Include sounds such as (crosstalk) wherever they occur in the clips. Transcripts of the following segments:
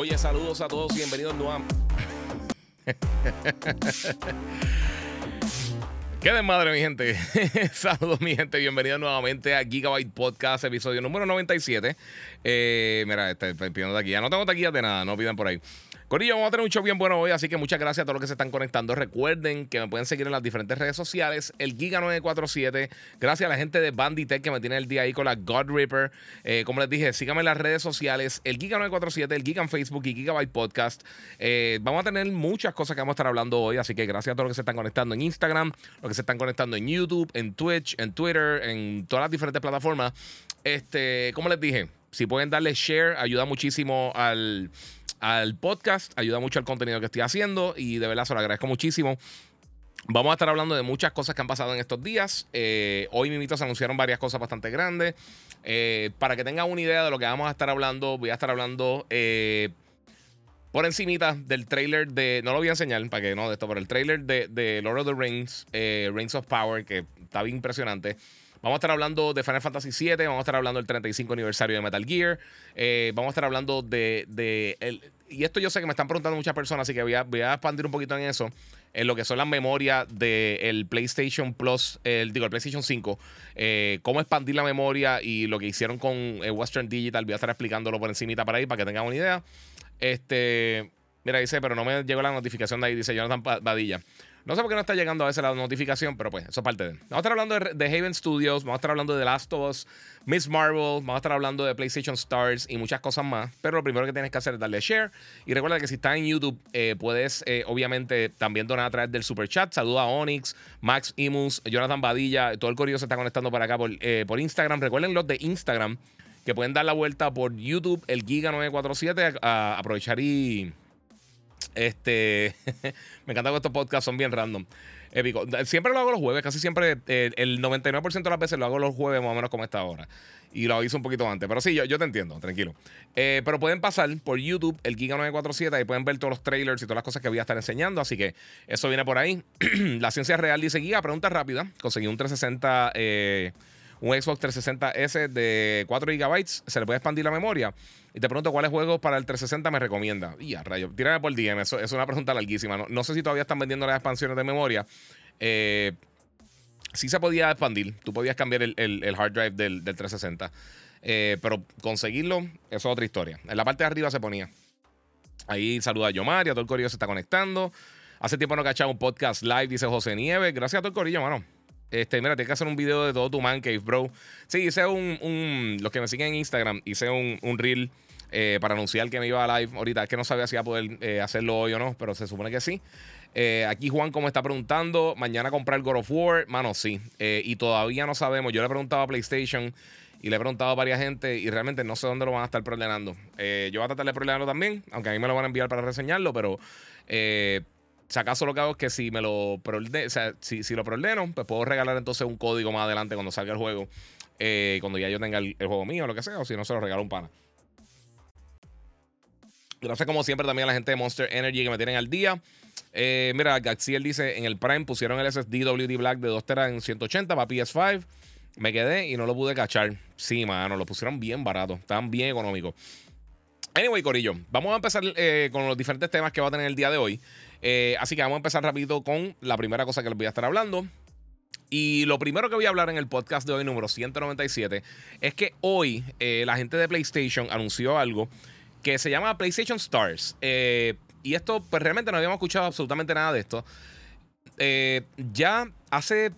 Oye, saludos a todos y bienvenidos nuevamente. (laughs) Qué desmadre, mi gente. (laughs) Saludos, mi gente. Bienvenidos nuevamente a Gigabyte Podcast, episodio número 97. Eh, mira, este, pidiendo taquilla. No tengo taquillas de nada, no pidan por ahí. Corillo, vamos a tener un show bien bueno hoy, así que muchas gracias a todos los que se están conectando. Recuerden que me pueden seguir en las diferentes redes sociales, el Giga947. Gracias a la gente de Banditech que me tiene el día ahí con la God Ripper. Eh, como les dije, síganme en las redes sociales, el Giga947, el Giga en Facebook y Gigabyte Podcast. Eh, vamos a tener muchas cosas que vamos a estar hablando hoy, así que gracias a todos los que se están conectando en Instagram, los que se están conectando en YouTube, en Twitch, en Twitter, en todas las diferentes plataformas. Este, como les dije, si pueden darle share, ayuda muchísimo al al podcast, ayuda mucho al contenido que estoy haciendo y de verdad se lo agradezco muchísimo. Vamos a estar hablando de muchas cosas que han pasado en estos días. Eh, hoy mismo se anunciaron varias cosas bastante grandes. Eh, para que tengan una idea de lo que vamos a estar hablando, voy a estar hablando eh, por encimita del trailer de... No lo voy a enseñar para que no de esto, pero el trailer de, de Lord of the Rings, Rings of Power, que está bien impresionante. Vamos a estar hablando de Final Fantasy VII, vamos a estar hablando del 35 aniversario de Metal Gear, eh, vamos a estar hablando de, el, y esto yo sé que me están preguntando muchas personas, así que voy a, voy a expandir un poquito en eso, en lo que son las memorias del PlayStation Plus, el, digo, el PlayStation 5, eh, cómo expandir la memoria y lo que hicieron con eh, Western Digital, voy a estar explicándolo por encimita para ahí, para que tengan una idea. Este, mira, dice, pero no me llegó la notificación de ahí, dice Jonathan Badilla. No sé por qué no está llegando a veces la notificación, pero pues eso es parte de. Vamos a estar hablando de, Haven Studios, vamos a estar hablando de The Last of Us, Miss Marvel, vamos a estar hablando de PlayStation Stars y muchas cosas más. Pero lo primero que tienes que hacer es darle share. Y recuerda que si estás en YouTube, eh, puedes eh, obviamente también donar a través del super chat. Saluda a Onyx, Max Imus, Jonathan Badilla, todo el corrido se está conectando para acá por, eh, por Instagram. Recuerden los de Instagram que pueden dar la vuelta por YouTube, el Giga947, a aprovechar y este, (laughs) me encanta que estos podcasts son bien random. Épico. Siempre lo hago los jueves, casi siempre, eh, el 99% de las veces lo hago los jueves más o menos como esta hora. Y lo hice un poquito antes. Pero sí, yo, te entiendo, tranquilo. Eh, pero pueden pasar por YouTube, el Giga947, y pueden ver todos los trailers y todas las cosas que voy a estar enseñando. Así que eso viene por ahí. (clears throat) la ciencia real dice Giga, pregunta rápida. Conseguí un 360, eh, un Xbox 360S de 4 GB. ¿Se le puede expandir la memoria? Y te pregunto cuáles juegos para el 360 me recomienda. Y a rayo, tírame por DM, eso, es una pregunta larguísima. No, sé si todavía están vendiendo las expansiones de memoria. Eh, sí se podía expandir, tú podías cambiar el, hard drive del, 360. Eh, pero conseguirlo, eso es otra historia. En la parte de arriba se ponía. Ahí saluda a Yomar, a todo el corillo se está conectando. Hace tiempo no cachaba un podcast live, dice José Nieves. Gracias a todo el corillo, mano. Este, mira, tienes que hacer un video de todo tu man cave, bro. Sí, hice un, un. Los que me siguen en Instagram, hice un, un reel eh, para anunciar que me iba a live ahorita. Es que no sabía si iba a poder eh, hacerlo hoy o no, pero se supone que sí. Eh, aquí Juan, como está preguntando, mañana comprar God of War. Mano, sí. y todavía no sabemos. Yo le he preguntado a PlayStation y le he preguntado a varias gente y realmente no sé dónde lo van a estar problemando. yo voy a tratar de problemarlo también, aunque a mí me lo van a enviar para reseñarlo, pero si acaso lo que hago es que si me lo o sea, si, si, lo preordeno, pues puedo regalar entonces un código más adelante cuando salga el juego. cuando ya yo tenga el, juego mío lo que sea, o si no se lo regalo un pana. Gracias como siempre también a la gente de Monster Energy que me tienen al día. Eh, mira, Gaxiel dice, en el Prime pusieron el SSD WD Black de 2 teras en 180 para PS5. Me quedé y no lo pude cachar. Sí, mano, lo pusieron bien barato. Estaban bien económicos. Anyway, Corillo, vamos a empezar eh, con los diferentes temas que va a tener el día de hoy. Eh, así que vamos a empezar rápido con la primera cosa que les voy a estar hablando. Y lo primero que voy a hablar en el podcast de hoy, número 197, es que hoy la gente de PlayStation anunció algo que se llama PlayStation Stars. Eh, y esto, pues realmente no habíamos escuchado absolutamente nada de esto. Eh, ya hace,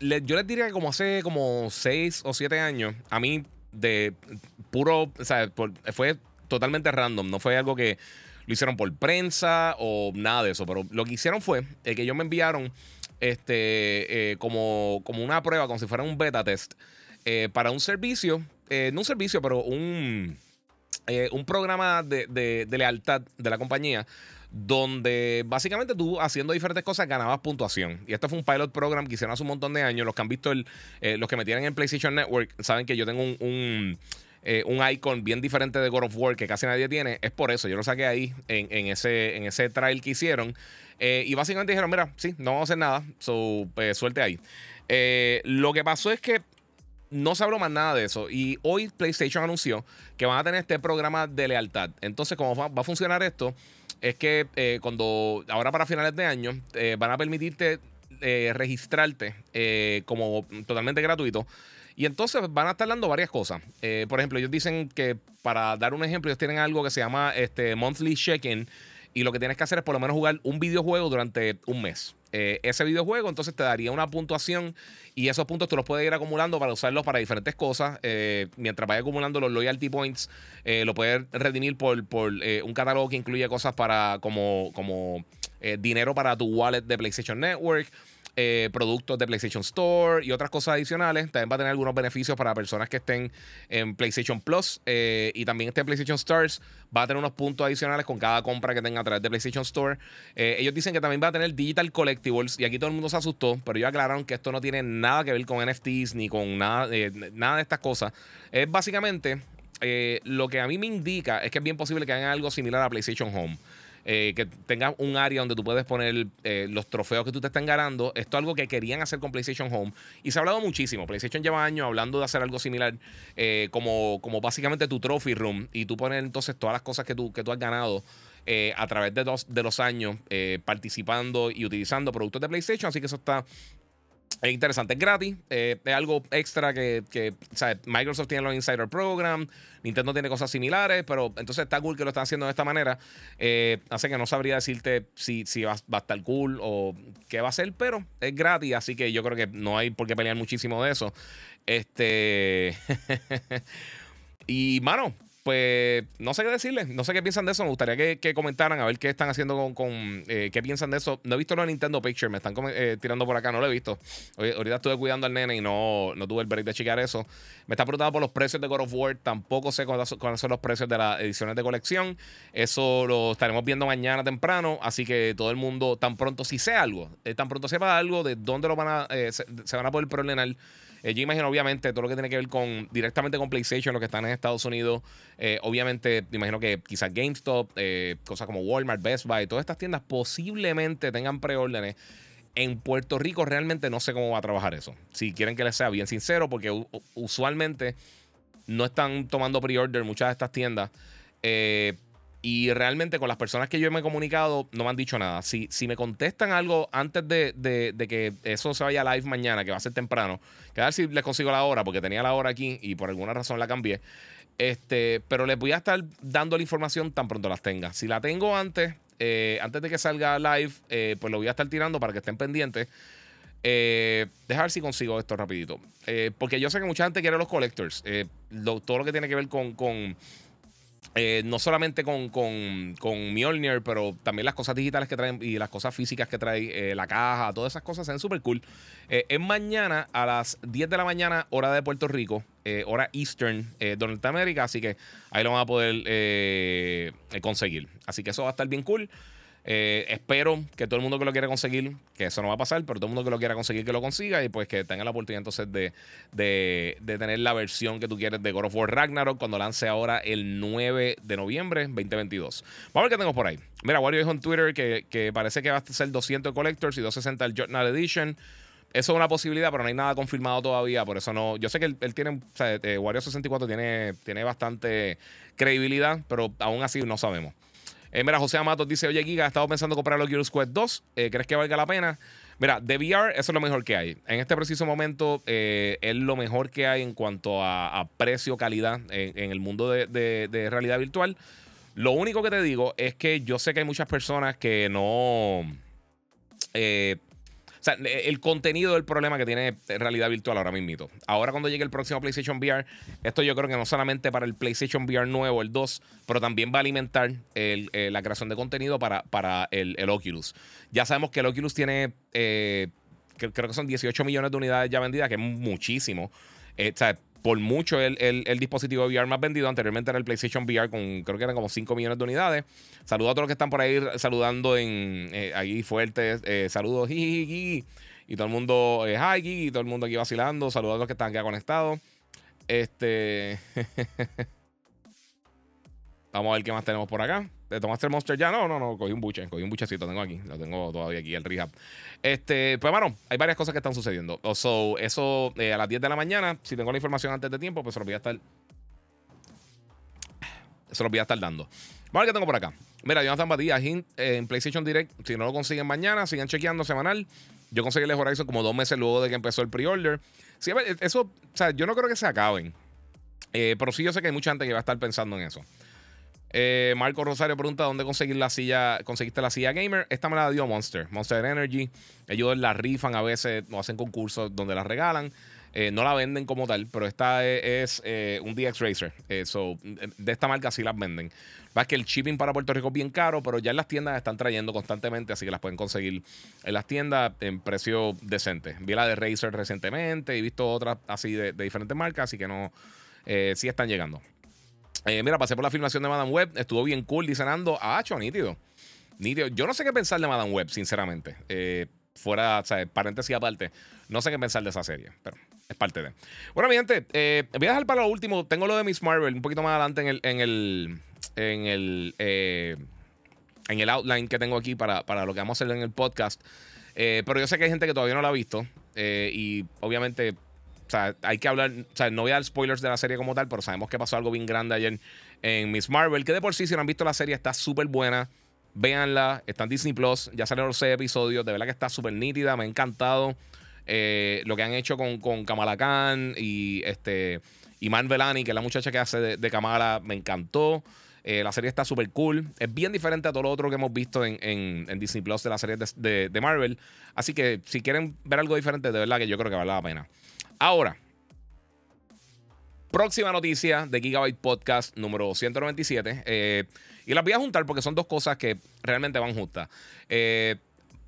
yo les diría que como hace como 6 o 7 años, a mí de puro, o sea, fue totalmente random, no fue algo que lo hicieron por prensa o nada de eso, pero lo que hicieron fue que ellos me enviaron este, eh, como, como una prueba, como si fuera un beta test, para un servicio, no un servicio, pero un un programa de, de, lealtad de la compañía donde básicamente tú haciendo diferentes cosas ganabas puntuación. Y este fue un pilot program que hicieron hace un montón de años. Los que han visto el, los que me tienen en PlayStation Network saben que yo tengo un eh, un icon bien diferente de God of War que casi nadie tiene, es por eso. Yo lo saqué ahí en, ese, en ese trial que hicieron. Eh, y básicamente dijeron, mira, sí, no vamos a hacer nada, so, pues, suerte ahí. Eh, lo que pasó es que no se habló más nada de eso. Y hoy PlayStation anunció que van a tener este programa de lealtad. Entonces, ¿cómo va, a funcionar esto? Es que cuando, ahora para finales de año, van a permitirte registrarte como totalmente gratuito y entonces van a estar dando varias cosas. Eh, por ejemplo, ellos dicen que, para dar un ejemplo, ellos tienen algo que se llama este, Monthly Check-in. Y lo que tienes que hacer es por lo menos jugar un videojuego durante un mes. Eh, ese videojuego entonces te daría una puntuación y esos puntos tú los puedes ir acumulando para usarlos para diferentes cosas. Eh, mientras vaya acumulando los loyalty points, lo puedes redimir por, por un catálogo que incluye cosas para como, como dinero para tu wallet de PlayStation Network eh, productos de PlayStation Store y otras cosas adicionales. También va a tener algunos beneficios para personas que estén en PlayStation Plus eh, y también este PlayStation Stars. Va a tener unos puntos adicionales con cada compra que tenga a través de PlayStation Store. Eh, ellos dicen que también va a tener Digital Collectibles y aquí todo el mundo se asustó, pero ellos aclararon que esto no tiene nada que ver con NFTs ni con nada, nada de estas cosas. Es básicamente lo que a mí me indica es que es bien posible que hagan algo similar a PlayStation Home. Eh, que tengas un área donde tú puedes poner eh, los trofeos que tú te están ganando. Esto es algo que querían hacer con PlayStation Home y se ha hablado muchísimo. PlayStation lleva años hablando de hacer algo similar eh, como, como básicamente tu trophy room y tú pones entonces todas las cosas que tú, que tú has ganado. a través de, de los años participando y utilizando productos de PlayStation. Así que eso está es interesante, es gratis, eh, es algo extra que, que Microsoft tiene los Insider Program, Nintendo tiene cosas similares, pero entonces está cool que lo están haciendo de esta manera. Eh, hace que no sabría decirte si, si va, va, a estar cool o qué va a ser, pero es gratis, así que yo creo que no hay por qué pelear muchísimo de eso. Este. (laughs) y, mano, pues no sé qué decirles, no sé qué piensan de eso. Me gustaría que, comentaran a ver qué están haciendo con, eh, qué piensan de eso. No he visto de Nintendo Picture, me están eh, tirando por acá, no lo he visto. ahorita estuve cuidando al nene y no, no tuve el break de chequear eso. Me está preguntando por los precios de God of War, tampoco sé cuáles son los precios de las ediciones de colección. Eso lo estaremos viendo mañana temprano, así que todo el mundo, tan pronto, si sé algo, eh, tan pronto sepa algo de dónde lo van a, se, van a poder problemar eh, yo imagino, obviamente, todo lo que tiene que ver con directamente con PlayStation, los que están en Estados Unidos. Eh, obviamente, imagino que quizás GameStop, eh, cosas como Walmart, Best Buy, todas estas tiendas posiblemente tengan preórdenes. En Puerto Rico realmente no sé cómo va a trabajar eso. Si quieren que les sea bien sincero, porque usualmente no están tomando pre-order muchas de estas tiendas. Eh, y realmente con las personas que yo me he comunicado no me han dicho nada. Si, si me contestan algo antes de, que eso se vaya live mañana, que va a ser temprano, que a ver si les consigo la hora, porque tenía la hora aquí y por alguna razón la cambié. Este, pero les voy a estar dando la información tan pronto las tenga. Si la tengo antes, eh, antes de que salga live, eh, pues lo voy a estar tirando para que estén pendientes. Eh, deja ver si consigo esto rapidito. Eh, porque yo sé que mucha gente quiere los collectors. todo lo que tiene que ver con, con eh, no solamente con, con, con, Mjolnir, pero también las cosas digitales que traen y las cosas físicas que trae, eh, la caja, todas esas cosas se ven súper cool. Eh, es mañana a las 10 de la mañana, hora de Puerto Rico, hora Eastern de Norteamérica, así que ahí lo van a poder conseguir. Así que eso va a estar bien cool. Eh, espero que todo el mundo que lo quiera conseguir, que eso no va a pasar, pero todo el mundo que lo quiera conseguir que lo consiga y pues que tenga la oportunidad entonces de, de, tener la versión que tú quieres de God of War Ragnarok cuando lance ahora el 9 de noviembre 2022. Vamos a ver qué tengo por ahí. Mira, Wario dijo en Twitter que, parece que va a ser 200 Collectors y 260 el Journal Edition. Eso es una posibilidad, pero no hay nada confirmado todavía. Por eso no. Yo sé que él, tiene. O sea, eh, Wario 64 tiene, tiene bastante credibilidad, pero aún así no sabemos. Eh, mira, José Amatos dice: Oye, Giga, he estado pensando comprar los Gears Quest 2. Eh, ¿Crees que valga la pena? Mira, de VR, eso es lo mejor que hay. En este preciso momento, eh, es lo mejor que hay en cuanto a, precio-calidad en, el mundo de, realidad virtual. Lo único que te digo es que yo sé que hay muchas personas que no. Sea, el contenido del problema que tiene realidad virtual ahora mismo. Ahora cuando llegue el próximo PlayStation VR, esto yo creo que no solamente para el PlayStation VR nuevo, el 2, pero también va a alimentar eh, la creación de contenido para, para el, Oculus. Ya sabemos que el Oculus tiene, eh, creo que son 18 millones de unidades ya vendidas, que es muchísimo. Eh, o sea, por mucho el, el, dispositivo VR más vendido. Anteriormente era el PlayStation VR con creo que eran como 5 millones de unidades. Saludos a todos los que están por ahí saludando en eh, ahí fuertes. Eh, saludos, Y todo el mundo, eh, y todo el mundo aquí vacilando. Saludos a los que están acá conectados. Este. (laughs) Vamos a ver qué más tenemos por acá. ¿Te tomaste el Monster ya? No, no, no. Cogí un buche. Cogí un buchecito. Tengo aquí. Lo tengo todavía aquí, el rehab. Este, pues, bueno, hay varias cosas que están sucediendo. So, eso eh, a las 10 de la mañana, si tengo la información antes de tiempo, pues se lo voy a estar. Se lo voy a estar dando. Vamos a ver qué tengo por acá. Mira, Jonathan Badía, Hint en PlayStation Direct. Si no lo consiguen mañana, sigan chequeando semanal. Yo conseguí el Horizon como dos meses luego de que empezó el pre-order. Sí, eso, o sea, yo no creo que se acaben. Eh, pero sí, yo sé que hay mucha gente que va a estar pensando en eso. Eh, Marco Rosario pregunta dónde conseguir la silla, conseguiste la silla gamer. Esta me la dio Monster, Monster Energy. Ellos la rifan a veces, o hacen concursos donde la regalan. Eh, no la venden como tal, pero esta es, eh, un DX Racer. de esta marca sí las venden. Va que el shipping para Puerto Rico es bien caro, pero ya en las tiendas están trayendo constantemente, así que las pueden conseguir en las tiendas en precio decente. Vi la de Racer recientemente he visto otras así de, de diferentes marcas, así que no, sí están llegando. Eh, mira, pasé por la filmación de Madame Web. Estuvo bien cool diseñando. Ah, cho, nítido. Nítido. Yo no sé qué pensar de Madame Web, sinceramente. Eh, fuera, o sea, paréntesis aparte. No sé qué pensar de esa serie, pero es parte de. Bueno, mi gente, eh, voy a dejar para lo último. Tengo lo de Miss Marvel un poquito más adelante en el. En el. En el, en el outline que tengo aquí para, para, lo que vamos a hacer en el podcast. pero yo sé que hay gente que todavía no lo ha visto. y obviamente o sea, hay que hablar, o sea, no voy a dar spoilers de la serie como tal, pero sabemos que pasó algo bien grande ayer en Miss Marvel, que de por sí, si no han visto la serie, está súper buena. Véanla, está en Disney Plus, ya salieron los seis episodios, de verdad que está súper nítida, me ha encantado eh, lo que han hecho con, con Kamala Khan y este y Man Velani, que es la muchacha que hace de, Kamala, me encantó. Eh, la serie está súper cool. Es bien diferente a todo lo otro que hemos visto en, en, Disney Plus de la serie de, de, Marvel. Así que si quieren ver algo diferente, de verdad que yo creo que vale la pena. Ahora, próxima noticia de Gigabyte Podcast número 197. Eh, y las voy a juntar porque son dos cosas que realmente van juntas. Eh,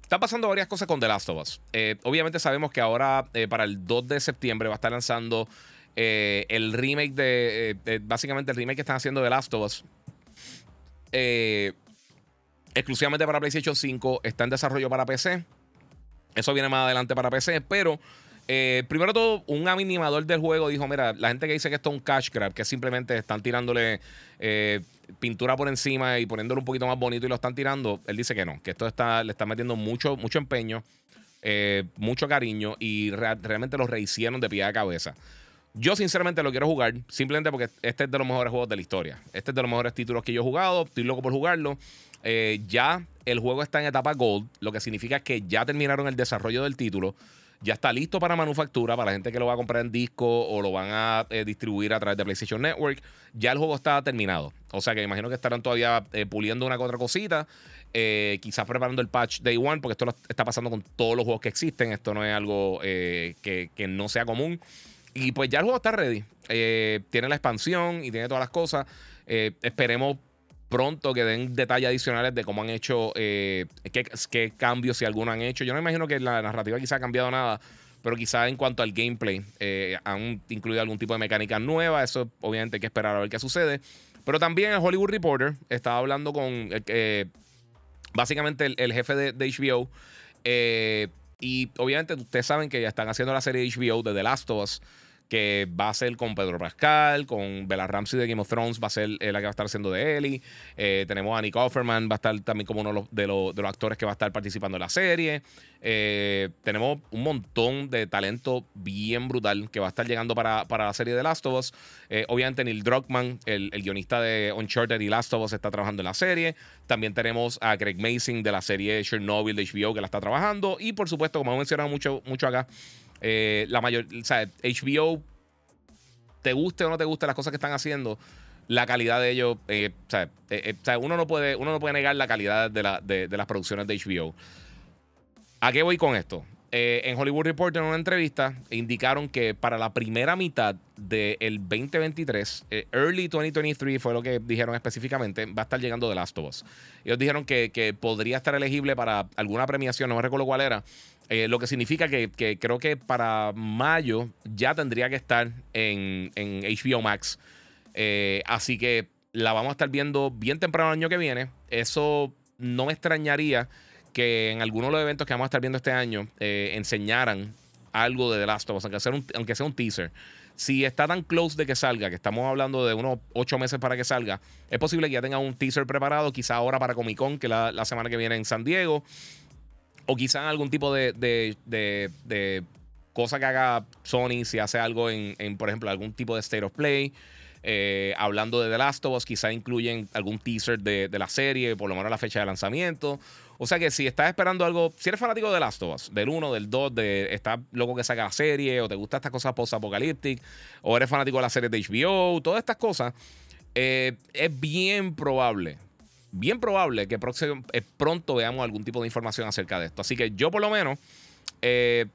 están pasando varias cosas con The Last of Us. Eh, obviamente sabemos que ahora para el 2 de septiembre va a estar lanzando el remake de, Básicamente el remake que están haciendo de The Last of Us. exclusivamente para PlayStation 5. Está en desarrollo para PC. Eso viene más adelante para PC. Pero eh, primero todo, un animador del juego dijo: Mira, la gente que dice que esto es un cash grab, que simplemente están tirándole eh, pintura por encima y poniéndolo un poquito más bonito y lo están tirando, él dice que no, que esto está, le está metiendo mucho, mucho empeño, eh, mucho cariño y realmente lo rehicieron de pie a cabeza. Yo sinceramente lo quiero jugar simplemente porque este es de los mejores juegos de la historia. Este es de los mejores títulos que yo he jugado. Estoy loco por jugarlo. ya el juego está en etapa Gold, lo que significa que ya terminaron el desarrollo del título ya está listo para manufactura, para la gente que lo va a comprar en disco o lo van a eh, distribuir a través de PlayStation Network. Ya el juego está terminado. O sea que imagino que estarán todavía eh, puliendo una que otra cosita. Eh, quizás preparando el patch Day One, porque esto está pasando con todos los juegos que existen. Esto no es algo que, que, no sea común. Y pues ya el juego está ready. tiene la expansión y tiene todas las cosas. esperemos pronto que den detalles adicionales de cómo han hecho, eh, qué, cambios, si alguno han hecho. Yo no imagino que la narrativa quizá ha cambiado nada, pero quizá en cuanto al gameplay eh, han incluido algún tipo de mecánica nueva. Eso obviamente hay que esperar a ver qué sucede. Pero también el Hollywood Reporter estaba hablando con eh, básicamente el, jefe de, de HBO. y obviamente ustedes saben que ya están haciendo la serie HBO de The Last of Us que va a ser con Pedro Pascal, con Bella Ramsey de Game of Thrones, va a ser la que va a estar haciendo de Ellie. Eh, tenemos a Nick Offerman, va a estar también como uno de los, actores que va a estar participando en la serie. Eh, tenemos un montón de talento bien brutal que va a estar llegando para, la serie de Last of Us. Eh, obviamente Neil Druckmann, el, guionista de Uncharted y Last of Us, está trabajando en la serie. También tenemos a Greg Mason de la serie Chernobyl de HBO que la está trabajando. Y por supuesto, como hemos mencionado mucho, mucho acá, eh, la mayor, o HBO, te guste o no te guste las cosas que están haciendo, la calidad de ellos, eh, eh, o, sea, uno, no puede, uno no puede negar la calidad de, la, de, las producciones de HBO. ¿A qué voy con esto? en Hollywood Reporter, en una entrevista, indicaron que para la primera mitad del 2023, early 2023 fue lo que dijeron específicamente, va a estar llegando The Last of Us. Ellos dijeron que podría estar elegible para alguna premiación, no me recuerdo cuál era, Eh, lo que significa que, creo que para mayo ya tendría que estar en, HBO Max. Eh, así que la vamos a estar viendo bien temprano el año que viene. Eso no me extrañaría que en algunos de los eventos que vamos a estar viendo este año eh, enseñaran algo de The Last of Us, aunque sea, un, aunque sea un teaser. Si está tan close de que salga, que estamos hablando de unos ocho meses para que salga, es posible que ya tenga un teaser preparado, quizá ahora para Comic Con, que la, la semana que viene en San Diego, o quizá algún tipo de, de, de, cosa que haga Sony si hace algo en, en, por ejemplo, algún tipo de State of Play. Eh, hablando de The Last of Us, quizá incluyen algún teaser de, de, la serie, por lo menos la fecha de lanzamiento. O sea que si estás esperando algo, si eres fanático de The Last of Us, del 1, del 2, de estás loco que saca la serie, o te gusta estas cosas post-apocalípticas, o eres fanático de la serie de HBO, todas estas cosas, eh, es bien probable, bien probable que eh, pronto veamos algún tipo de información acerca de esto. Así que yo por lo menos... Eh,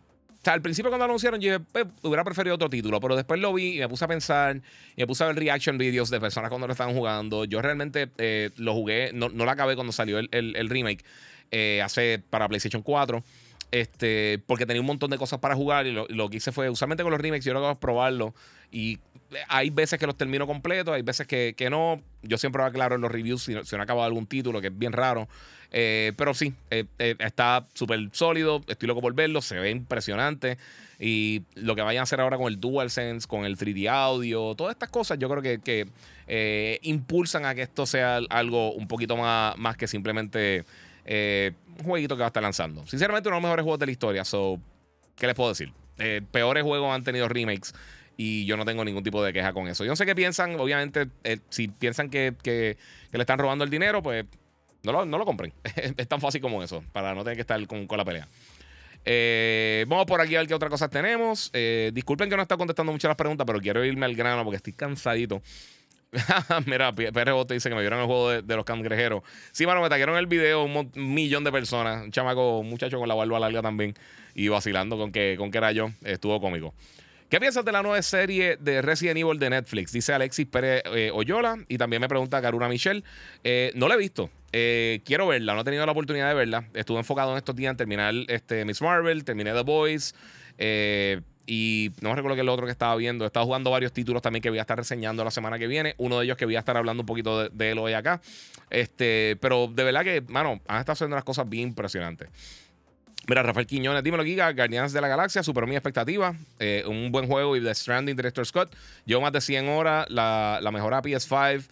al principio cuando anunciaron, yo pues, hubiera preferido otro título, pero después lo vi y me puse a pensar y me puse a ver reaction videos de personas cuando lo estaban jugando. Yo realmente eh, lo jugué, no, no lo acabé cuando salió el, remake eh, hace para PlayStation 4. Este, porque tenía un montón de cosas para jugar y lo, que hice fue, usualmente con los remakes, yo lo que hago probarlo. Y hay veces que los termino completos, hay veces que, no. Yo siempre aclaro en los reviews si, no ha acabado algún título, que es bien raro. Eh, pero sí, eh, eh, está súper sólido. Estoy loco por verlo. Se ve impresionante. Y lo que vayan a hacer ahora con el DualSense, con el 3D audio, todas estas cosas, yo creo que, impulsan a que esto sea algo un poquito más, más que simplemente un jueguito que va a estar lanzando. Sinceramente, uno de los mejores juegos de la historia. So, ¿qué les puedo decir? peores juegos han tenido remakes y yo no tengo ningún tipo de queja con eso. Yo no sé qué piensan, obviamente, si piensan que, le están robando el dinero, pues no lo, compren. (laughs) es tan fácil como eso, para no tener que estar con, la pelea. Eh, vamos por aquí a ver qué otras cosas tenemos. Eh, disculpen que no está contestando muchas las preguntas, pero quiero irme al grano porque estoy cansadito. (laughs) Mira, PRBO te dice que me vieron el juego de, los cangrejeros. Sí, mano, me taquieron el video un, millón de personas. Un chamaco, un muchacho con la barba larga también. Y vacilando con que, con que era yo. Estuvo cómico. ¿Qué piensas de la nueva serie de Resident Evil de Netflix? Dice Alexis Pérez eh, Oyola y también me pregunta Karuna Michelle. Eh, no la he visto. Eh, quiero verla, no he tenido la oportunidad de verla. Estuve enfocado en estos días en terminar este, Miss Marvel, terminé The Boys. Y no me recuerdo que el otro que estaba viendo. He jugando varios títulos también que voy a estar reseñando la semana que viene. Uno de ellos que voy a estar hablando un poquito de, él hoy acá. Este, pero de verdad que, mano, han estado haciendo unas cosas bien impresionantes. Mira, Rafael Quiñones, dímelo, Giga. Guardianes de la Galaxia, superó mi expectativa. Eh, un buen juego y The Stranding, Director Scott. Llevo más de 100 horas. La, la mejora PS5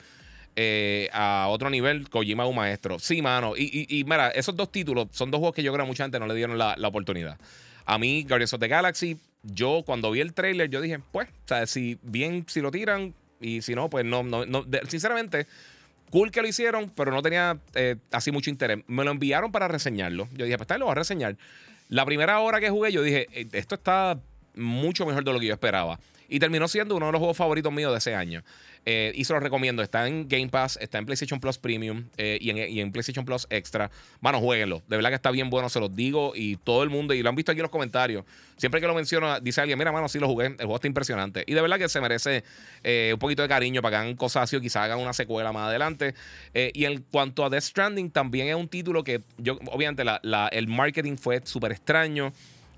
eh, a otro nivel. Kojima, un maestro. Sí, mano. Y, y, mira, esos dos títulos son dos juegos que yo creo que mucha gente no le dieron la, oportunidad. A mí, Guardians of the Galaxy, yo cuando vi el trailer, yo dije, pues, o sea, si bien, si lo tiran y si no, pues no, no, no sinceramente Cool que lo hicieron, pero no tenía eh, así mucho interés. Me lo enviaron para reseñarlo. Yo dije, pues lo voy a reseñar. La primera hora que jugué, yo dije, eh, esto está mucho mejor de lo que yo esperaba. Y terminó siendo uno de los juegos favoritos míos de ese año. Eh, y se los recomiendo. Está en Game Pass, está en PlayStation Plus Premium eh, y, en, PlayStation Plus Extra. Mano, jueguenlo. De verdad que está bien bueno, se los digo. Y todo el mundo, y lo han visto aquí en los comentarios. Siempre que lo menciono, dice alguien: Mira, mano, sí lo jugué. El juego está impresionante. Y de verdad que se merece eh, un poquito de cariño para que hagan cosas así o quizás hagan una secuela más adelante. y en cuanto a Death Stranding, también es un título que yo, obviamente, el marketing fue súper extraño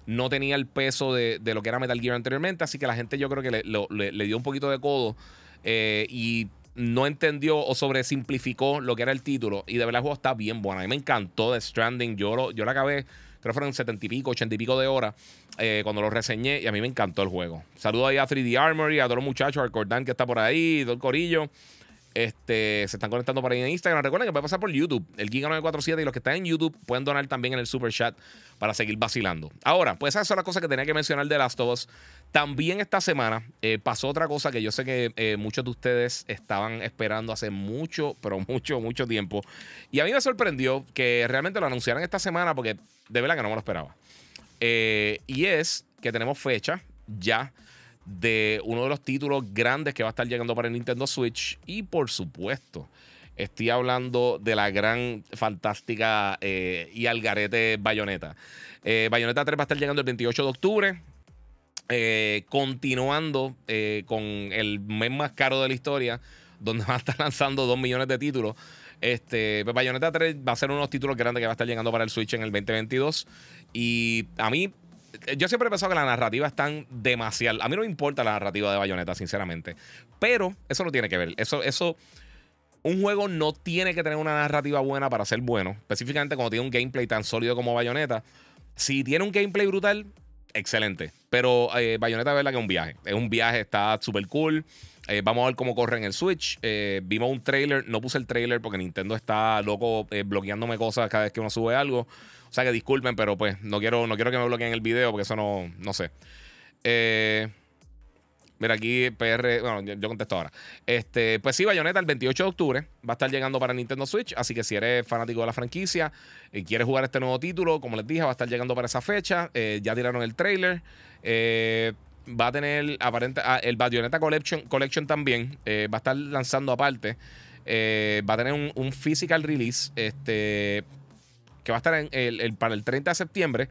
no tenía el peso de, lo que era Metal Gear anteriormente, así que la gente yo creo que le, dio un poquito de codo eh, y no entendió o sobresimplificó lo que era el título. Y de verdad el juego está bien bueno. A mí me encantó The Stranding. Yo lo, yo lo acabé, creo que fueron 70 y pico, 80 y pico de horas eh, cuando lo reseñé y a mí me encantó el juego. Saludo ahí a 3D Armory, a todos los muchachos, al Cordan que está por ahí, el corillo. Este, se están conectando por ahí en Instagram. Recuerden que puede pasar por YouTube, el Giga947 y los que están en YouTube pueden donar también en el Super Chat para seguir vacilando. Ahora, pues esas son las cosas que tenía que mencionar de Last of Us. También esta semana eh, pasó otra cosa que yo sé que eh, muchos de ustedes estaban esperando hace mucho, pero (laughs) mucho, mucho tiempo. Y a mí me sorprendió que realmente lo anunciaran esta semana porque de verdad que no me lo esperaba. Eh, y es que tenemos fecha ya de uno de los títulos grandes que va a estar llegando para el Nintendo Switch. Y por supuesto, estoy hablando de la gran, fantástica eh, y algarete Bayonetta. Eh, Bayonetta 3 va a estar llegando el 28 de octubre. Eh, continuando con el mes más caro de la historia. donde (laughs) van a estar lanzando 2 millones de títulos. Este, Bayonetta 3 va a ser uno de los títulos grandes que va a estar llegando para el Switch en el 2022. Y a mí, yo siempre he pensado que la narrativa es tan demasiado. A mí no me importa la narrativa de Bayonetta, sinceramente. Pero eso no tiene que ver. Eso, eso. Un juego no tiene que tener una narrativa buena para ser bueno. Específicamente cuando tiene un gameplay tan sólido como Bayonetta. Si tiene un gameplay brutal, excelente. Pero eh, Bayonetta verdad que es un viaje. Es un viaje, está súper cool. Eh, vamos a ver cómo corre en el Switch. Eh, vimos un trailer, no puse el trailer porque Nintendo está loco eh, bloqueándome cosas cada vez que uno sube algo. O sea que disculpen, pero pues no quiero, no quiero que me bloqueen el video porque eso no, no sé. mira, aquí PR. Bueno, yo, contesto ahora. Este, pues sí, Bayonetta el 28 de octubre va a estar llegando para Nintendo Switch. Así que si eres fanático de la franquicia y quieres jugar este nuevo título, como les dije, va a estar llegando para esa fecha. ya tiraron el trailer. Eh va a tener aparente, ah, el Bayonetta Collection, Collection también eh, va a estar lanzando aparte. Eh, va a tener un, physical release este, que va a estar para el 30 de septiembre.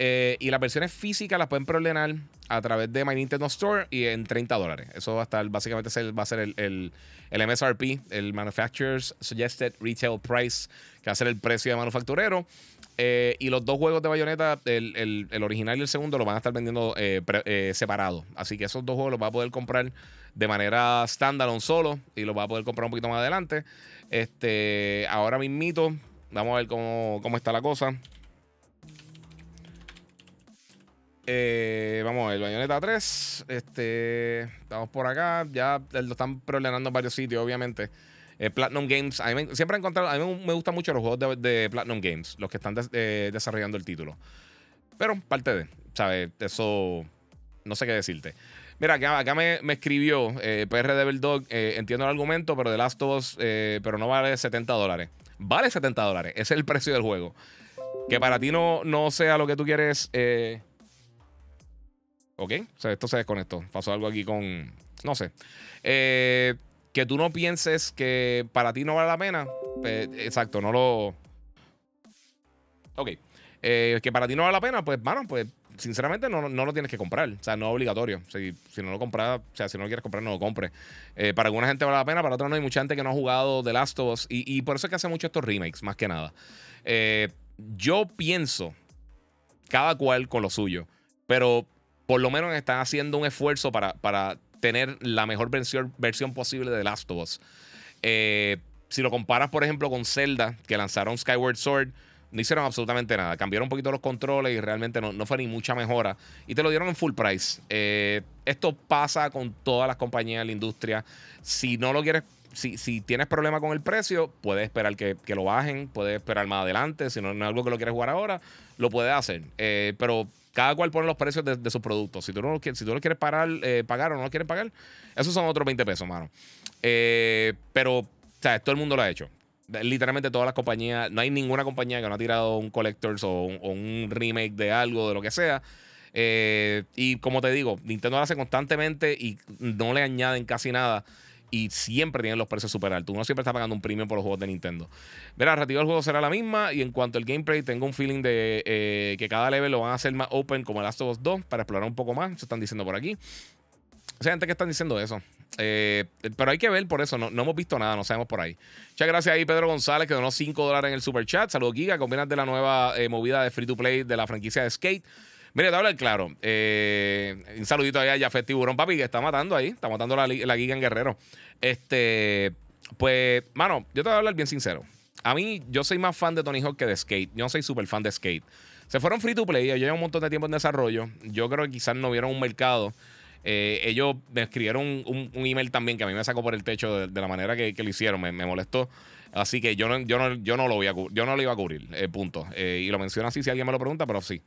Eh, y las versiones físicas las pueden preordenar a través de My Nintendo Store y en 30 dólares. Eso va a estar, básicamente, va a ser el, MSRP, el Manufacturer's Suggested Retail Price, que va a ser el precio de manufacturero. Eh, y los dos juegos de Bayonetta, el, original y el segundo, lo van a estar vendiendo eh, eh, separados. Así que esos dos juegos los va a poder comprar de manera standalone solo y los va a poder comprar un poquito más adelante. Este, ahora mismito, vamos a ver cómo, está la cosa. vamos a ver, Bayonetta 3. Este, estamos por acá. Ya lo están preordenando en varios sitios, obviamente. Eh, Platinum Games, a mí siempre he encontrado, a mí me gustan mucho los juegos de, Platinum Games, los que están eh, desarrollando el título. Pero parte de, ¿sabes? Eso, no sé qué decirte. Mira, acá, me, escribió eh, PR Devil Dog, entiendo el argumento, pero de Last of Us, pero no vale 70 dólares. Vale 70 dólares, ese es el precio del juego. Que para ti no, no sea lo que tú quieres. ok, o sea, esto se desconectó. Pasó algo aquí con. No sé. Eh, que tú no pienses que para ti no vale la pena, pues, exacto, no lo. Ok. Eh, que para ti no vale la pena, pues, bueno, pues sinceramente no, lo tienes que comprar. O sea, no es obligatorio. Si, si no lo compras, o sea, si no lo quieres comprar, no lo compres. Eh, para alguna gente vale la pena, para otra no. Hay mucha gente que no ha jugado The Last of Us. Y, por eso es que hace mucho estos remakes, más que nada. Eh, yo pienso, cada cual con lo suyo, pero por lo menos están haciendo un esfuerzo para, para tener la mejor versión, versión posible de The Last of Us. Eh, si lo comparas, por ejemplo, con Zelda, que lanzaron Skyward Sword, no hicieron absolutamente nada. Cambiaron un poquito los controles y realmente no, fue ni mucha mejora. Y te lo dieron en full price. Eh, esto pasa con todas las compañías de la industria. Si no lo quieres, si, si tienes problema con el precio, puedes esperar que, lo bajen, puedes esperar más adelante. Si no, es algo que lo quieres jugar ahora, lo puedes hacer. Eh, pero cada cual pone los precios de, sus productos. Si tú no lo quieres, si tú lo quieres pagar, eh, pagar o no lo quieres pagar, esos son otros 20 pesos, mano. Pero, o sea, todo el mundo lo ha hecho. Literalmente todas las compañías, no hay ninguna compañía que no ha tirado un Collectors o un, remake de algo, de lo que sea. Eh, y como te digo, Nintendo lo hace constantemente y no le añaden casi nada y siempre tienen los precios super altos. Uno siempre está pagando un premio por los juegos de Nintendo. Verá, la narrativa del juego será la misma y en cuanto al gameplay, tengo un feeling de eh, que cada level lo van a hacer más open como el Last of Us 2 para explorar un poco más. Se están diciendo por aquí. O sea, gente que están diciendo eso. Eh, pero hay que ver por eso. No, hemos visto nada, no sabemos por ahí. Muchas gracias ahí, Pedro González, que donó 5 dólares en el super chat. Saludos, Giga. Combinas de la nueva eh, movida de free to play de la franquicia de Skate. Mire, te hablo claro. Eh, un saludito ahí a Jafet Tiburón, papi, que está matando ahí. Está matando la, la Giga en Guerrero. Este, pues, mano, yo te voy a hablar bien sincero. A mí, yo soy más fan de Tony Hawk que de Skate. Yo no soy súper fan de Skate. Se fueron free to play. Yo llevo un montón de tiempo en desarrollo. Yo creo que quizás no vieron un mercado. Eh, ellos me escribieron un, email también que a mí me sacó por el techo de, la manera que, lo hicieron. Me, molestó. Así que yo no, yo no, yo no lo voy a yo no lo iba a cubrir, eh, punto. Eh, y lo menciono así si alguien me lo pregunta, pero sí.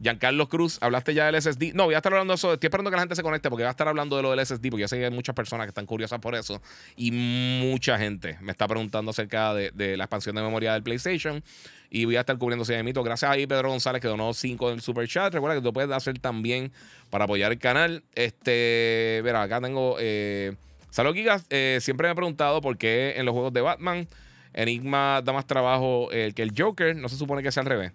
Giancarlo Cruz, hablaste ya del SSD. No, voy a estar hablando de eso. Estoy esperando que la gente se conecte porque voy a estar hablando de lo del SSD, porque yo sé que hay muchas personas que están curiosas por eso. Y mucha gente me está preguntando acerca de, la expansión de memoria del PlayStation. Y voy a estar cubriendo ese mito. Gracias a ahí, Pedro González, que donó 5 en el super chat. Recuerda que tú puedes hacer también para apoyar el canal. Este, verá, acá tengo. Eh, Salud, Gigas. Eh, siempre me he preguntado por qué en los juegos de Batman Enigma da más trabajo que el Joker. No se supone que sea al revés.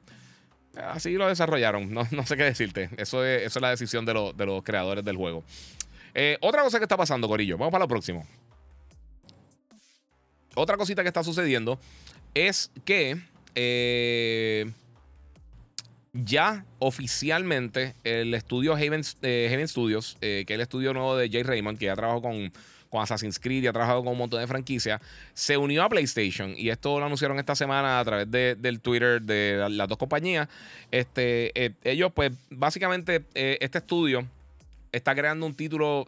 Así lo desarrollaron. No, sé qué decirte. Eso es, eso es la decisión de, los creadores del juego. Eh, otra cosa que está pasando, Corillo. Vamos para lo próximo. otra cosita que está sucediendo es que eh, ya oficialmente el estudio Haven, eh, Studios, que es el estudio nuevo de Jay Raymond, que ya trabajó con, con Assassin's Creed y ha trabajado con un montón de franquicias, se unió a PlayStation. Y esto lo anunciaron esta semana a través del Twitter de las dos compañías. Este, ellos, pues, básicamente, este estudio está creando un título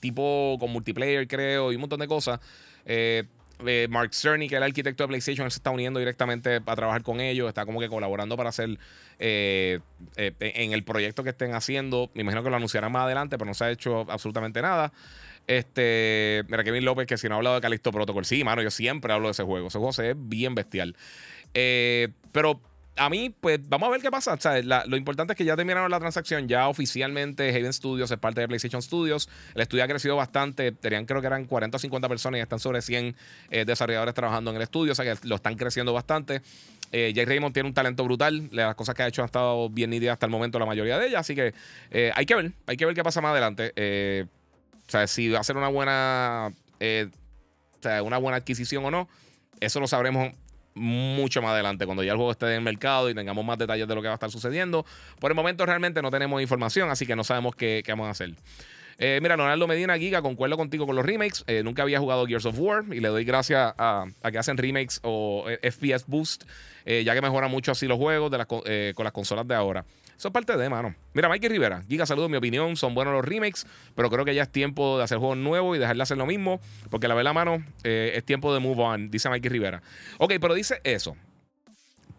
tipo con multiplayer, creo, y un montón de cosas. Eh, eh, Mark Cerny, que era el arquitecto de PlayStation, él se está uniendo directamente a trabajar con ellos, está como que colaborando para hacer eh, en el proyecto que estén haciendo. Me imagino que lo anunciarán más adelante, pero no se ha hecho absolutamente nada. Este, mira, Kevin López, que si no ha hablado de Calixto Protocol, sí, mano, yo siempre hablo de ese juego. Ese juego se ve bien bestial. pero a mí, pues vamos a ver qué pasa. lo importante es que ya terminaron la transacción. Ya oficialmente Haven Studios es parte de PlayStation Studios. El estudio ha crecido bastante. Tenían, creo que eran 40 o 50 personas y están sobre 100 eh, desarrolladores trabajando en el estudio. O sea que lo están creciendo bastante. Eh, Jay Raymond tiene un talento brutal. Las cosas que ha hecho han estado bien nítidas hasta el momento, la mayoría de ellas. Así que eh, hay que ver. Hay que ver qué pasa más adelante. o sea, si va a ser una buena. una buena adquisición o no. Eso lo sabremos mucho más adelante, cuando ya el juego esté en el mercado y tengamos más detalles de lo que va a estar sucediendo. Por el momento realmente no tenemos información, así que no sabemos qué, vamos a hacer. Eh, mira, Leonardo Medina Giga, concuerdo contigo con los remakes. Eh, nunca había jugado Gears of War y le doy gracias a, que hacen remakes o eh, FPS Boost, ya que mejora mucho así los juegos con las consolas de ahora. Eso es parte de, mano. Mira, Mikey Rivera, Giga, saludos. Mi opinión, son buenos los remakes, pero creo que ya es tiempo de hacer juegos nuevos y dejar de hacer lo mismo, porque la verdad, mano, eh, es tiempo de move on, dice Mikey Rivera. Ok, pero dice eso.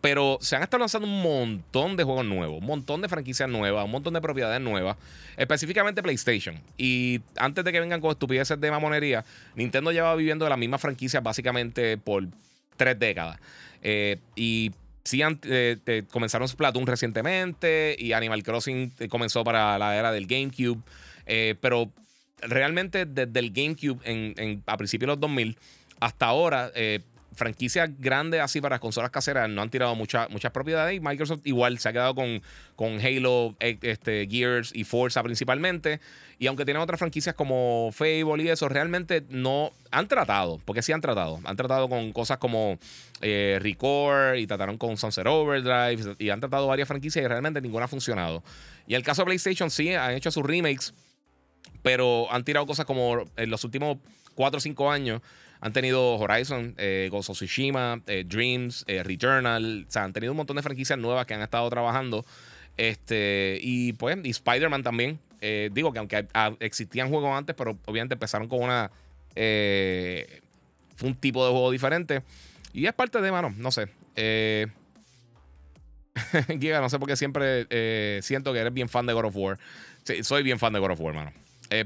Pero se han estado lanzando un montón de juegos nuevos, un montón de franquicias nuevas, un montón de propiedades nuevas, específicamente PlayStation. Y antes de que vengan con estupideces de mamonería, Nintendo lleva viviendo de las mismas franquicias básicamente por tres décadas. Eh, y sí eh, comenzaron Splatoon recientemente y Animal Crossing eh, comenzó para la era del GameCube. Eh, pero realmente desde el GameCube en, a principios de los 2000 hasta ahora, franquicias grandes así para las consolas caseras no han tirado muchas propiedades y Microsoft igual se ha quedado con, con Halo, este, Gears y Forza principalmente. Y aunque tienen otras franquicias como Fable y eso, realmente no han tratado, porque sí han tratado. Han tratado con cosas como eh, Record y trataron con Sunset Overdrive y han tratado varias franquicias y realmente ninguna ha funcionado. Y el caso de PlayStation sí, han hecho sus remakes, pero han tirado cosas como en los últimos 4 o 5 años. Han tenido Horizon, eh, Ghost Tsushima, eh, Dreams, eh, Returnal. O sea, han tenido un montón de franquicias nuevas que han estado trabajando. Este, y pues, y Spider-Man también. Eh, digo que aunque existían juegos antes, pero obviamente empezaron con una. Eh, un tipo de juego diferente. Y es parte de, mano, no sé. (laughs) Giga, no sé por qué siempre siento que eres bien fan de God of War. Sí, soy bien fan de God of War, mano.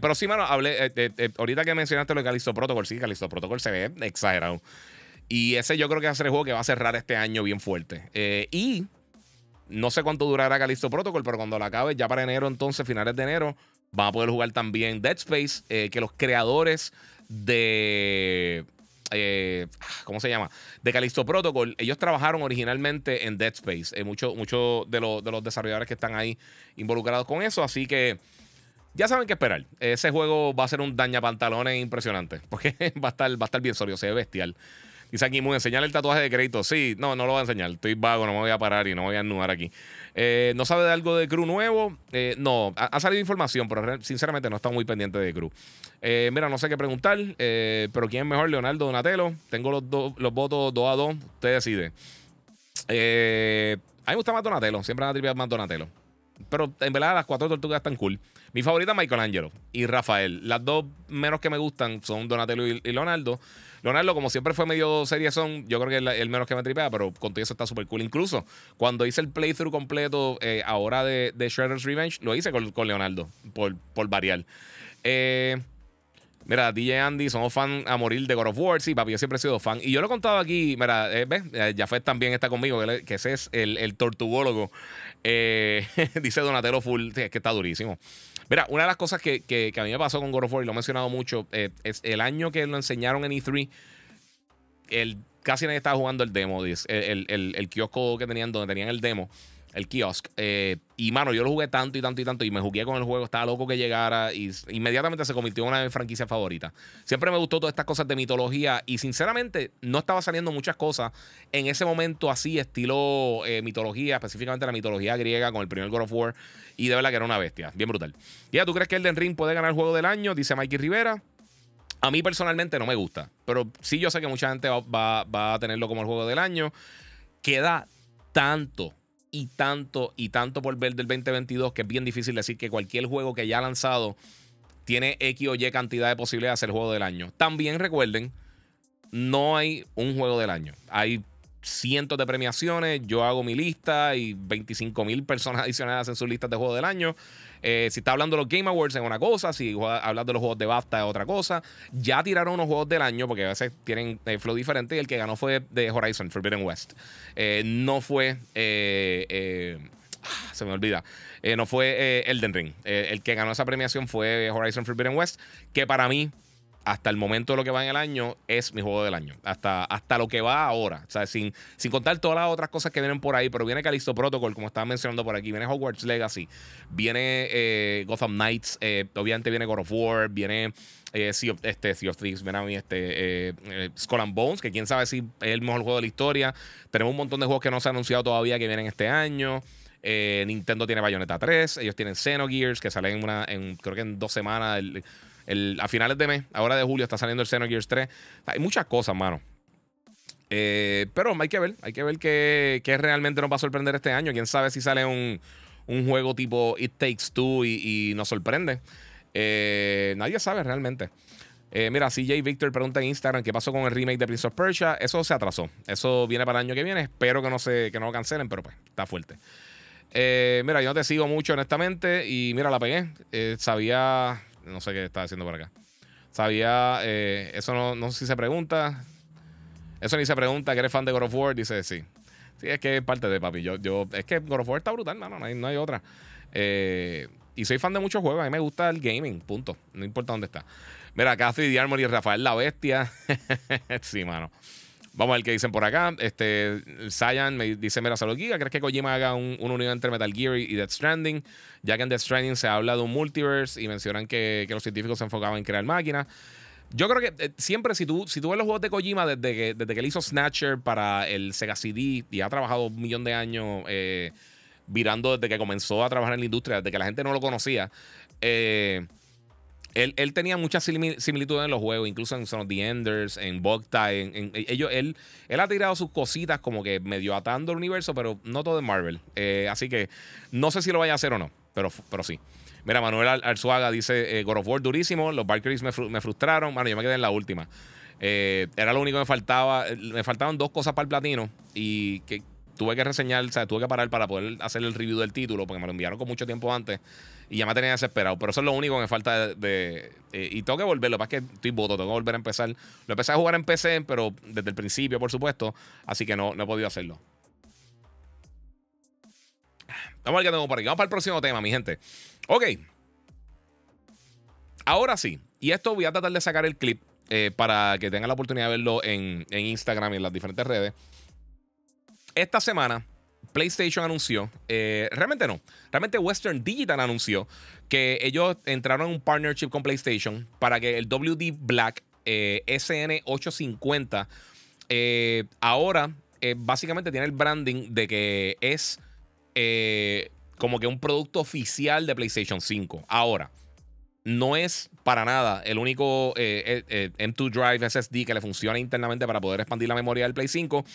Pero sí, mano, hablé. ahorita que mencionaste lo de Callisto Protocol, sí, Callisto Protocol se ve exagerado. Y ese yo creo que va a ser el juego que va a cerrar este año bien fuerte. y no sé cuánto durará Callisto Protocol, pero cuando la acabe, ya para enero, entonces, finales de enero, van a poder jugar también Dead Space, eh, que los creadores de. Eh, ¿Cómo se llama? De Callisto Protocol. Ellos trabajaron originalmente en Dead Space. Eh, Muchos de, de los desarrolladores que están ahí involucrados con eso. Así que ya saben qué esperar. Ese juego va a ser un daña pantalones impresionante. (laughs) Porque va a estar, va a estar bien sólido, se ve bestial. Dice aquí, muy enseñar el tatuaje de crédito. Sí, no, no lo voy a enseñar. Estoy vago, no me voy a parar y no me voy a anudar aquí. Eh, ¿No sabe de algo de Crew nuevo? Eh, no, ha, salido información, pero sinceramente no está muy pendiente de Crew. Eh, mira, no sé qué preguntar, pero ¿quién es mejor, Leonardo Donatello? Tengo los, los votos 2 a 2, usted decide. a mí me gusta más Donatello, siempre van a tripear más Donatello. Pero en verdad las cuatro tortugas están cool. Mi favorita es Michelangelo y Rafael. Las dos menos que me gustan son Donatello y Leonardo. Leonardo, como siempre fue medio serie son, yo creo que es el, menos que me tripea, pero con todo eso está súper cool. Incluso cuando hice el playthrough completo eh, ahora de, Shredder's Revenge, lo hice con, Leonardo, por, por variar. Eh, mira, DJ Andy, somos fan a morir de God of War. Sí, papi, yo siempre he sido fan. Y yo lo he contado aquí, mira, eh, ¿ves? Jafet también está conmigo, que, ese es el, el tortugólogo. (laughs) dice Donatello Full, es que está durísimo. Mira, una de las cosas que, a mí me pasó con God of War, y lo he mencionado mucho, eh, es el año que lo enseñaron en E3, el, casi nadie estaba jugando el demo, el, el, kiosco que tenían donde tenían el demo. El kiosk. Eh, y mano, yo lo jugué tanto y tanto y tanto y me jugué con el juego, estaba loco que llegara y inmediatamente se convirtió en una de mis franquicias favoritas. Siempre me gustó todas estas cosas de mitología y sinceramente no estaba saliendo muchas cosas en ese momento así, estilo eh, mitología, específicamente la mitología griega con el primer God of War y de verdad que era una bestia, bien brutal. Ya, ¿tú crees que Elden Ring puede ganar el juego del año? Dice Mikey Rivera. A mí personalmente no me gusta, pero sí yo sé que mucha gente va, va a tenerlo como el juego del año. Queda tanto y tanto y tanto por ver del 2022 que es bien difícil decir que cualquier juego que ya ha lanzado tiene X o Y cantidad de posibilidades de ser juego del año. También recuerden, no hay un juego del año. Hay cientos de premiaciones, yo hago mi lista y 25 mil personas (laughs) adicionales hacen sus listas de juego del año. Eh, si está hablando de los Game Awards es una cosa, si hablas de los juegos de BAFTA es otra cosa. Ya tiraron unos juegos del año porque a veces tienen eh, flow diferente y el que ganó fue de Horizon Forbidden West. Eh, no fue... Ah, se me olvida. no fue Elden Ring. el que ganó esa premiación fue Horizon Forbidden West, que para mí hasta el momento de lo que va en el año, es mi juego del año. Hasta, hasta lo que va ahora. O sea, sin, sin contar todas las otras cosas que vienen por ahí, pero viene Callisto Protocol, como estaba mencionando por aquí, viene Hogwarts Legacy, viene eh, Gotham Knights, eh, obviamente viene God of War, viene eh, sea, of, este, sea of Thieves, viene a mí este, Skull and Bones, que quién sabe si es el mejor juego de la historia. Tenemos un montón de juegos que no se han anunciado todavía que vienen este año. Nintendo tiene Bayonetta 3, ellos tienen Xenogears, que salen en una, en, creo que en dos semanas. El, a finales de mes, ahora de julio, está saliendo el Xenogears 3. Hay muchas cosas, mano. Eh, pero hay que ver, hay que ver qué, realmente nos va a sorprender este año. Quién sabe si sale un, juego tipo It Takes Two y, nos sorprende. Eh, nadie sabe realmente. Eh, mira, CJ Victor pregunta en Instagram qué pasó con el remake de Prince of Persia. Eso se atrasó. Eso viene para el año que viene. Espero que no, se, que no lo cancelen, pero pues está fuerte. mira, yo no te sigo mucho, honestamente. Y mira, la pegué. sabía. No sé qué está haciendo por acá. Sabía, eh, eso no, no sé si se pregunta. Eso ni se pregunta que eres fan de God of War. Dice sí. Sí, es que es parte de papi. Yo, yo, es que God of War está brutal, no, no, hay, no hay otra. Eh, y soy fan de muchos juegos. A mí me gusta el gaming, punto. No importa dónde está. Mira, Cathy Diarmor y Rafael la Bestia. (laughs) sí, mano. Vamos a ver qué dicen por acá. Este, Cyan me dice: Mira, salud Giga. ¿Crees que Kojima haga un, unión entre Metal Gear y Death Stranding? Ya que en Death Stranding se habla de un multiverse y mencionan que, los científicos se enfocaban en crear máquinas. Yo creo que eh, siempre, si tú, si tú ves los juegos de Kojima desde que, desde que él hizo Snatcher para el Sega CD y ha trabajado un millón de años eh, virando desde que comenzó a trabajar en la industria, desde que la gente no lo conocía. Eh, él, tenía muchas similitudes en los juegos, incluso en Son of the Enders, en Bogta. En, ellos, él, él ha tirado sus cositas como que medio atando el universo, pero no todo en Marvel. Eh, así que no sé si lo vaya a hacer o no, pero, pero sí. Mira, Manuel Arzuaga dice: eh, God of War durísimo, los Valkyries me, frustraron. Bueno, yo me quedé en la última. Eh, era lo único que me faltaba. Me faltaban dos cosas para el platino y que tuve que reseñar, o sea, tuve que parar para poder hacer el review del título porque me lo enviaron con mucho tiempo antes y ya me tenía desesperado. Pero eso es lo único que me falta de. Eh, y tengo que volverlo. Para que estoy voto, tengo que volver a empezar. Lo empecé a jugar en PC, pero desde el principio, por supuesto. Así que no, no he podido hacerlo. Vamos a ver qué tengo por aquí. Vamos para el próximo tema, mi gente. Ok. Ahora sí. Y esto voy a tratar de sacar el clip eh, para que tengan la oportunidad de verlo en, en Instagram y en las diferentes redes. Esta semana PlayStation anunció, eh, realmente no, realmente Western Digital anunció que ellos entraron en un partnership con PlayStation para que el WD Black eh, SN850 eh, ahora básicamente tiene el branding de que es como que un producto oficial de PlayStation 5. Ahora, no es para nada el único M2 Drive SSD que le funciona internamente para poder expandir la memoria del Play 5.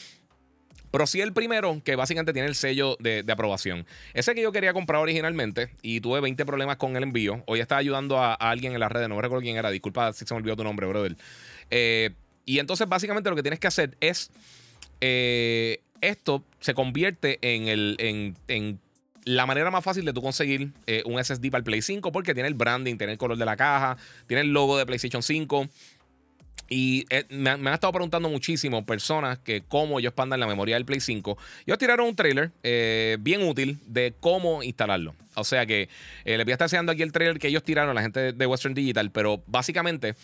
Pero sí el primero que básicamente tiene el sello de, aprobación. Ese que yo quería comprar originalmente y tuve 20 problemas con el envío. Hoy estaba ayudando a, alguien en las redes, no me recuerdo quién era. Disculpa si se me olvidó tu nombre, brother. Eh, y entonces básicamente lo que tienes que hacer es... Eh, esto se convierte en, el, en, la manera más fácil de tú conseguir eh, un SSD para el Play 5 porque tiene el branding, tiene el color de la caja, tiene el logo de PlayStation 5. Y eh, me, han estado preguntando muchísimo personas que cómo ellos expandan la memoria del Play 5. Ellos tiraron un trailer eh, bien útil de cómo instalarlo. O sea que eh, les voy a estar enseñando aquí el trailer que ellos tiraron la gente de Western Digital. Pero básicamente,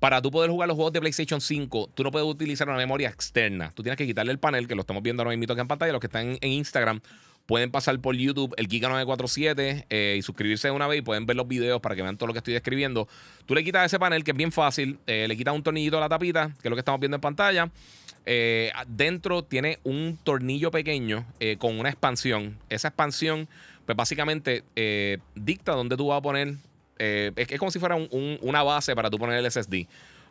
para tú poder jugar los juegos de PlayStation 5, tú no puedes utilizar una memoria externa. Tú tienes que quitarle el panel, que lo estamos viendo ahora mismo aquí en pantalla, los que están en Instagram pueden pasar por YouTube, el Giga947, eh, y suscribirse de una vez y pueden ver los videos para que vean todo lo que estoy describiendo. Tú le quitas ese panel, que es bien fácil, eh, le quitas un tornillito a la tapita, que es lo que estamos viendo en pantalla. Eh, dentro tiene un tornillo pequeño con una expansión. Esa expansión, pues básicamente dicta dónde tú vas a poner. Es, como si fuera una base para tú poner el SSD.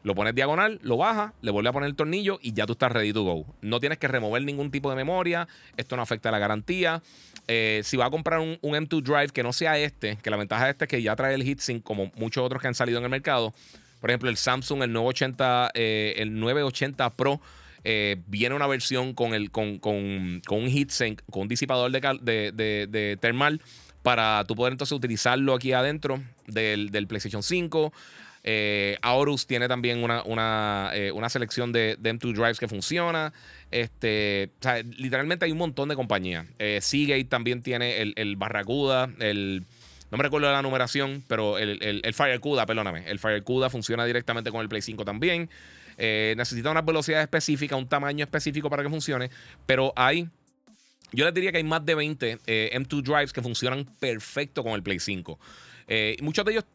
Lo pones diagonal, lo bajas, le vuelves a poner el tornillo y ya tú estás ready to go. No tienes que remover ningún tipo de memoria. Esto no afecta a la garantía. Eh, si vas a comprar un, M2 Drive que no sea este, que la ventaja de este es que ya trae el heatsink como muchos otros que han salido en el mercado. Por ejemplo, el Samsung, el 980, eh, el 980 Pro. Eh, viene una versión con, el, con, un heatsink, con un disipador de, de, thermal para tú poder entonces utilizarlo aquí adentro del PlayStation 5. Eh, Aorus tiene también una, eh, selección de, M2 Drives que funciona. Este, literalmente hay un montón de compañías. Eh, Seagate también tiene el, el Barracuda, el. No me recuerdo la numeración, pero el, el, el Firecuda, perdóname. El Firecuda funciona directamente con el Play 5 también. necesita una velocidad específica, un tamaño específico para que funcione. Pero hay. Yo les diría que hay más de 20 M2 Drives que funcionan perfecto con el Play 5. muchos de ellos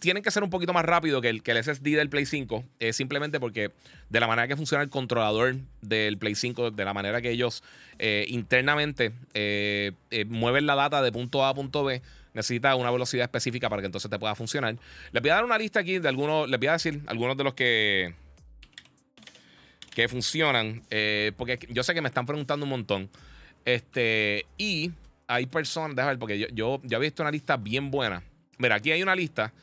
tienen que ser un poquito más rápido que el, que el SSD del Play 5, eh, simplemente porque de la manera que funciona el controlador del Play 5, de la manera que ellos eh, internamente eh, mueven la data de punto A a punto B, necesita una velocidad específica para que entonces te pueda funcionar. Les voy a dar una lista aquí de algunos, les voy a decir algunos de los que que funcionan, porque yo sé que me están preguntando un montón. Este, y hay personas, déjame ver, porque yo, yo, yo he visto una lista bien buena. Mira, aquí hay una lista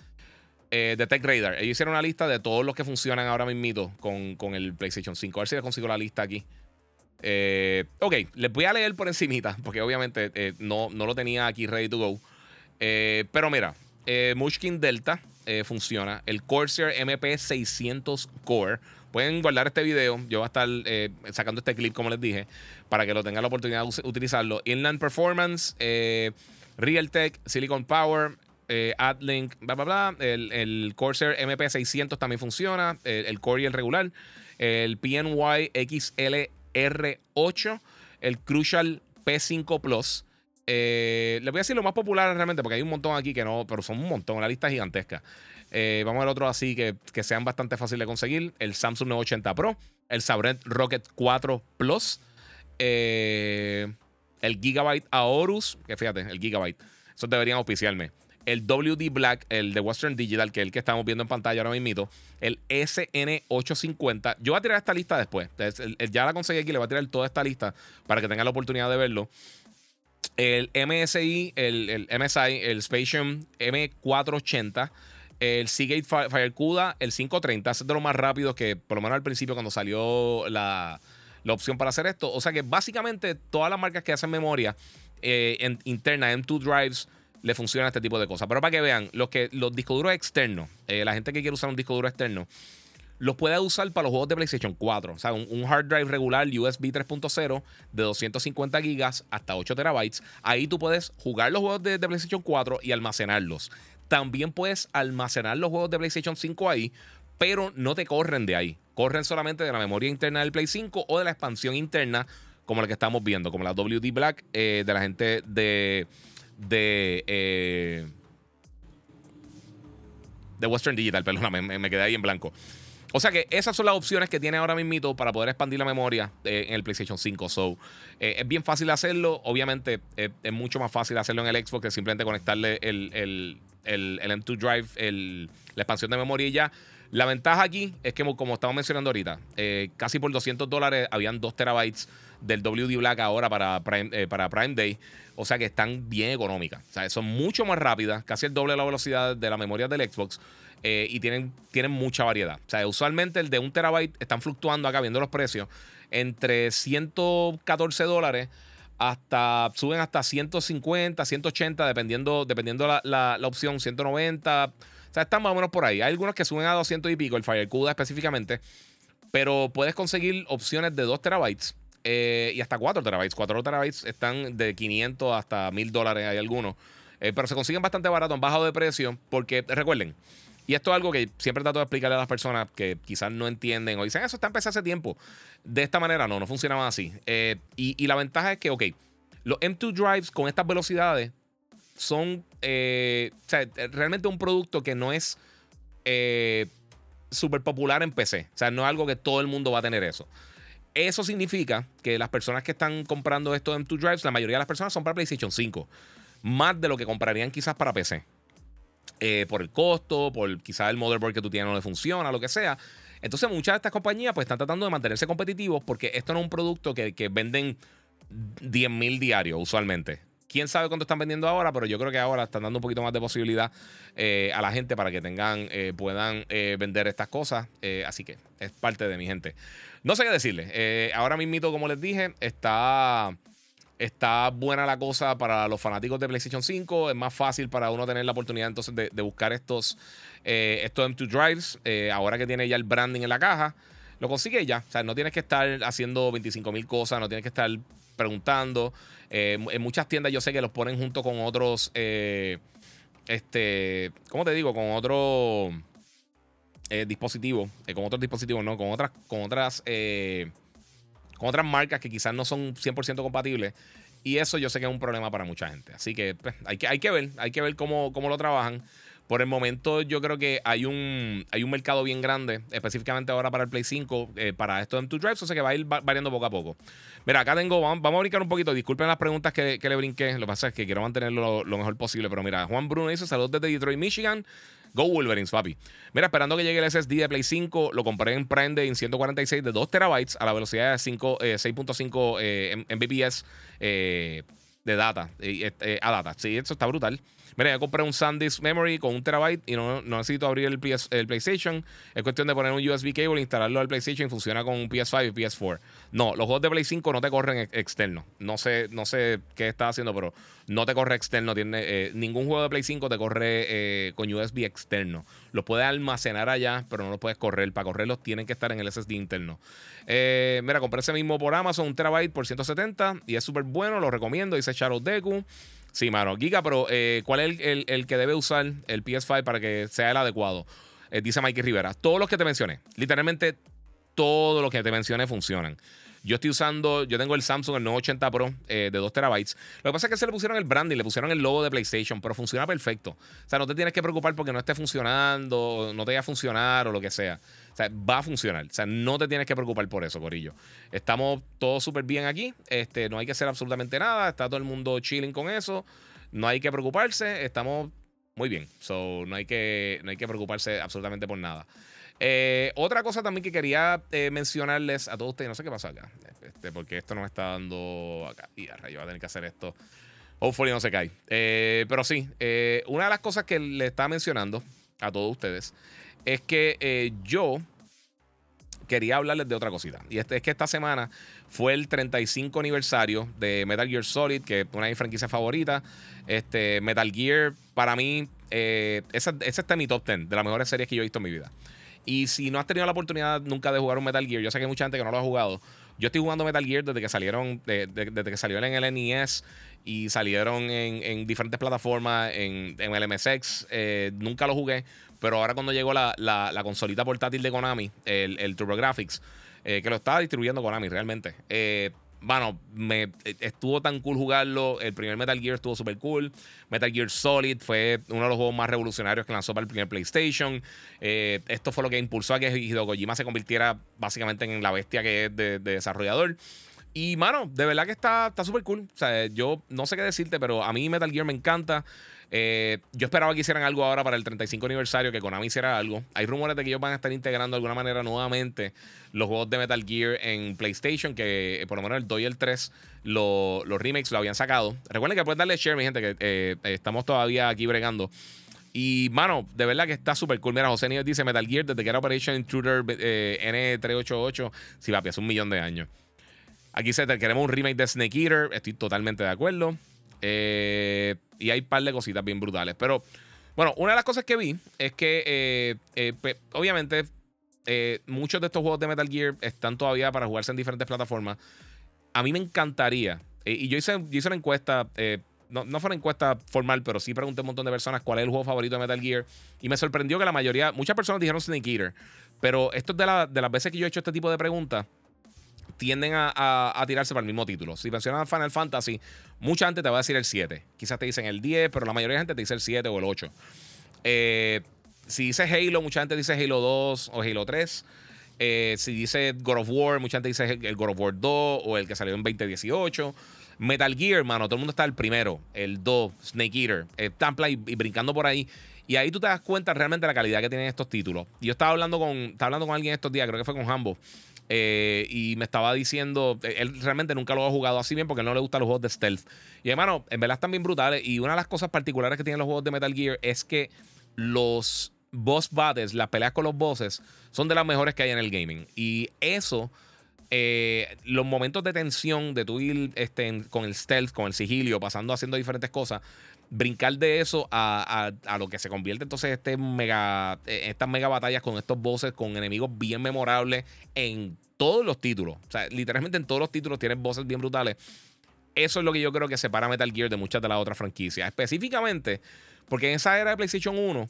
eh, de Tech Radar. Ellos hicieron una lista de todos los que funcionan ahora mismo con, con el PlayStation 5. A ver si les consigo la lista aquí. Eh, ok, les voy a leer por encimita, (laughs) porque obviamente eh, no, no, lo tenía aquí ready to go. pero mira, Mushkin Delta funciona. El Corsair MP600 Core. Pueden guardar este video. Yo voy a estar sacando este clip, como les dije, para que lo tengan la oportunidad de utilizarlo. Inland Performance, Realtek, Silicon Power, eh, AdLink, bla, bla, bla. El, el Corsair MP600 también funciona. El, Core y el regular. El PNY XLR8. El Crucial P5 Plus. Eh, les voy a decir lo más popular realmente, porque hay un montón aquí que no, pero son un montón, una lista gigantesca. Eh, vamos a ver otro así que, que, sean bastante fáciles de conseguir. El Samsung 980 Pro, el Sabret Rocket 4 Plus, el Gigabyte Aorus, que fíjate, el Gigabyte. Eso deberían auspiciarme el WD Black, el de Western Digital, que es el que estamos viendo en pantalla ahora mismo, el SN850. Yo voy a tirar esta lista después. ya la conseguí aquí, le voy a tirar toda esta lista para que tengan la oportunidad de verlo. El MSI, el, MSI, el Spatium M480, el Seagate Firecuda, el 530. es de los más rápidos que, por lo menos al principio, cuando salió la, opción para hacer esto. O sea que básicamente todas las marcas que hacen memoria eh, interna, M2 Drives, le funciona este tipo de cosas. Pero para que vean, los, que, los discos duros externos, eh, la gente que quiere usar un disco duro externo, los puede usar para los juegos de PlayStation 4. O sea, un, hard drive regular USB 3.0 de 250 gigas hasta 8 terabytes. Ahí tú puedes jugar los juegos de, PlayStation 4 y almacenarlos. También puedes almacenar los juegos de PlayStation 5 ahí, pero no te corren de ahí. Corren solamente de la memoria interna del Play 5 o de la expansión interna, como la que estamos viendo, como la WD Black eh, de la gente de de. Eh, de Western Digital, perdóname, me, quedé ahí en blanco. O sea que esas son las opciones que tiene ahora mismo para poder expandir la memoria eh, en el PlayStation 5. So, eh, es bien fácil hacerlo. Obviamente es mucho más fácil hacerlo en el Xbox que simplemente conectarle el, el, el, M2 Drive, la expansión de memoria y ya. La ventaja aquí es que, como estamos mencionando ahorita, casi por 200 dólares habían 2 terabytes del WD Black ahora para Prime, para Prime Day. O sea que están bien económicas. O sea, son mucho más rápidas, casi el doble de la velocidad de la memoria del Xbox. Eh, y tienen, tienen mucha variedad. O sea, usualmente el de un terabyte están fluctuando acá viendo los precios entre 114 dólares hasta suben hasta 150, 180, dependiendo, dependiendo la, la, la, opción, 190. O sea, están más o menos por ahí. Hay algunos que suben a 200 y pico, el FireCuda específicamente. Pero puedes conseguir opciones de 2 terabytes eh, y hasta 4 terabytes. 4 terabytes están de 500 hasta 1000 dólares, hay algunos. Eh, pero se consiguen bastante barato, han bajado de precio, porque recuerden, y esto es algo que siempre trato de explicarle a las personas que quizás no entienden o dicen, eso está empezando hace tiempo. De esta manera no, no funcionaba así. Eh, y, la ventaja es que, ok, Los M2 drives con estas velocidades son eh, realmente un producto que no es eh, súper popular en PC. O sea, no es algo que todo el mundo va a tener eso. Eso significa que las personas que están comprando estos M2 drives, la mayoría de las personas son para PlayStation 5. Más de lo que comprarían quizás para PC. Eh, por el costo, por quizás el motherboard que tú tienes no le funciona, lo que sea. Entonces muchas de estas compañías pues están tratando de mantenerse competitivos porque esto no es un producto que, que venden 10.000 diarios usualmente. Quién sabe cuánto están vendiendo ahora, pero yo creo que ahora están dando un poquito más de posibilidad eh, a la gente para que tengan, eh, puedan eh, vender estas cosas. así que es parte de mi gente. No sé qué decirle. ahora mismo, como les dije, está, está buena la cosa para los fanáticos de PlayStation 5. Es más fácil para uno tener la oportunidad entonces de, buscar estos, estos M2 Drives. ahora que tiene ya el branding en la caja lo consigue ya. O sea, no tienes que estar haciendo 25 mil cosas, no tienes que estar preguntando. Eh, en muchas tiendas yo sé que los ponen junto con otros, eh, este, ¿cómo te digo? Con otros eh, dispositivos, con otros dispositivos, no, con otras, con otras, con otras marcas que quizás no son 100% compatibles. Y eso yo sé que es un problema para mucha gente. Así que pues, hay, que hay que ver, hay que ver cómo, cómo lo trabajan. Por el momento, yo creo que hay un, hay un mercado bien grande, específicamente ahora para el Play 5, eh, para esto en 2 Drives, o sea que va a ir variando poco a poco. Mira, acá tengo, vamos, a brincar un poquito. Disculpen las preguntas que, le brinqué. Lo que pasa es que quiero mantenerlo lo, mejor posible. Pero mira, Juan Bruno dice: Saludos desde Detroit, Michigan. Go Wolverines, papi. Mira, esperando que llegue el SSD de Play 5, lo compré en Prime en 146 de 2 terabytes a la velocidad de 6.5 eh, eh, Mbps de data, a data. Sí, eso está brutal. Mira, ya compré un SanDisk Memory con un terabyte y no, necesito abrir el, el, PlayStation. Es cuestión de poner un USB cable, instalarlo al PlayStation y funciona con un PS5 y PS4. No, los juegos de Play 5 no te corren externo. No sé, no sé qué está haciendo, pero no te corre externo. Tiene, eh, ningún juego de Play 5 te corre eh, con USB externo. Los puedes almacenar allá, pero no los puedes correr. Para correrlos tienen que estar en el SSD interno. Eh, mira, compré ese mismo por Amazon, un terabyte por 170 y es súper bueno, lo recomiendo. Dice Shadow Deku. Sí, mano. Giga, pero eh, ¿cuál es el, que debe usar el PS5 para que sea el adecuado? Eh, dice Mikey Rivera. Todos los que te mencioné. Literalmente todos los que te mencioné funcionan. Yo estoy usando, yo tengo el Samsung, el 980 Pro eh, de 2 terabytes. Lo que pasa es que se le pusieron el branding, le pusieron el logo de PlayStation, pero funciona perfecto. O sea, no te tienes que preocupar porque no esté funcionando, no te vaya a funcionar o lo que sea. O sea, va a funcionar. O sea, no te tienes que preocupar por eso, Corillo. Estamos todos súper bien aquí. Este, no hay que hacer absolutamente nada. Está todo el mundo chilling con eso. No hay que preocuparse. Estamos muy bien. So, no hay que, no hay que preocuparse absolutamente por nada. Eh, otra cosa también que quería eh, mencionarles a todos ustedes, no sé qué pasa acá, este, porque esto no me está dando acá. Y a rayo, va a tener que hacer esto. Hopefully no se cae. Eh, pero sí, una de las cosas que le estaba mencionando a todos ustedes es que yo quería hablarles de otra cosita. Y este, es que esta semana fue el 35 aniversario de Metal Gear Solid, que es una de mis franquicias favoritas. Este, Metal Gear, para mí, esa, esa está en mi top 10 de las mejores series que yo he visto en mi vida. Y si no has tenido la oportunidad nunca de jugar un Metal Gear, yo sé que hay mucha gente que no lo ha jugado. Yo estoy jugando Metal Gear desde que salieron, desde que salió en el NES y salieron en, diferentes plataformas, en, en el MSX. Eh, nunca lo jugué, pero ahora cuando llegó la, la, consolita portátil de Konami, el, el TurboGrafx, eh, que lo estaba distribuyendo Konami realmente. Eh, bueno, me e, estuvo tan cool jugarlo. El primer Metal Gear estuvo súper cool. Metal Gear Solid fue uno de los juegos más revolucionarios que lanzó para el primer PlayStation. Eh, esto fue lo que impulsó a que Hideo se convirtiera básicamente en la bestia que es de, desarrollador. Y, mano, de verdad que está súper cool. O sea, yo no sé qué decirte, pero a mí Metal Gear me encanta. Eh, yo esperaba que hicieran algo ahora para el 35 aniversario, que Konami hiciera algo. Hay rumores de que ellos van a estar integrando de alguna manera nuevamente los juegos de Metal Gear en PlayStation, que eh, por lo menos el 2 y el 3, los remakes lo habían sacado. Recuerden que pueden darle share, mi gente, que eh, estamos todavía aquí bregando. Y, mano, de verdad que está súper cool. Mira, José Nieves dice Metal Gear desde que era Operation Intruder N388. Sí, papi, hace un millón de años. Aquí se te queremos un remake de Snake Eater. Estoy totalmente de acuerdo. Eh, y hay un par de cositas bien brutales. Pero, bueno, una de las cosas que vi es que, eh, eh, pues, obviamente, muchos de estos juegos de Metal Gear están todavía para jugarse en diferentes plataformas. A mí me encantaría, y yo hice, hice una encuesta, no, no, fue una encuesta formal, pero sí pregunté a un montón de personas cuál es el juego favorito de Metal Gear. Y me sorprendió que la mayoría, muchas personas dijeron Snake Eater. Pero esto es de, de las veces que yo he hecho este tipo de preguntas tienden a, tirarse para el mismo título. Si mencionas Final Fantasy, mucha gente te va a decir el 7. Quizás te dicen el 10, pero la mayoría de gente te dice el 7 o el 8. Eh, si dice Halo, mucha gente dice Halo 2 o Halo 3. Eh, si dice God of War, mucha gente dice el God of War 2 o el que salió en 2018. Metal Gear, mano, todo el mundo está el primero, el 2, Snake Eater, eh, Tampla y, brincando por ahí. Y ahí tú te das cuenta realmente de la calidad que tienen estos títulos. yo estaba hablando con, estaba hablando con alguien estos días, creo que fue con Hambo. Eh, y me estaba diciendo, él realmente nunca lo ha jugado así bien porque no le gustan los juegos de stealth. Y hermano, en verdad están bien brutales. Y una de las cosas particulares que tienen los juegos de Metal Gear es que los boss battles, las peleas con los bosses, son de las mejores que hay en el gaming. Y eso, eh, los momentos de tensión de tu ir este, con el stealth, con el sigilio, pasando haciendo diferentes cosas, brincar de eso a, lo que se convierte entonces este mega, eh, estas mega batallas con estos bosses, con enemigos bien memorables en todos los títulos. O sea, literalmente en todos los títulos tienes bosses bien brutales. Eso es lo que yo creo que separa Metal Gear de muchas de las otras franquicias. Específicamente, porque en esa era de PlayStation 1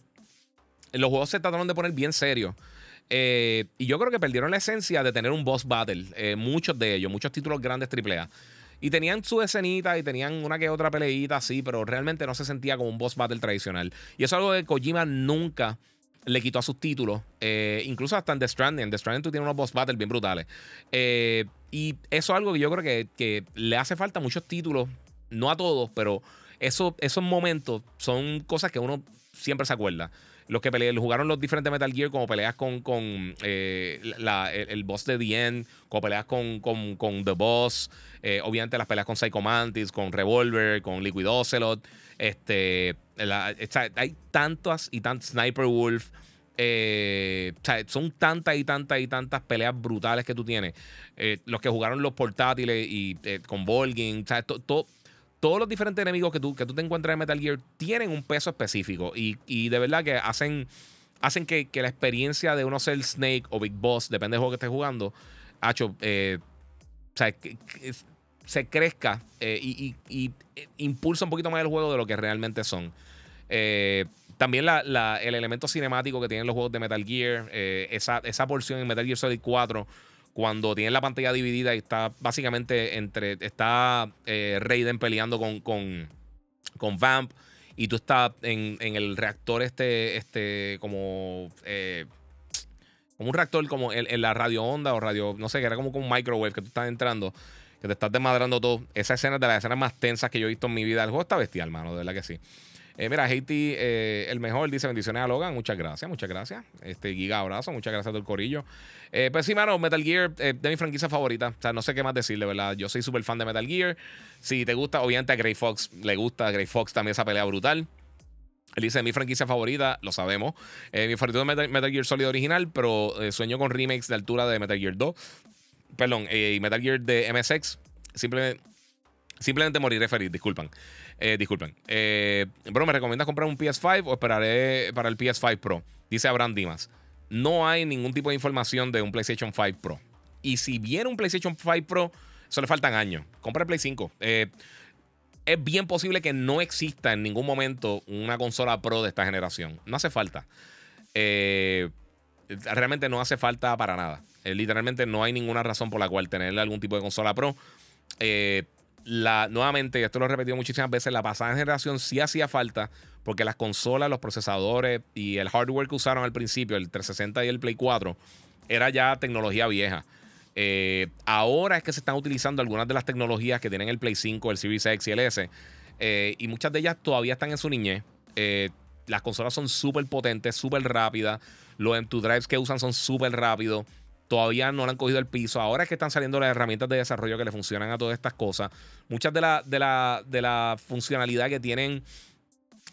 los juegos se trataron de poner bien serios. Eh, y yo creo que perdieron la esencia de tener un boss battle. Eh, muchos de ellos, muchos títulos grandes AAA. Y tenían su escenita y tenían una que otra peleita así, pero realmente no se sentía como un boss battle tradicional. Y eso es algo que Kojima nunca le quitó a sus títulos. Eh, incluso hasta en The Stranding. En The Stranding tú tienes unos boss battles bien brutales. y eso es algo que yo creo que, que, le hace falta a muchos títulos. No a todos, pero eso, esos momentos son cosas que uno siempre se acuerda los que peleé, jugaron los diferentes Metal Gear, como peleas con, con eh, el, boss de The End, como peleas con, con, The Boss, eh, obviamente las peleas con Psycho Mantis, con Revolver, con Liquid Ocelot. Este, hay tantas y tantas Sniper Wolf. Eh, son tantas y tantas y tantas peleas brutales que tú tienes. los que jugaron los portátiles y con Volgin, todo todos los diferentes enemigos que tú, que tú te encuentras en Metal Gear tienen un peso específico y, de verdad que hacen, hacen que, la experiencia de uno ser Snake o Big Boss, depende del juego que estés jugando, hecho, eh, se crezca eh, y, impulsa un poquito más el juego de lo que realmente son. Eh, también el elemento cinemático que tienen los juegos de Metal Gear, esa, esa porción en Metal Gear Solid 4 cuando tiene la pantalla dividida y está básicamente entre. Está eh, Raiden peleando con, con, con, Vamp y tú estás en, el reactor este, este como. Eh, como un reactor como en, la radio onda o radio, no sé, que era como un microwave que tú estás entrando, que te estás desmadrando todo. Esa escena es de las escenas más tensas que yo he visto en mi vida. El juego está bestial, mano, de verdad que sí. Eh, mira, Haiti, eh, el mejor, dice bendiciones a Logan. Muchas gracias, muchas gracias. Este Giga abrazo, muchas gracias a todo el corillo. Eh, pues sí, mano, Metal Gear de mi franquicia favorita. O sea, no sé qué más decirle, ¿verdad? Yo soy súper fan de Metal Gear. Si te gusta, obviamente a Grey Fox le gusta. Grey Fox también esa pelea brutal. Él dice, mi franquicia favorita, lo sabemos. mi favorito es Metal, Metal, Gear Solid original, pero sueño con remakes de altura de Metal Gear 2. Perdón, y Metal Gear de MSX. Simplemente, simplemente moriré feliz, disculpan. Eh, disculpen. Eh, bro, ¿me recomiendas comprar un PS5 o esperaré para el PS5 Pro? Dice Abraham Dimas. No hay ningún tipo de información de un PlayStation 5 Pro. Y si viene un PlayStation 5 Pro, eso le faltan años. Compra el Play 5. Eh, es bien posible que no exista en ningún momento una consola Pro de esta generación. No hace falta. realmente no hace falta para nada. literalmente no hay ninguna razón por la cual tener algún tipo de consola Pro. Eh, la, nuevamente, esto lo he repetido muchísimas veces, la pasada generación sí hacía falta porque las consolas, los procesadores y el hardware que usaron al principio, el 360 y el Play 4, era ya tecnología vieja. Eh, ahora es que se están utilizando algunas de las tecnologías que tienen el Play 5, el Series X y el S, eh, y muchas de ellas todavía están en su niñez. Eh, las consolas son súper potentes, súper rápidas. Los M2 drives que usan son súper rápidos todavía no le han cogido el piso. Ahora es que están saliendo las herramientas de desarrollo que le funcionan a todas estas cosas. Muchas de la, de la, de la funcionalidad que tienen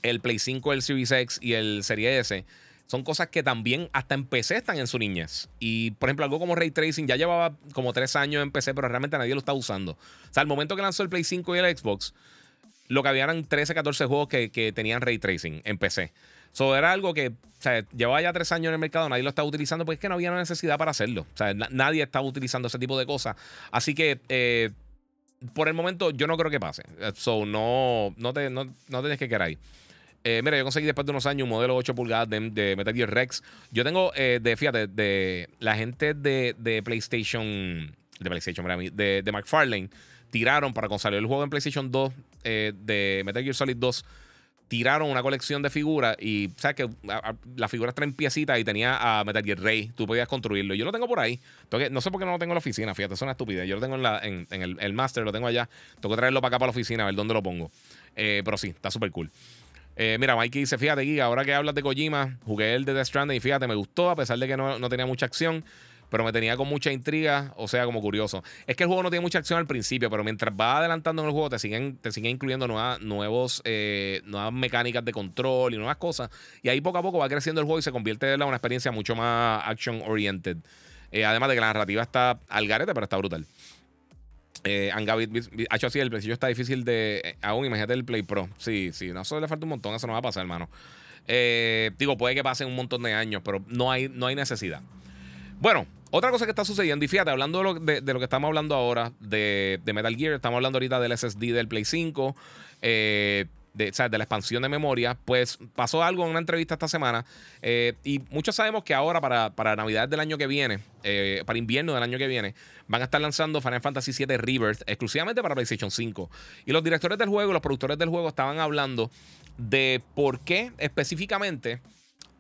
el Play 5, el Series X y el Series S son cosas que también hasta en PC están en su niñez. Y por ejemplo, algo como Ray Tracing ya llevaba como tres años en PC, pero realmente nadie lo está usando. O sea, al momento que lanzó el Play 5 y el Xbox, lo que había eran 13, 14 juegos que, que tenían Ray Tracing en PC. Eso era algo que llevaba ya tres años en el mercado, nadie lo estaba utilizando, pues es que no había necesidad para hacerlo. O sea, nadie estaba utilizando ese tipo de cosas. Así que, eh, por el momento, yo no creo que pase. So, no, no, te, no, no tienes que quedar ahí. Eh, mira, yo conseguí después de unos años un modelo 8 pulgadas de, Metal Gear Rex. Yo tengo, eh, de, fíjate, de la gente de, de PlayStation de PlayStation, de, de McFarlane, tiraron para cuando el juego en PlayStation 2 eh, de Metal Gear Solid 2 tiraron una colección de figuras y, ¿sabes que Las figuras traen piecitas y tenía a Metal Gear Rey. Tú podías construirlo. Yo lo tengo por ahí. no sé por qué no lo tengo en la oficina, fíjate, es una estupidez. Yo lo tengo en, la, en, el, Master, lo tengo allá. Tengo que traerlo para acá, para la oficina, a ver dónde lo pongo. Eh, pero sí, está súper cool. Eh, mira, Mikey dice, fíjate, Giga, ahora que hablas de Kojima, jugué el de Death Stranding y fíjate, me gustó, a pesar de que no, no tenía mucha acción pero me tenía con mucha intriga, o sea, como curioso. Es que el juego no tiene mucha acción al principio, pero mientras va adelantando en el juego, te siguen, te siguen incluyendo nuevas, nuevos, eh, nuevas mecánicas de control y nuevas cosas. Y ahí poco a poco va creciendo el juego y se convierte en una experiencia mucho más action-oriented. Eh, además de que la narrativa está al garete, pero está brutal. Eh, hecho así, el precio está difícil de. Eh, aún imagínate el Play Pro. Sí, sí, no, eso le falta un montón, eso no va a pasar, hermano. digo, puede que pasen un montón de años, pero no hay, no hay necesidad. Bueno, otra cosa que está sucediendo, y fíjate, hablando de lo, que estamos hablando ahora de, Metal Gear, estamos hablando ahorita del SSD del Play 5, eh, de, la expansión de memoria, pues pasó algo en una entrevista esta semana. Eh, y muchos sabemos que ahora, para, para Navidad del año que viene, eh, para invierno del año que viene, van a estar lanzando Final Fantasy VII Rebirth exclusivamente para PlayStation 5. Y los directores del juego, los productores del juego, estaban hablando de por qué específicamente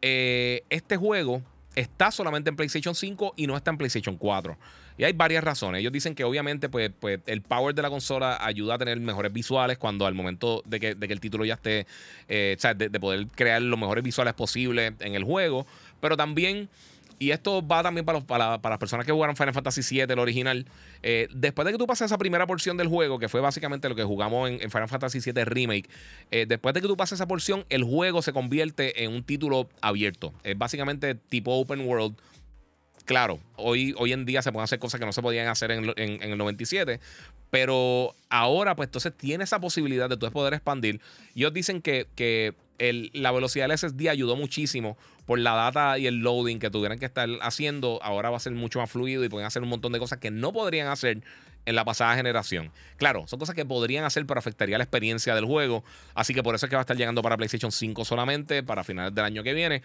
este juego está solamente en PlayStation 5 y no está en PlayStation 4. Y hay varias razones. Ellos dicen que obviamente pues, pues el power de la consola ayuda a tener mejores visuales cuando al momento de que, el título ya esté, eh, o sea, de, de, poder crear los mejores visuales posibles en el juego. Pero también y esto va también para, las personas que jugaron Final Fantasy VII, el original. Eh, después de que tú pases esa primera porción del juego, que fue básicamente lo que jugamos en, Final Fantasy VII Remake, eh, después de que tú pases esa porción, el juego se convierte en un título abierto. Es básicamente tipo open world. Claro, hoy, en día se pueden hacer cosas que no se podían hacer en, el 97, pero ahora, pues entonces tiene esa posibilidad de tú poder expandir. Ellos dicen que, que la velocidad del SSD ayudó muchísimo por la data y el loading que tuvieran que estar haciendo. Ahora va a ser mucho más fluido y pueden hacer un montón de cosas que no podrían hacer en la pasada generación. Claro, son cosas que podrían hacer, pero afectaría la experiencia del juego. Así que por eso es que va a estar llegando para PlayStation 5 solamente, para finales del año que viene.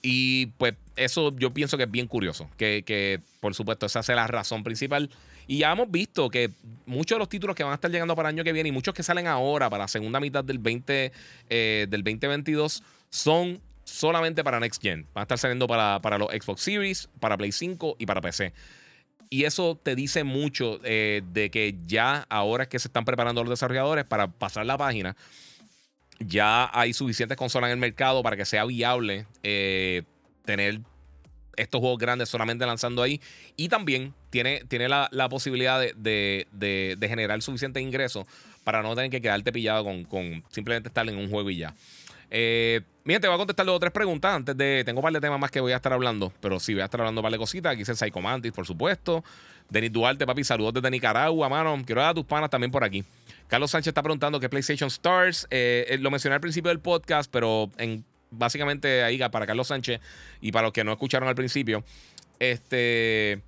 Y pues eso yo pienso que es bien curioso, que, que por supuesto esa es la razón principal. Y ya hemos visto que muchos de los títulos que van a estar llegando para el año que viene y muchos que salen ahora para la segunda mitad del, 20, eh, del 2022 son solamente para Next Gen. Van a estar saliendo para, para, los Xbox Series, para Play 5 y para PC. Y eso te dice mucho eh, de que ya ahora es que se están preparando los desarrolladores para pasar la página. Ya hay suficientes consolas en el mercado para que sea viable eh, tener estos juegos grandes solamente lanzando ahí. Y también tiene, tiene la, posibilidad de, generar suficiente ingreso para no tener que quedarte pillado con, simplemente estar en un juego y ya. Eh, mira, te voy a contestar dos o tres preguntas antes de. Tengo un par de temas más que voy a estar hablando, pero sí, voy a estar hablando un par de cositas. Aquí dice Psycho por supuesto. Denis Duarte, papi, saludos desde Nicaragua, mano. Quiero dar a tus panas también por aquí. Carlos Sánchez está preguntando qué PlayStation Stars. Eh, eh, lo mencioné al principio del podcast, pero en básicamente ahí para Carlos Sánchez y para los que no escucharon al principio. Este.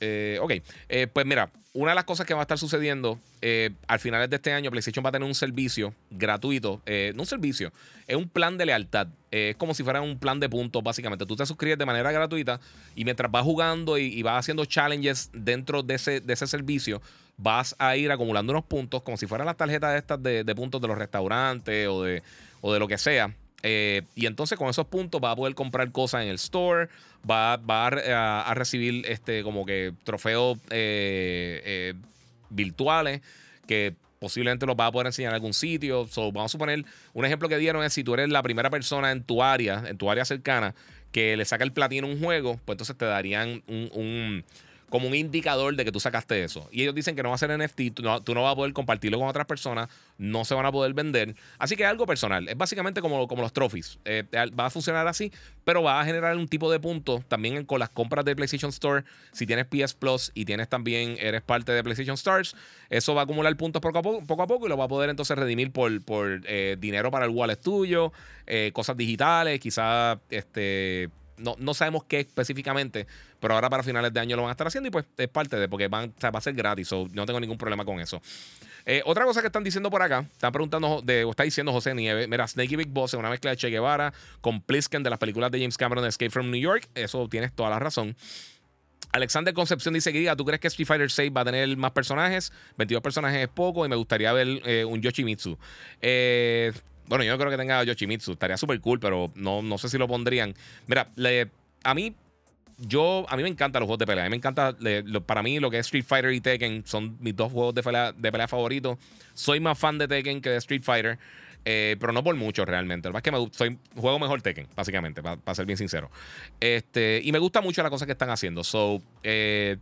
Eh, ok, eh, pues mira, una de las cosas que va a estar sucediendo eh, al final de este año, PlayStation va a tener un servicio gratuito, no un servicio, es un plan de lealtad, es como si fuera un plan de puntos básicamente. Tú te suscribes de manera gratuita y mientras vas jugando y, vas haciendo challenges dentro de ese, de ese servicio, vas a ir acumulando unos puntos como si fueran las tarjetas de estas de, puntos de los restaurantes o de, o de lo que sea. Eh, y entonces con esos puntos va a poder comprar cosas en el store, va, va a, recibir este como que trofeos eh, eh, virtuales que posiblemente los va a poder enseñar en algún sitio. vamos a suponer, un ejemplo que dieron es si tú eres la primera persona en tu área, en tu área cercana, que le saca el platino a un juego, pues entonces te darían un como un indicador de que tú sacaste eso. Y ellos dicen que no va a ser NFT, tú no, tú no vas a poder compartirlo con otras personas, no se van a poder vender. Así que es algo personal. Es básicamente como, como los trophies. Eh, va a funcionar así, pero va a generar un tipo de puntos también con las compras de PlayStation Store. Si tienes PS Plus y tienes también, eres parte de PlayStation Stars, eso va a acumular puntos poco a poco, poco, a poco y lo va a poder entonces redimir por, por eh, dinero para el wallet tuyo, eh, cosas digitales, quizás este, no, sabemos qué específicamente, pero ahora para finales de año lo van a estar haciendo y pues es parte de, porque van, va a ser gratis, no tengo ningún problema con eso. Eh, otra cosa que están diciendo por acá, están preguntando, de, o está diciendo José Nieves, mira, Snake y Big Boss es una mezcla de Che Guevara con Plisken de las películas de James Cameron Escape from New York, eso tienes toda la razón. Alexander Concepción dice, Giga, ¿tú crees que Street Fighter 6 va a tener más personajes? 22 personajes es poco y me gustaría ver eh, un Yoshimitsu. Eh, bueno, yo no creo que tenga Yoshimitsu. Estaría súper cool, pero no, no sé si lo pondrían. Mira, a mí yo, a mí me encantan los juegos de pelea. A mí me encanta, para mí lo que es Street Fighter y Tekken son mis dos juegos de pelea, de pelea favoritos. Soy más fan de Tekken que de Street Fighter. Eh, pero no por mucho realmente. Lo que es que soy, juego mejor Tekken, básicamente, para ser bien sincero. Este, y me gusta mucho la cosa que están haciendo. So, eh,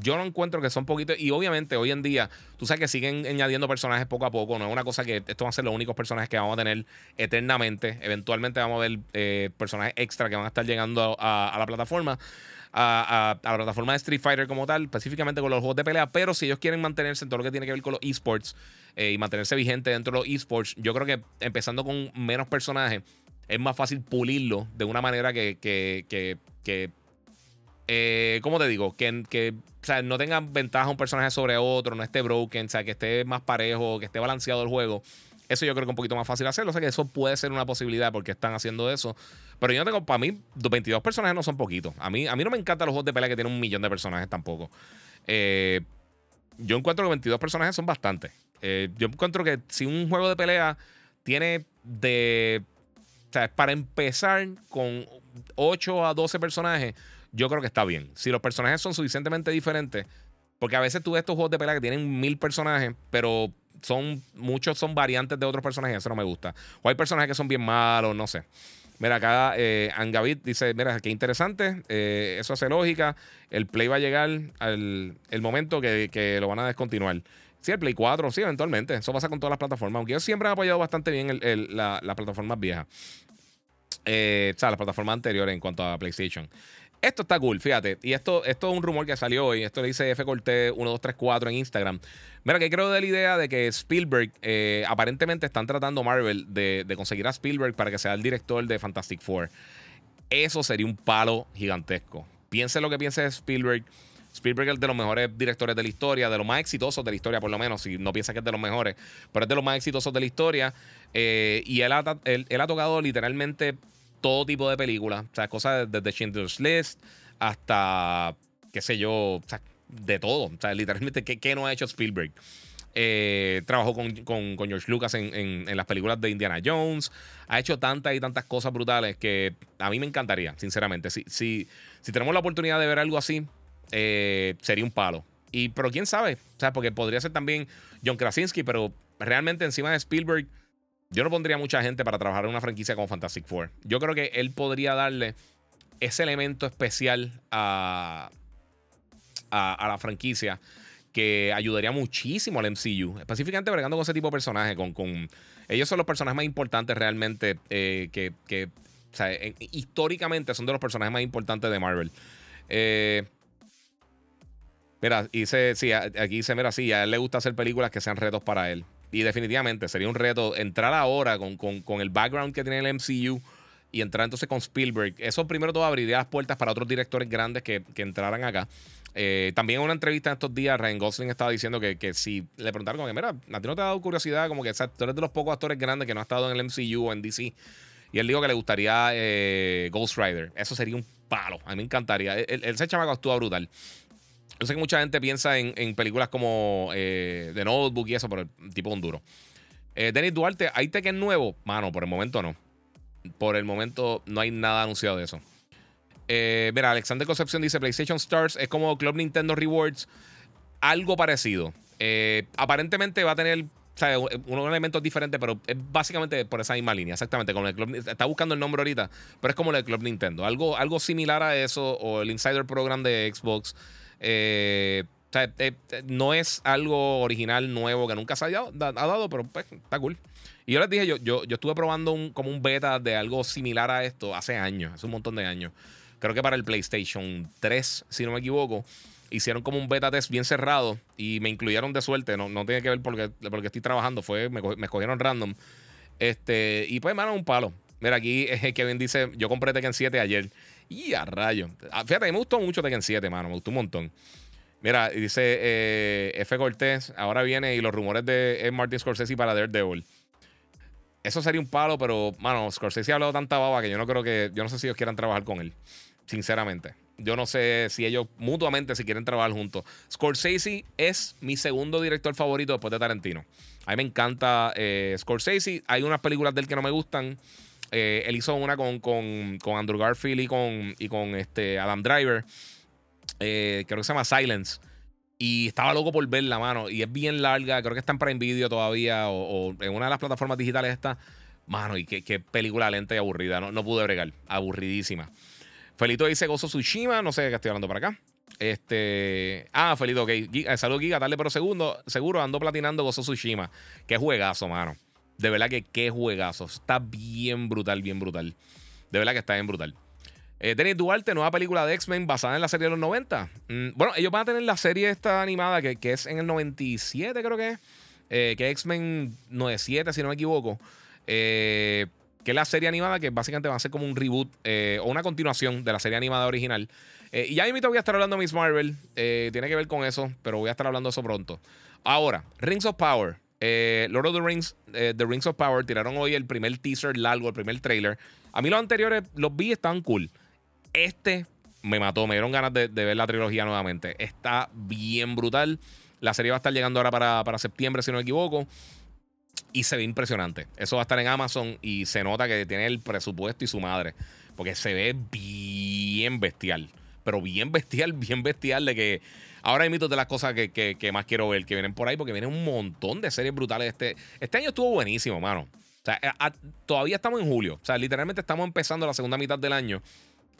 yo no encuentro que son poquitos. Y obviamente, hoy en día, tú sabes que siguen añadiendo personajes poco a poco. No es una cosa que estos van a ser los únicos personajes que vamos a tener eternamente. Eventualmente vamos a ver eh, personajes extra que van a estar llegando a la plataforma a, la plataforma de Street Fighter como tal, específicamente con los juegos de pelea, pero si ellos quieren mantenerse en todo lo que tiene que ver con los esports eh, y mantenerse vigente dentro de los esports, yo creo que empezando con menos personajes es más fácil pulirlo de una manera que, que, que, que eh, ¿cómo te digo? Que, no tengan ventaja un personaje sobre otro, no esté broken, o sea, que esté más parejo, que esté balanceado el juego. Eso yo creo que es un poquito más fácil hacerlo. O sea que eso puede ser una posibilidad porque están haciendo eso. Pero yo no tengo, para mí, 22 personajes no son poquitos. A mí, a mí no me encantan los juegos de pelea que tienen un millón de personajes tampoco. Eh, yo encuentro que 22 personajes son bastantes. Eh, yo encuentro que si un juego de pelea tiene de. O sea, para empezar con 8 a 12 personajes, yo creo que está bien. Si los personajes son suficientemente diferentes, porque a veces tú ves estos juegos de pelea que tienen mil personajes, pero son muchos son variantes de otros personajes, eso no me gusta. O hay personajes que son bien malos, no sé. Mira, acá eh, Angavit dice, mira, qué interesante, eh, eso hace lógica, el Play va a llegar al el momento que, lo van a descontinuar. Sí, el Play 4, sí, eventualmente. Eso pasa con todas las plataformas. Aunque yo siempre he apoyado bastante bien las plataformas viejas. Eh, o sea, las plataformas anteriores en cuanto a PlayStation. Esto está cool, fíjate. Y esto, esto es un rumor que salió hoy. Esto lo dice F Cortés 1234 en Instagram. Mira, que creo de la idea de que Spielberg, eh, aparentemente están tratando Marvel de, conseguir a Spielberg para que sea el director de Fantastic Four. Eso sería un palo gigantesco. Piense lo que piense Spielberg. Spielberg es de los mejores directores de la historia, de los más exitosos de la historia, por lo menos, si no piensa que es de los mejores, pero es de los más exitosos de la historia. Eh, y él él ha tocado literalmente todo tipo de películas. O sea, cosas desde Schindler's List hasta, qué sé yo, o sea, de todo. O sea, literalmente, ¿qué, no ha hecho Spielberg? Eh, trabajó con, George Lucas en, las películas de Indiana Jones. Ha hecho tantas y tantas cosas brutales que a mí me encantaría, sinceramente. Si, si, si tenemos la oportunidad de ver algo así, eh, sería un palo. Y, pero quién sabe, o sea, porque podría ser también John Krasinski, pero realmente encima de Spielberg yo no pondría mucha gente para trabajar en una franquicia como Fantastic Four. Yo creo que él podría darle ese elemento especial a, a, la franquicia que ayudaría muchísimo al MCU, específicamente bregando con ese tipo de personajes. Con, con, ellos son los personajes más importantes realmente eh, que, que históricamente son de los personajes más importantes de Marvel. Eh, mira, sí, aquí dice, mira, sí, a él le gusta hacer películas que sean retos para él. Y definitivamente sería un reto entrar ahora con, el background que tiene el MCU y entrar entonces con Spielberg. Eso primero todo abriría las puertas para otros directores grandes que, entraran acá. Eh, también en una entrevista en estos días, Ryan Gosling estaba diciendo que, si le preguntaron como que, mira, a ti no te ha dado curiosidad, como que tú eres de los pocos actores grandes que no ha estado en el MCU o en DC. Y él dijo que le gustaría eh, Ghost Rider. Eso sería un palo. A mí me encantaría. Ese chamaco actúa brutal. Yo sé que mucha gente piensa en, películas como eh, The Notebook y eso, pero el tipo un duro. Eh, Denis Duarte, ¿hay Tekken nuevo? Mano, por el momento no. Por el momento no hay nada anunciado de eso. Eh, mira, Alexander Concepción dice: PlayStation Stars es como Club Nintendo Rewards. Algo parecido. aparentemente va a tener unos elementos diferentes, pero es básicamente por esa misma línea, exactamente. Como el Club, está buscando el nombre ahorita, pero es como el Club Nintendo. Algo, algo similar a eso, o el Insider Program de Xbox. Eh, eh, no es algo original, nuevo, que nunca se haya dado, pero pues, está cool. Y yo les dije, yo, yo, yo estuve probando un, como un beta de algo similar a esto hace años, hace un montón de años. Creo que para el PlayStation 3, si no me equivoco, hicieron como un beta test bien cerrado y me incluyeron de suerte. No, no tiene que ver porque, porque estoy trabajando, fue, me, me escogieron random. Este, y pues, mano, un palo. Mira, aquí (laughs) Kevin dice: Yo compré Tekken 7 ayer. Y a rayo. Ah, fíjate, me gustó mucho Tekken 7, mano. Me gustó un montón. Mira, dice eh, F. Cortés, ahora viene y los rumores de Martin Scorsese para Daredevil. Eso sería un palo, pero, mano, Scorsese ha hablado tanta baba que yo no creo que. Yo no sé si ellos quieran trabajar con él. Sinceramente. Yo no sé si ellos mutuamente si quieren trabajar juntos. Scorsese es mi segundo director favorito después de Tarantino. A mí me encanta eh, Scorsese. Hay unas películas del que no me gustan. Eh, él hizo una con, con, con, Andrew Garfield y con, y con este Adam Driver. Eh, creo que se llama Silence. Y estaba loco por verla, mano. Y es bien larga. Creo que está en Prime Video todavía. O, en una de las plataformas digitales está. Mano, y qué, película lenta y aburrida. No, no pude bregar. Aburridísima. Felito dice Gozo Tsushima. No sé de qué estoy hablando para acá. Este. Ah, Felito, ok. Eh, Saludos, Giga. Tarde, pero segundo, seguro ando platinando Gozo Tsushima. Qué juegazo, mano. De verdad que qué juegazo. Está bien brutal, bien brutal. De verdad que está bien brutal. Eh, Denis Duarte, nueva película de X-Men basada en la serie de los 90. Mm, bueno, ellos van a tener la serie esta animada que, que es en el 97, creo que es. Eh, que X-Men 97, si no me equivoco. Eh, que es la serie animada que básicamente va a ser como un reboot eh, o una continuación de la serie animada original. y ya mismo voy a estar hablando de Miss Marvel. tiene que ver con eso, pero voy a estar hablando de eso pronto. Ahora, Rings of Power. Lord of the Rings, The Rings of Power, tiraron hoy el primer teaser largo, el primer trailer. A mí los anteriores los vi, estaban cool. Este me mató, me dieron ganas de, ver la trilogía nuevamente. Está bien brutal. La serie va a estar llegando ahora para, septiembre, si no me equivoco. Y se ve impresionante. Eso va a estar en Amazon y se nota que tiene el presupuesto y su madre. Porque se ve bien bestial. Pero bien bestial, bien bestial de que... Ahora mitos de las cosas que, más quiero ver, que vienen por ahí, porque vienen un montón de series brutales. Este, este año estuvo buenísimo, mano. O sea, todavía estamos en julio. O sea, literalmente estamos empezando la segunda mitad del año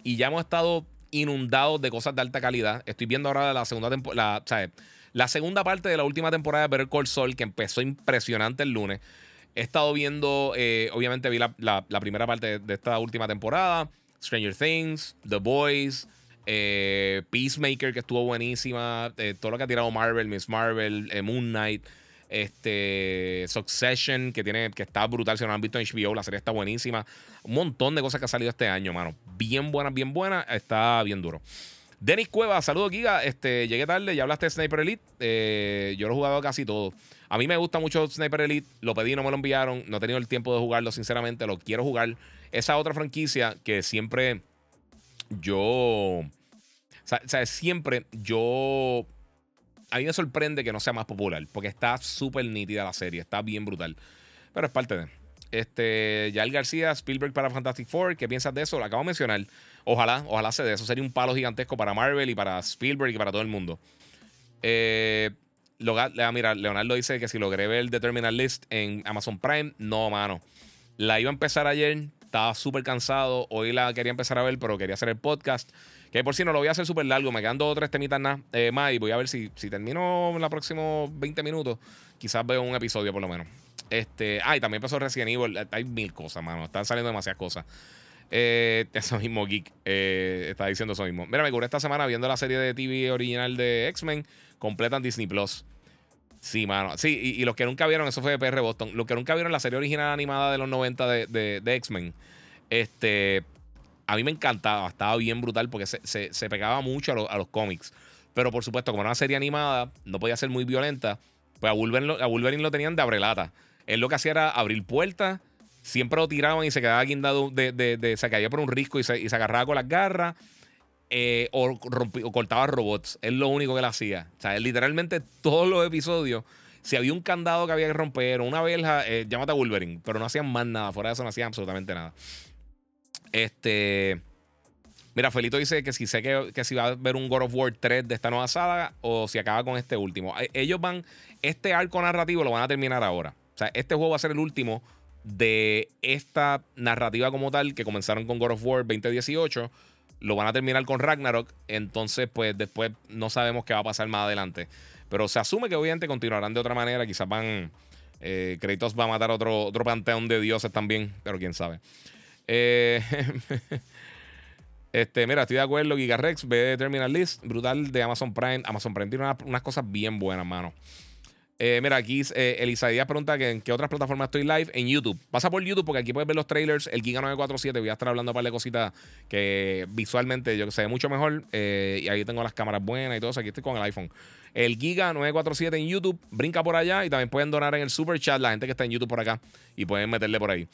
y ya hemos estado inundados de cosas de alta calidad. Estoy viendo ahora la segunda temporada, la, la segunda parte de la última temporada de Better Call Saul, que empezó impresionante el lunes. He estado viendo, eh, obviamente vi la, primera parte de, esta última temporada, Stranger Things, The Boys, eh, Peacemaker, que estuvo buenísima, eh, todo lo que ha tirado Marvel, Miss Marvel, Moon Knight. Este, Succession, que, tiene, que está brutal. Si no lo han visto en HBO, la serie está buenísima. Un montón de cosas que ha salido este año, mano. Bien buenas, bien buenas. Está bien duro. Denis Cueva, saludos Giga. Este, llegué tarde, ya hablaste de Sniper Elite. Eh, yo lo he jugado casi todo. A mí me gusta mucho Sniper Elite. Lo pedí, no me lo enviaron. No he tenido el tiempo de jugarlo, sinceramente. Lo quiero jugar. Esa otra franquicia que siempre yo. O sea, siempre yo a mí me sorprende que no sea más popular, porque está súper nítida la serie, está bien brutal. Pero es parte de. Este, Yael García, Spielberg para Fantastic Four, ¿qué piensas de eso? Lo acabo de mencionar. Ojalá, ojalá se dé. Eso sería un palo gigantesco para Marvel y para Spielberg y para todo el mundo. Eh, mira, Leonardo dice que si logré ver The Terminal List en Amazon Prime, no, mano. La iba a empezar ayer, estaba súper cansado. Hoy la quería empezar a ver, pero quería hacer el podcast. Que por si no lo voy a hacer súper largo, me quedan dos o tres temitas eh, más y voy a ver si, si termino en los próximos 20 minutos. Quizás veo un episodio por lo menos. Este, ah, también empezó Resident Evil. Hay mil cosas, mano. Están saliendo demasiadas cosas. Eh, (laughs) eso mismo, Geek. Eh, está diciendo eso mismo. Mira, me curé esta semana viendo la serie de TV original de X-Men. Completa en Disney Plus. Sí, mano. Sí, y, los que nunca vieron, eso fue de PR Boston. Los que nunca vieron la serie original animada de los 90 de, de, de X-Men. Este a mí me encantaba, estaba bien brutal porque se, pegaba mucho a, los cómics. Pero por supuesto, como era una serie animada, no podía ser muy violenta. Pues a Wolverine, lo tenían de abrelata. Él lo que hacía era abrir puertas, siempre lo tiraban y se quedaba guindado, de, se caía por un risco y se, y se agarraba con las garras. Eh, o, cortaba robots. Es lo único que él hacía. O sea, literalmente todos los episodios, si había un candado que había que romper o una verja, eh, llámate a Wolverine. Pero no hacían más nada. Fuera de eso no hacían absolutamente nada. Este. Mira, Felito dice que si sé que, si va a haber un God of War 3 de esta nueva saga o si acaba con este último. Eh, ellos van. Este arco narrativo lo van a terminar ahora. O sea, este juego va a ser el último de esta narrativa como tal que comenzaron con God of War 2018. Lo van a terminar con Ragnarok. Entonces, pues después no sabemos qué va a pasar más adelante. Pero se asume que obviamente continuarán de otra manera. Quizás van. Eh, Kratos va a matar otro, otro panteón de dioses también. Pero quién sabe. Eh, (laughs) este, mira, estoy de acuerdo. Gigarex, ve Terminal List, brutal de Amazon Prime. Amazon Prime tiene unas, cosas bien buenas, mano. Eh, mira, aquí eh, pregunta que en qué otras plataformas estoy live. En YouTube. Pasa por YouTube porque aquí puedes ver los trailers. El Giga 947. Voy a estar hablando un par de cositas que visualmente yo que ve mucho mejor. Eh, y ahí tengo las cámaras buenas y todo eso. Aquí estoy con el iPhone. El Giga 947 en YouTube. Brinca por allá y también pueden donar en el Super Chat la gente que está en YouTube por acá. Y pueden meterle por ahí.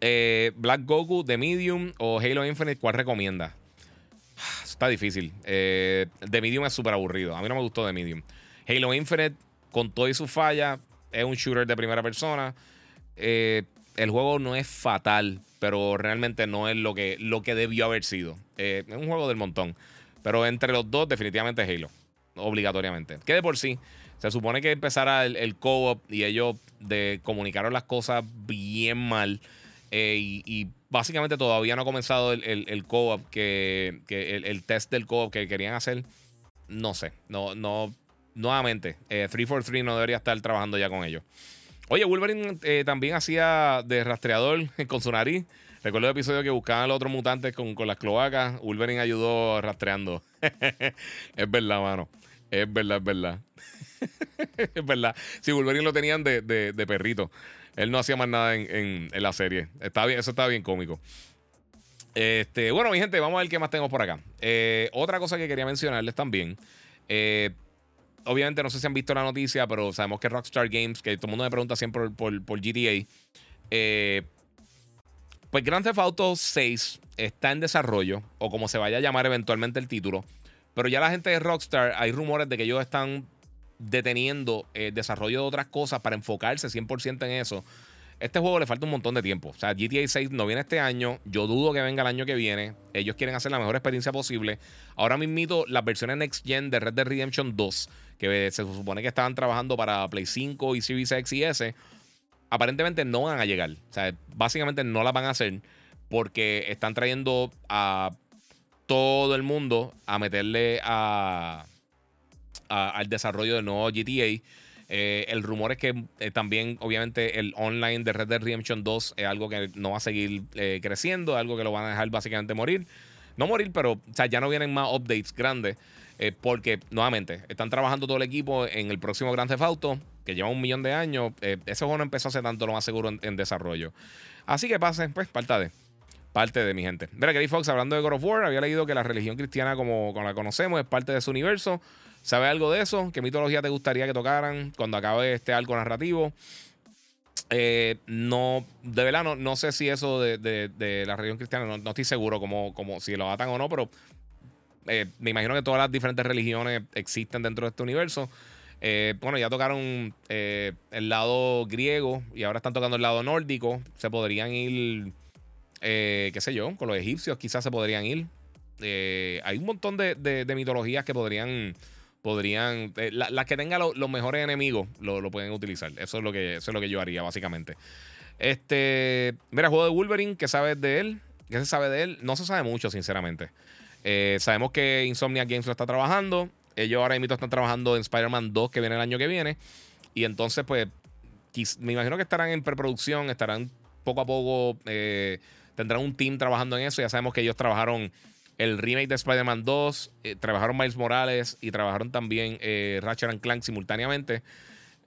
Eh, Black Goku, The Medium o Halo Infinite, ¿cuál recomienda? está difícil. The Medium es súper aburrido. A mí no me gustó The Medium. Halo Infinite, con todo y su falla, es un shooter de primera persona. Eh, el juego no es fatal, pero realmente no es lo que, lo que debió haber sido. Eh, es un juego del montón. Pero entre los dos, definitivamente Halo. Obligatoriamente. Que de por sí, se supone que empezara el, co-op y ellos de, comunicaron las cosas bien mal. Eh, y, básicamente todavía no ha comenzado el, co-op, que, el, test del co-op que querían hacer. No sé. No, no. Nuevamente, 343 no debería estar trabajando ya con ellos. Oye, Wolverine eh, también hacía de rastreador (laughs) con su nariz. Recuerdo el episodio que buscaban a los otros mutantes con, las cloacas. Wolverine ayudó rastreando. (laughs) es verdad, mano. Es verdad, es verdad. (laughs) es verdad. Sí, Wolverine lo tenían de, perrito. Él no hacía más nada en, la serie. Está eso estaba bien cómico. Este, bueno, mi gente, vamos a ver qué más tengo por acá. Eh, otra cosa que quería mencionarles también. Eh, obviamente no sé si han visto la noticia, pero sabemos que Rockstar Games, que todo el mundo me pregunta siempre por, por, GTA, eh, pues Grand Theft Auto 6 está en desarrollo, o como se vaya a llamar eventualmente el título, pero ya la gente de Rockstar, hay rumores de que ellos están deteniendo el desarrollo de otras cosas para enfocarse 100% en eso. Este juego le falta un montón de tiempo. O sea, GTA 6 no viene este año. Yo dudo que venga el año que viene. Ellos quieren hacer la mejor experiencia posible. Ahora mismo, las versiones Next Gen de Red Dead Redemption 2, que se supone que estaban trabajando para Play 5 y Series X y S, aparentemente no van a llegar. O sea, básicamente no las van a hacer porque están trayendo a todo el mundo a meterle al desarrollo del nuevo GTA. Eh, el rumor es que eh, también, obviamente, el online de Red Dead Redemption 2 es algo que no va a seguir eh, creciendo, algo que lo van a dejar básicamente morir. No morir, pero ya no vienen más updates grandes. porque, nuevamente, están trabajando todo el equipo en el próximo Grand Theft Auto, que lleva un millón de años. ese juego no empezó hace tanto, lo más seguro, en, desarrollo. Así que pasen, pues, parte de parte de mi gente. Mira, Gary Fox, hablando de God of War, había leído que la religión cristiana, como, como, la conocemos, es parte de su universo. ¿Sabes algo de eso? ¿Qué mitología te gustaría que tocaran cuando acabe este arco narrativo? Eh, no, de verdad, no, sé si eso de, la religión cristiana, no, estoy seguro como, como si lo atan o no, pero eh, me imagino que todas las diferentes religiones existen dentro de este universo. Eh, bueno, ya tocaron el lado griego y ahora están tocando el lado nórdico. Se podrían ir, qué sé yo, con los egipcios quizás se podrían ir. hay un montón de mitologías que podrían podrían. Eh, las que tengan los mejores enemigos lo, pueden utilizar. Eso es, lo que, eso es lo que yo haría, básicamente. Este. Mira, juego de Wolverine, ¿qué sabes de él? ¿Qué se sabe de él? No se sabe mucho, sinceramente. Eh, sabemos que Insomnia Games lo está trabajando. Ellos ahora mismo están trabajando en Spider-Man 2, que viene el año que viene. Y entonces, pues, me imagino que estarán en preproducción, estarán poco a poco. Eh, tendrán un team trabajando en eso. Ya sabemos que ellos trabajaron el remake de Spider-Man 2, eh, trabajaron Miles Morales y trabajaron también eh, Ratchet Clank simultáneamente.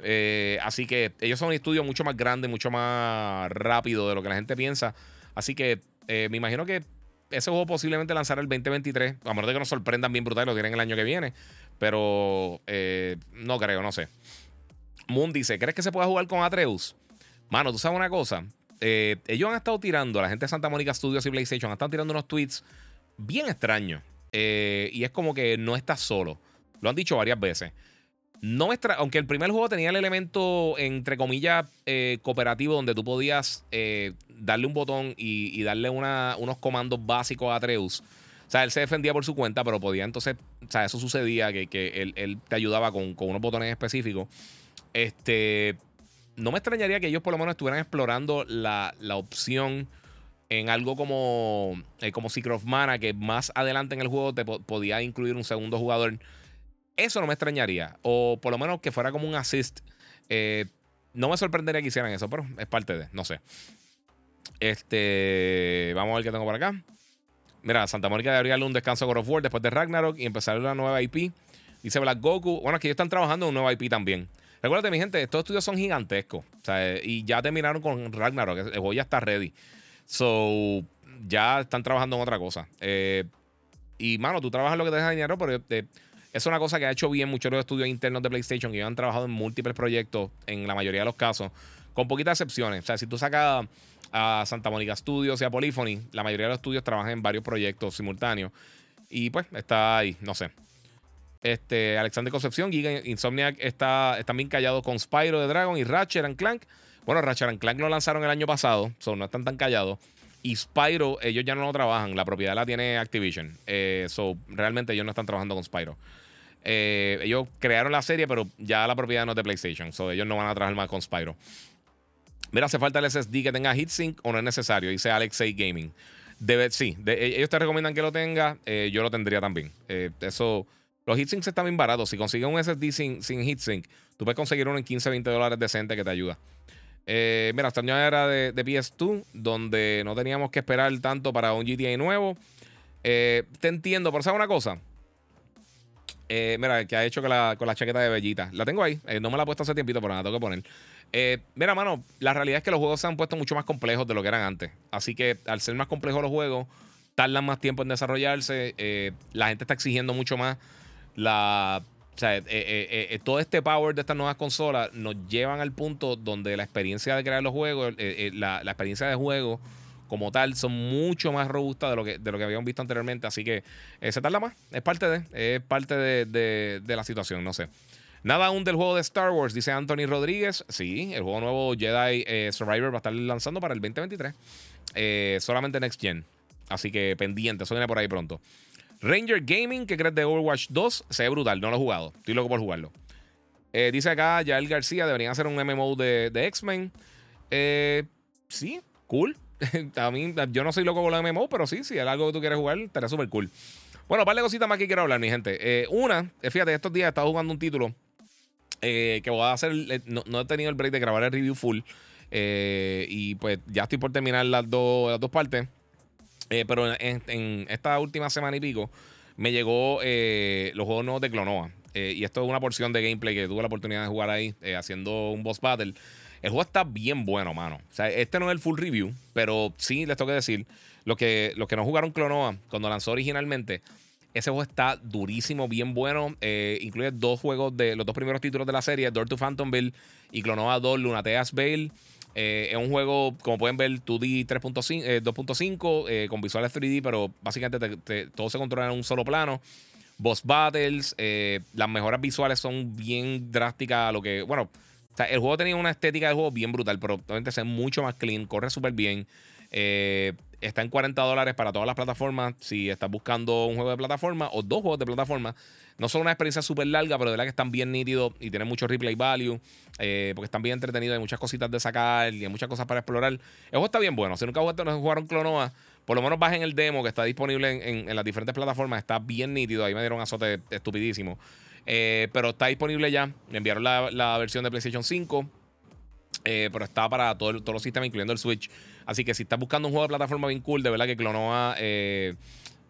Eh, así que ellos son un estudio mucho más grande, mucho más rápido de lo que la gente piensa. Así que me imagino que ese juego posiblemente lanzará el 2023. A menos de que nos sorprendan bien brutal lo tienen el año que viene. Pero no creo, no sé. Moon dice: ¿Crees que se pueda jugar con Atreus? Mano, tú sabes una cosa. ellos han estado tirando, la gente de Santa Mónica Studios y PlayStation han estado tirando unos tweets bien extraño. Eh, y es como que no estás solo. Lo han dicho varias veces. No aunque el primer juego tenía el elemento, entre comillas, eh, cooperativo, donde tú podías eh, darle un botón y, darle unos comandos básicos a Atreus. O sea, él se defendía por su cuenta, pero podía entonces, o sea, eso sucedía, que, él, te ayudaba con, unos botones específicos. Este, no me extrañaría que ellos por lo menos estuvieran explorando la, la opción en algo como, eh, como Secret of Mana, que más adelante en el juego te podía incluir un segundo jugador. Eso no me extrañaría. O por lo menos que fuera como un assist. Eh, no me sorprendería que hicieran eso, pero es parte de, no sé. Este, vamos a ver qué tengo por acá. Mira, Santa Mónica debería darle un descanso a God of War después de Ragnarok y empezar una nueva IP. Dice Black Goku. Bueno, aquí ellos están trabajando en un nuevo IP también. Recuerda, mi gente, estos estudios son gigantescos. O sea, y ya terminaron con Ragnarok. El juego ya está ready. So, ya están trabajando en otra cosa. Eh, y, mano, tú trabajas lo que te deja dinero, pero es una cosa que ha hecho bien muchos de los estudios internos de PlayStation, que han trabajado en múltiples proyectos, en la mayoría de los casos, con poquitas excepciones. O sea, si tú sacas a Santa Mónica Studios y a Polyphony, la mayoría de los estudios trabajan en varios proyectos simultáneos. Y pues está ahí, no sé. Este, Alexander Concepción, Giga Insomniac está, bien callados con Spyro de Dragon y Ratchet and Clank. Bueno, Ratchet Clank lo lanzaron el año pasado, so no están tan callados. Y Spyro, ellos ya no lo trabajan, la propiedad la tiene Activision. Eh, so, realmente ellos no están trabajando con Spyro. Eh, ellos crearon la serie, pero ya la propiedad no es de PlayStation. So, ellos no van a trabajar más con Spyro. Mira, hace falta el SSD que tenga HeatSync o no es necesario, dice Alexei Gaming. Debe, sí, e, ellos te recomiendan que lo tenga, eh, yo lo tendría también. eso, los heatsinks están bien baratos. Si consigues un SSD sin, sin heatsink, tú puedes conseguir uno en 15, 20 dólares decente que te ayuda. Eh, mira, esta era de, PS2, donde no teníamos que esperar tanto para un GTA nuevo. Eh, te entiendo, pero ¿sabes una cosa? Eh, mira, que ha hecho con la, con la chaqueta de Bellita. La tengo ahí. no me la he puesto hace tiempito, pero la tengo que poner. mira, mano, la realidad es que los juegos se han puesto mucho más complejos de lo que eran antes. Así que al ser más complejos los juegos, tardan más tiempo en desarrollarse. la gente está exigiendo mucho más la o sea, eh, eh, eh, todo este power de estas nuevas consolas nos llevan al punto donde la experiencia de crear los juegos, la, experiencia de juego como tal, son mucho más robustas de lo que, de lo que habíamos visto anteriormente. Así que se tarda más. Es parte de, es parte de, la situación, no sé. Nada aún del juego de Star Wars, dice Anthony Rodríguez. Sí, el juego nuevo Jedi Survivor va a estar lanzando para el 2023. solamente Next Gen. Así que pendiente, eso viene por ahí pronto. Ranger Gaming, ¿qué crees de Overwatch 2? Se ve brutal, no lo he jugado. Estoy loco por jugarlo. Eh, dice acá Yael García, deberían hacer un MMO de, X-Men. Eh, sí, cool. (laughs) Mí, yo no soy loco con los MMO, pero sí, si es algo que tú quieres jugar, estaría súper cool. Bueno, un par de cositas más que quiero hablar, mi gente. Eh, una, fíjate, estos días he estado jugando un título que voy a hacer. No, he tenido el break de grabar el review full. y pues ya estoy por terminar las, las dos partes. Eh, pero en, esta última semana y pico me llegó eh, los juegos nuevos de Clonoa. Eh, y esto es una porción de gameplay que tuve la oportunidad de jugar ahí haciendo un boss battle. El juego está bien bueno, mano. O sea, este no es el full review, pero sí les tengo que decir, los que, los que no jugaron Clonoa cuando lanzó originalmente, ese juego está durísimo, bien bueno. incluye dos juegos de los dos primeros títulos de la serie, Door to Phantomville y Clonoa 2, Lunateas Veil. Eh, es un juego, como pueden ver, 2D 3.5, 2.5 con visuales 3D, pero básicamente todo se controla en un solo plano. Boss battles, eh, las mejoras visuales son bien drásticas. Lo que, bueno, el juego tenía una estética de juego bien brutal, pero obviamente es mucho más clean, corre súper bien. Está en 40 dólares para todas las plataformas. Si estás buscando un juego de plataforma o dos juegos de plataforma, no son una experiencia súper larga, pero de verdad que están bien nítidos y tienen mucho replay value. Eh, porque están bien entretenidos, hay muchas cositas de sacar y hay muchas cosas para explorar. El juego está bien bueno. Si nunca jugaron Clonoa, por lo menos bajen el demo que está disponible en, las diferentes plataformas. Está bien nítido. Ahí me dieron azote estupidísimo. Eh, pero está disponible ya. Me enviaron la, versión de PlayStation 5. Eh, pero está para todos los sistemas, incluyendo el Switch. Así que si estás buscando un juego de plataforma bien cool, de verdad que Clonoa eh,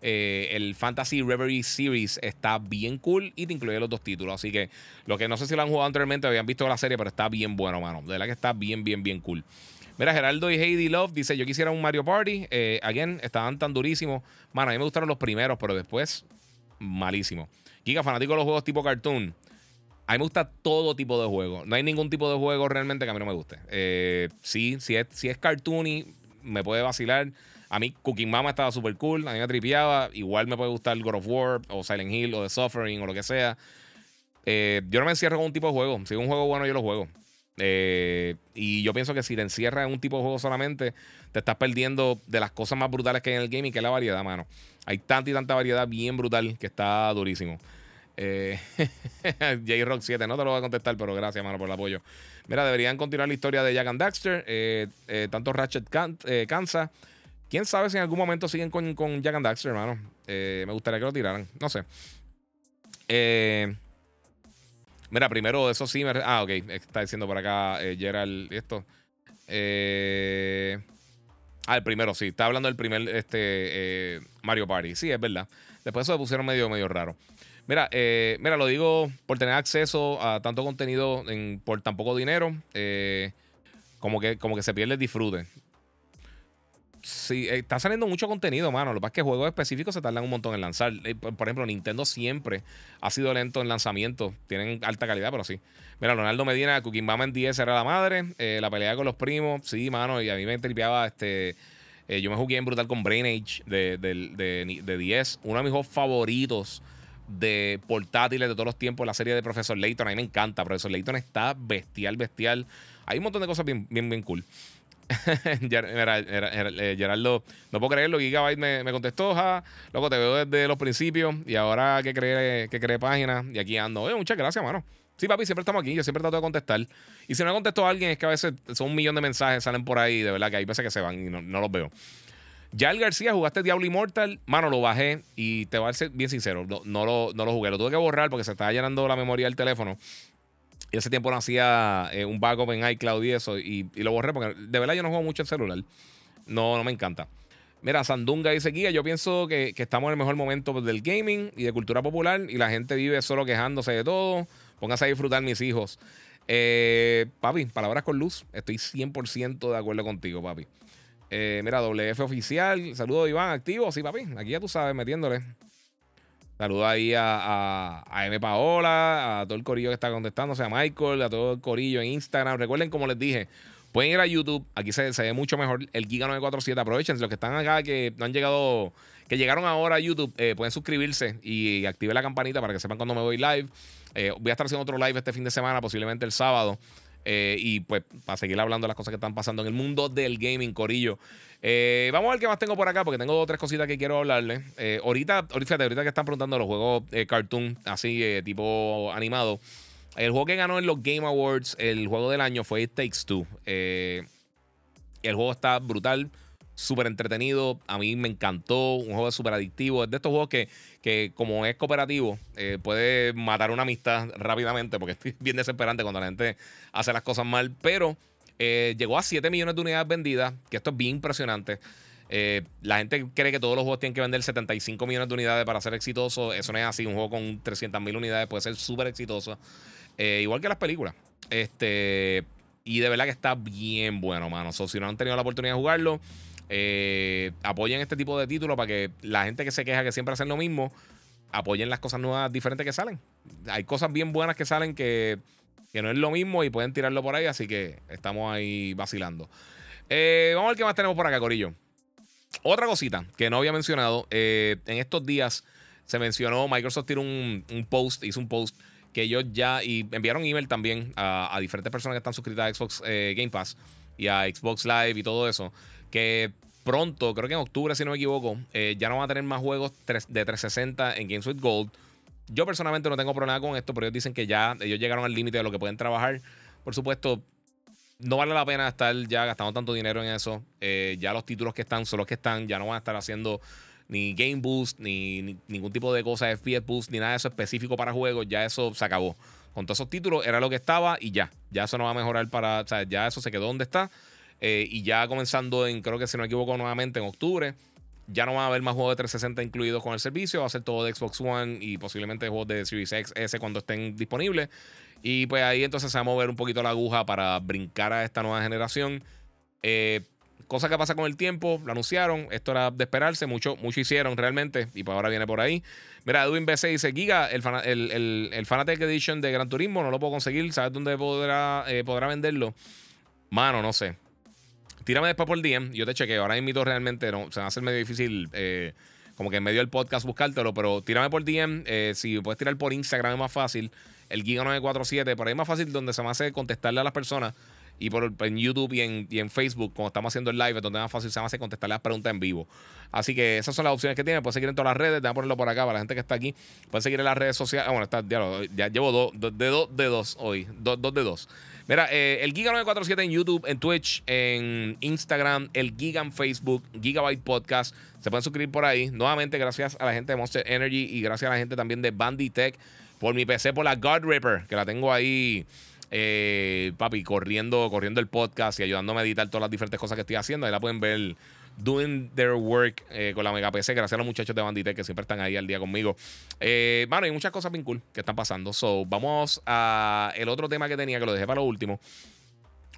el Fantasy Reverie Series está bien cool y te incluye los dos títulos. Así que lo que no sé si lo han jugado anteriormente, habían visto la serie, pero está bien bueno, mano. De verdad que está bien, bien, bien cool. Mira, Geraldo y Heidi Love dice: Yo quisiera un Mario Party. Eh, again, estaban tan durísimos. Mano, a mí me gustaron los primeros, pero después, malísimo. Giga, fanático de los juegos tipo cartoon. A mí me gusta todo tipo de juegos. No hay ningún tipo de juego realmente que a mí no me guste. Eh, sí, si es, si es cartoony, me puede vacilar. A mí Cooking Mama estaba súper cool, a mí me tripeaba. Igual me puede gustar God of War o Silent Hill o The Suffering o lo que sea. Eh, yo no me encierro con un tipo de juego. Si es un juego bueno, yo lo juego. Eh, y yo pienso que si te encierras en un tipo de juego solamente, te estás perdiendo de las cosas más brutales que hay en el gaming, que es la variedad, mano. Hay tanta y tanta variedad bien brutal que está durísimo. Eh, (laughs) J-Rock 7, no te lo voy a contestar, pero gracias, mano, por el apoyo. Mira, deberían continuar la historia de Jack and Daxter. tanto Ratchet cansa Quién sabe si en algún momento siguen con, con Jack and Daxter, hermano. Eh, me gustaría que lo tiraran. No sé. Eh, mira, primero, eso sí me. Ah, ok. Está diciendo por acá eh, Gerald esto. ah, el primero, sí. Está hablando del primer este, Mario Party. Sí, es verdad. Después eso se pusieron medio, medio raro. Mira, mira, lo digo por tener acceso a tanto contenido por tan poco dinero. como, que, como que se pierde el disfrute. Sí, eh, está saliendo mucho contenido, mano. Lo que pasa es que juegos específicos se tardan un montón en lanzar. Eh, por ejemplo, Nintendo siempre ha sido lento en lanzamiento. Tienen alta calidad, pero sí. Mira, Ronaldo Medina, Cooking Mama en 10 era la madre. Eh, la pelea con los primos, sí, mano. Y a mí me tripeaba este. Eh, yo me jugué en brutal con Brain Age de, de, de 10. Uno de mis juegos favoritos de portátiles de todos los tiempos, la serie de Profesor Layton. A mí me encanta. Profesor Layton está bestial, bestial. Hay un montón de cosas bien, bien, bien cool. (laughs) Eh, Gerardo, no puedo creerlo. Gigabyte me, me contestó, ja, loco, te veo desde los principios y ahora que cree, que cree página y aquí ando. muchas gracias, mano. Sí, papi, siempre estamos aquí. Yo siempre trato de contestar. Y si no contestó a alguien, es que a veces son un millón de mensajes, salen por ahí. De verdad que hay veces que se van y no, no los veo. Ya el García, jugaste Diablo Immortal. Mano, lo bajé y te voy a ser bien sincero. No, lo, no lo jugué. Lo tuve que borrar porque se estaba llenando la memoria del teléfono. Y ese tiempo no hacía eh, un backup en iCloud y eso. Y, lo borré porque de verdad yo no juego mucho en celular. No, no me encanta. Mira, Sandunga dice Guía, yo pienso que, estamos en el mejor momento del gaming y de cultura popular y la gente vive solo quejándose de todo. Póngase a disfrutar mis hijos. Eh, papi, palabras con luz. Estoy 100% de acuerdo contigo, papi. Eh, mira, WF oficial. Saludos, Iván, activo. Sí, papi. Aquí ya tú sabes, metiéndole. Saludos ahí a, a, M. Paola, a todo el corillo que está contestando, a Michael, a todo el corillo en Instagram. Recuerden, como les dije, pueden ir a YouTube. Aquí se, ve mucho mejor el Giga 947. Aprovechen, los que están acá, que no han llegado, que llegaron ahora a YouTube, eh, pueden suscribirse y activen la campanita para que sepan cuando me voy live. Eh, voy a estar haciendo otro live este fin de semana, posiblemente el sábado. Eh, y pues para seguir hablando de las cosas que están pasando en el mundo del gaming, Corillo. Eh, vamos a ver qué más tengo por acá, porque tengo tres cositas que quiero hablarle. Eh, ahorita, ahorita, ahorita que están preguntando los juegos cartoon, así tipo animado. El juego que ganó en los Game Awards, el juego del año, fue It Takes Two. el juego está brutal súper entretenido. A mí me encantó. Un juego súper adictivo. Es de estos juegos que, que como es cooperativo, eh, puede matar una amistad rápidamente porque es bien desesperante cuando la gente hace las cosas mal. Pero eh, llegó a 7 millones de unidades vendidas, que esto es bien impresionante. Eh, la gente cree que todos los juegos tienen que vender 75 millones de unidades para ser exitosos. Eso no es así. Un juego con 300 mil unidades puede ser súper exitoso. igual que las películas. Este, y de verdad que está bien bueno, mano. si no han tenido la oportunidad de jugarlo, eh, apoyen este tipo de títulos para que la gente que se queja que siempre hacen lo mismo, apoyen las cosas nuevas diferentes que salen. Hay cosas bien buenas que salen que, no es lo mismo y pueden tirarlo por ahí, así que estamos ahí vacilando. Eh, vamos a ver qué más tenemos por acá, Corillo. Otra cosita que no había mencionado, eh, en estos días se mencionó, Microsoft tiró un, post, hizo un post que ellos ya, y enviaron email también a, a diferentes personas que están suscritas a Xbox Game Pass y a Xbox Live y todo eso, que pronto, creo que en octubre, si no me equivoco, eh, ya no van a tener más juegos de 360 en Games with Gold. Yo personalmente no tengo problema con esto, pero ellos dicen que ya ellos llegaron al límite de lo que pueden trabajar. Por supuesto, no vale la pena estar ya gastando tanto dinero en eso. Eh, ya los títulos que están son los que están. Ya no van a estar haciendo ni Game Boost, ni, ningún tipo de cosa, FPS Boost, ni nada de eso específico para juegos. Ya eso se acabó. Con todos esos títulos era lo que estaba y ya. Ya eso no va a mejorar para. Ya eso se quedó donde está. Eh, y ya comenzando en, creo que si no me equivoco, nuevamente en octubre. Ya no va a haber más juegos de 360 incluidos con el servicio. Va a ser todo de Xbox One y posiblemente juegos de Series X, S cuando estén disponibles. Y pues ahí entonces se va a mover un poquito la aguja para brincar a esta nueva generación. Eh, cosa que pasa con el tiempo, lo anunciaron, esto era de esperarse, mucho, mucho hicieron realmente, y pues ahora viene por ahí. Mira, Edwin BC dice, Giga, el, el, el, Fanatec Edition de Gran Turismo no lo puedo conseguir, ¿sabes dónde podrá, eh, podrá venderlo? Mano, no sé tírame después por DM. Yo te chequeo. Ahora invito realmente, no, se va a hacer medio difícil. Eh, como que en medio del podcast buscártelo, pero tírame por DM. Eh, si puedes tirar por Instagram es más fácil. El Giga947, por ahí es más fácil donde se me hace contestarle a las personas. Y por en YouTube y en, y en Facebook, como estamos haciendo el live, es donde es más fácil se me hace contestarle las preguntas en vivo. Así que esas son las opciones que tiene. Puedes seguir en todas las redes. Voy a ponerlo por acá para la gente que está aquí. Puedes seguir en las redes sociales. Ah, bueno, está, ya, llevo dos de dos de dos hoy. Dos de dos. Mira, eh, el Giga947 en YouTube, en Twitch, en Instagram, el Giga en Facebook, Gigabyte Podcast. Se pueden suscribir por ahí. Nuevamente, gracias a la gente de Monster Energy y gracias a la gente también de Banditech por mi PC, por la God Ripper, que la tengo ahí. Eh, papi, corriendo, corriendo el podcast y ayudándome a editar todas las diferentes cosas que estoy haciendo. Ahí la pueden ver doing their work eh, con la Mega PC. Gracias a los muchachos de Bandite que siempre están ahí al día conmigo. Eh, bueno, hay muchas cosas bien cool que están pasando. So, vamos a el otro tema que tenía, que lo dejé para lo último.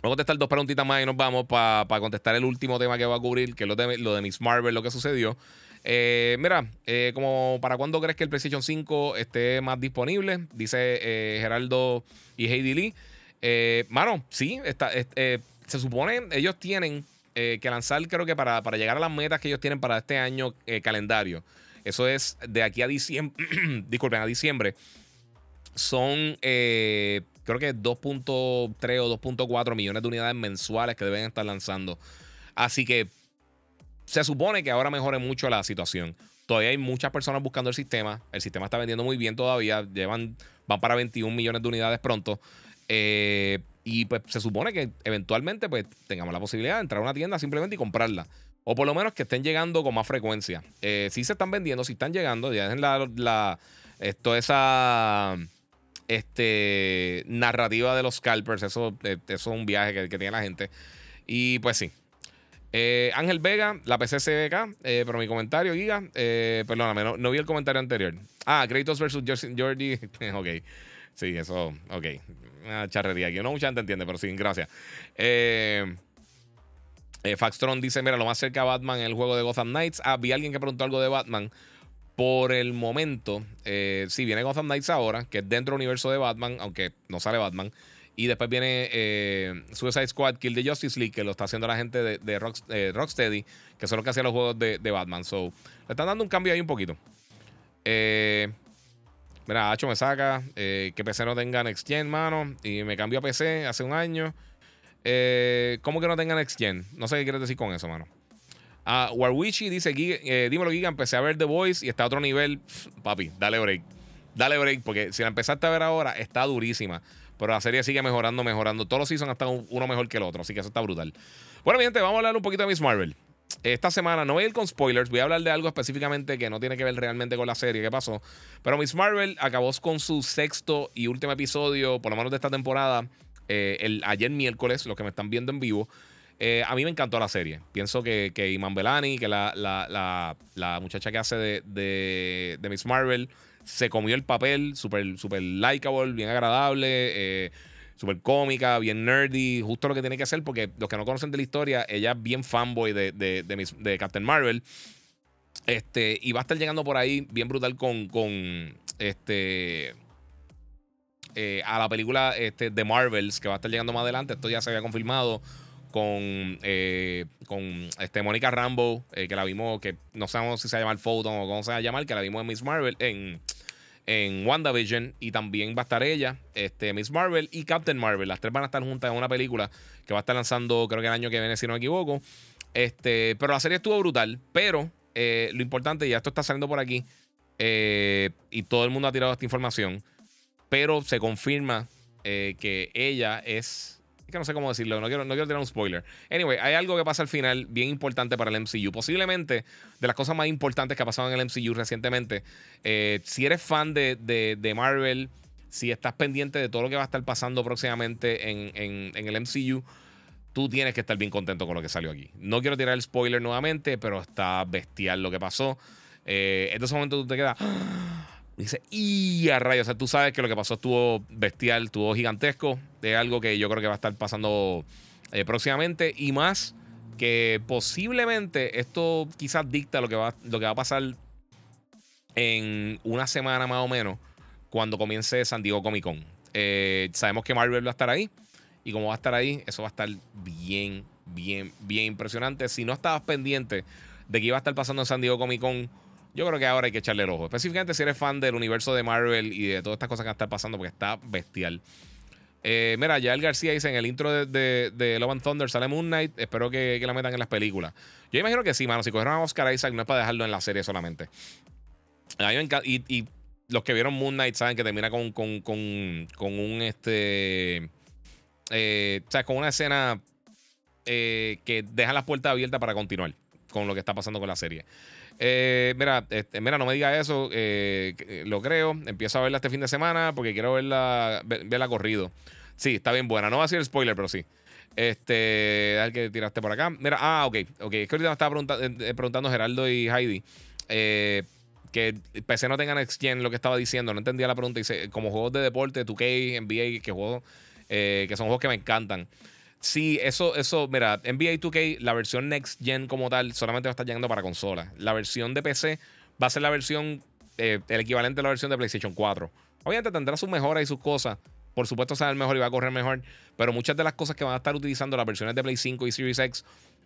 Vamos a contestar dos preguntitas más y nos vamos para contestar el último tema que va a cubrir, que es lo de, lo de Miss Marvel, lo que sucedió. Eh, mira, como para cuándo crees que el PlayStation 5 esté más disponible, dice Geraldo y Heidi Lee. mano, sí, está, se supone ellos tienen que lanzar, creo que para, para, llegar a las metas que ellos tienen para este año calendario. Eso es de aquí a diciembre. (clears throat) disculpen, a diciembre. Son creo que 2.3 o 2.4 millones de unidades mensuales que deben estar lanzando. Así que se supone que ahora mejore mucho la situación. Todavía hay muchas personas buscando el sistema. El sistema está vendiendo muy bien todavía. Llevan, van para 21 millones de unidades pronto. Eh, y pues se supone que eventualmente pues tengamos la posibilidad de entrar a una tienda simplemente y comprarla. O por lo menos que estén llegando con más frecuencia. Eh, si se están vendiendo, si están llegando, ya es la, la esa este, narrativa de los scalpers. Eso, eh, eso es un viaje que, tiene la gente. Y pues sí. Eh, Ángel Vega, la PC CBK, eh, pero mi comentario, Giga, perdóname, no, vi el comentario anterior. Ah, Kratos versus Jordi. (laughs) ok. Sí, eso, ok. Una charrería que no mucha gente entiende, pero sí, gracias. Faxtron dice: Mira, lo más cerca a Batman en el juego de Gotham Knights. Ah, vi a alguien que preguntó algo de Batman. Por el momento, eh, sí, viene Gotham Knights ahora, que es dentro del universo de Batman, aunque no sale Batman. Y después viene eh, Suicide Squad, Kill the Justice League, que lo está haciendo la gente de, de eh, Rocksteady, que son los que hacían los juegos de, Batman. So, le están dando un cambio ahí un poquito. Mira, Hacho me saca que PC no tenga Next Gen, mano. Y me cambió a PC hace un año. ¿Cómo que no tenga Next Gen? No sé qué quieres decir con eso, mano. Uh, Warwichi dice: eh, Dímelo, Giga. Empecé a ver The Voice y está a otro nivel. papi, dale break. Dale break, porque si la empezaste a ver ahora, está durísima. Pero la serie sigue mejorando, mejorando. Todos los seasons están uno mejor que el otro. Así que eso está brutal. Bueno, mi gente, vamos a hablar un poquito de Miss Marvel. Esta semana no voy a ir con spoilers, voy a hablar de algo específicamente que no tiene que ver realmente con la serie, qué pasó. Pero Miss Marvel acabó con su sexto y último episodio, por lo menos de esta temporada, eh, el, ayer miércoles, los que me están viendo en vivo. Eh, a mí me encantó la serie. Pienso que, que Iman Belani, que la, la, muchacha que hace de, de, Miss Marvel, se comió el papel, súper super likable, bien agradable, eh, súper cómica, bien nerdy, justo lo que tiene que hacer, porque los que no conocen de la historia, ella es bien fanboy de, de, de Captain Marvel. Este, y va a estar llegando por ahí bien brutal con, con este. Eh, a la película este, The Marvels, que va a estar llegando más adelante. Esto ya se había confirmado con, eh, con este, Mónica Rambo, eh, que la vimos, que no sabemos si se llama el Photon o cómo se va a llamar, que la vimos en Miss Marvel, en, en WandaVision, y también va a estar ella, este, Miss Marvel y Captain Marvel. Las tres van a estar juntas en una película que va a estar lanzando, creo que el año que viene, si no me equivoco. Este, pero la serie estuvo brutal, pero eh, lo importante, ya esto está saliendo por aquí, y todo el mundo ha tirado esta información, pero se confirma que ella es que no sé cómo decirlo, no quiero, no quiero tirar un spoiler. Anyway, hay algo que pasa al final bien importante para el MCU. Posiblemente de las cosas más importantes que ha pasado en el MCU recientemente. Eh, si eres fan de, Marvel, si estás pendiente de todo lo que va a estar pasando próximamente en, el MCU, tú tienes que estar bien contento con lo que salió aquí. No quiero tirar el spoiler nuevamente, pero está bestial lo que pasó. Eh, en ese momento tú te quedas. Dice, y a rayos, o sea, tú sabes que lo que pasó estuvo bestial, estuvo gigantesco. Es algo que yo creo que va a estar pasando eh, próximamente. Y más que posiblemente esto quizás dicta lo que va, lo que va a pasar en una semana más o menos cuando comience San Diego Comic Con. Eh, sabemos que Marvel va a estar ahí. Y como va a estar ahí, eso va a estar bien, bien, bien impresionante. Si no estabas pendiente de que iba a estar pasando en San Diego Comic Con yo creo que ahora hay que echarle el ojo. Específicamente si eres fan del universo de Marvel y de todas estas cosas que están pasando, porque está bestial. Eh, mira, ya el García dice en el intro de, Love and Thunder sale Moon Knight. Espero que, la metan en las películas. Yo imagino que sí, mano. Si cogieron a Oscar Isaac, no es para dejarlo en la serie solamente. y, los que vieron Moon Knight saben que termina con, con, un este. Eh, o sea, con una escena eh, que deja las puertas abiertas para continuar con lo que está pasando con la serie. Eh, mira, este, mira, no me diga eso. Eh, lo creo. Empiezo a verla este fin de semana porque quiero verla, verla corrido. Sí, está bien buena. No va a ser el spoiler, pero sí. Este, al que tiraste por acá. Mira, ah, ok, ok. Es que ahorita me estaba eh, preguntando Geraldo y Heidi. que PC no tenga Next Gen, lo que estaba diciendo. No entendía la pregunta. Dice, como juegos de deporte, 2K, NBA, que juegos, que son juegos que me encantan. Sí, eso, eso, mira, NBA 2K, la versión Next Gen como tal, solamente va a estar llegando para consolas. La versión de PC va a ser la versión, eh, el equivalente a la versión de PlayStation 4. Obviamente tendrá sus mejoras y sus cosas, por supuesto, saber mejor y va a correr mejor. Pero muchas de las cosas que van a estar utilizando las versiones de Play 5 y Series X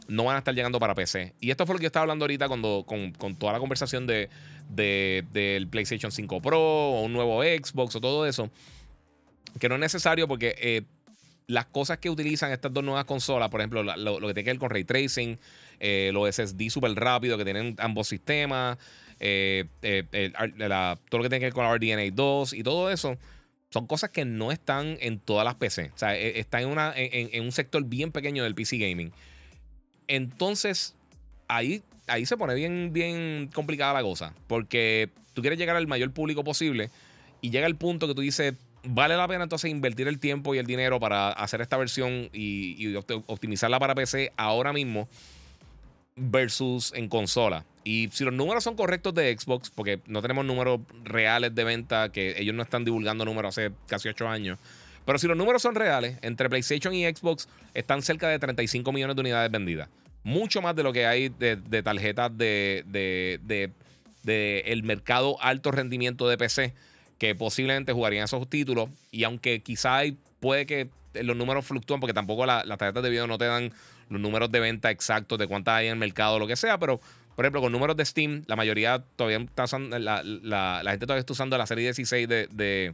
no van a estar llegando para PC. Y esto fue lo que yo estaba hablando ahorita cuando, con, toda la conversación de, del PlayStation 5 Pro o un nuevo Xbox o todo eso. Que no es necesario porque eh, las cosas que utilizan estas dos nuevas consolas, por ejemplo, lo, que tiene que ver con ray tracing, eh, los SSD súper rápido que tienen ambos sistemas, eh, todo lo que tiene que ver con RDNA 2 y todo eso son cosas que no están en todas las PC. O sea, e, está en, una, en, un sector bien pequeño del PC gaming. Entonces, ahí, ahí se pone bien, bien complicada la cosa. Porque tú quieres llegar al mayor público posible y llega el punto que tú dices, vale la pena entonces invertir el tiempo y el dinero para hacer esta versión y, optimizarla para PC ahora mismo versus en consola. Y si los números son correctos de Xbox, porque no tenemos números reales de venta, que ellos no están divulgando números hace casi 8 años. Pero si los números son reales, entre PlayStation y Xbox están cerca de 35 millones de unidades vendidas. Mucho más de lo que hay de, tarjetas de, de, el mercado alto rendimiento de PC, que posiblemente jugarían esos títulos. Y aunque quizá puede que los números fluctúen, porque tampoco las tarjetas de video no te dan los números de venta exactos de cuántas hay en el mercado lo que sea, pero por ejemplo, con números de Steam, la mayoría todavía está usando, la, gente todavía está usando la serie 16 de,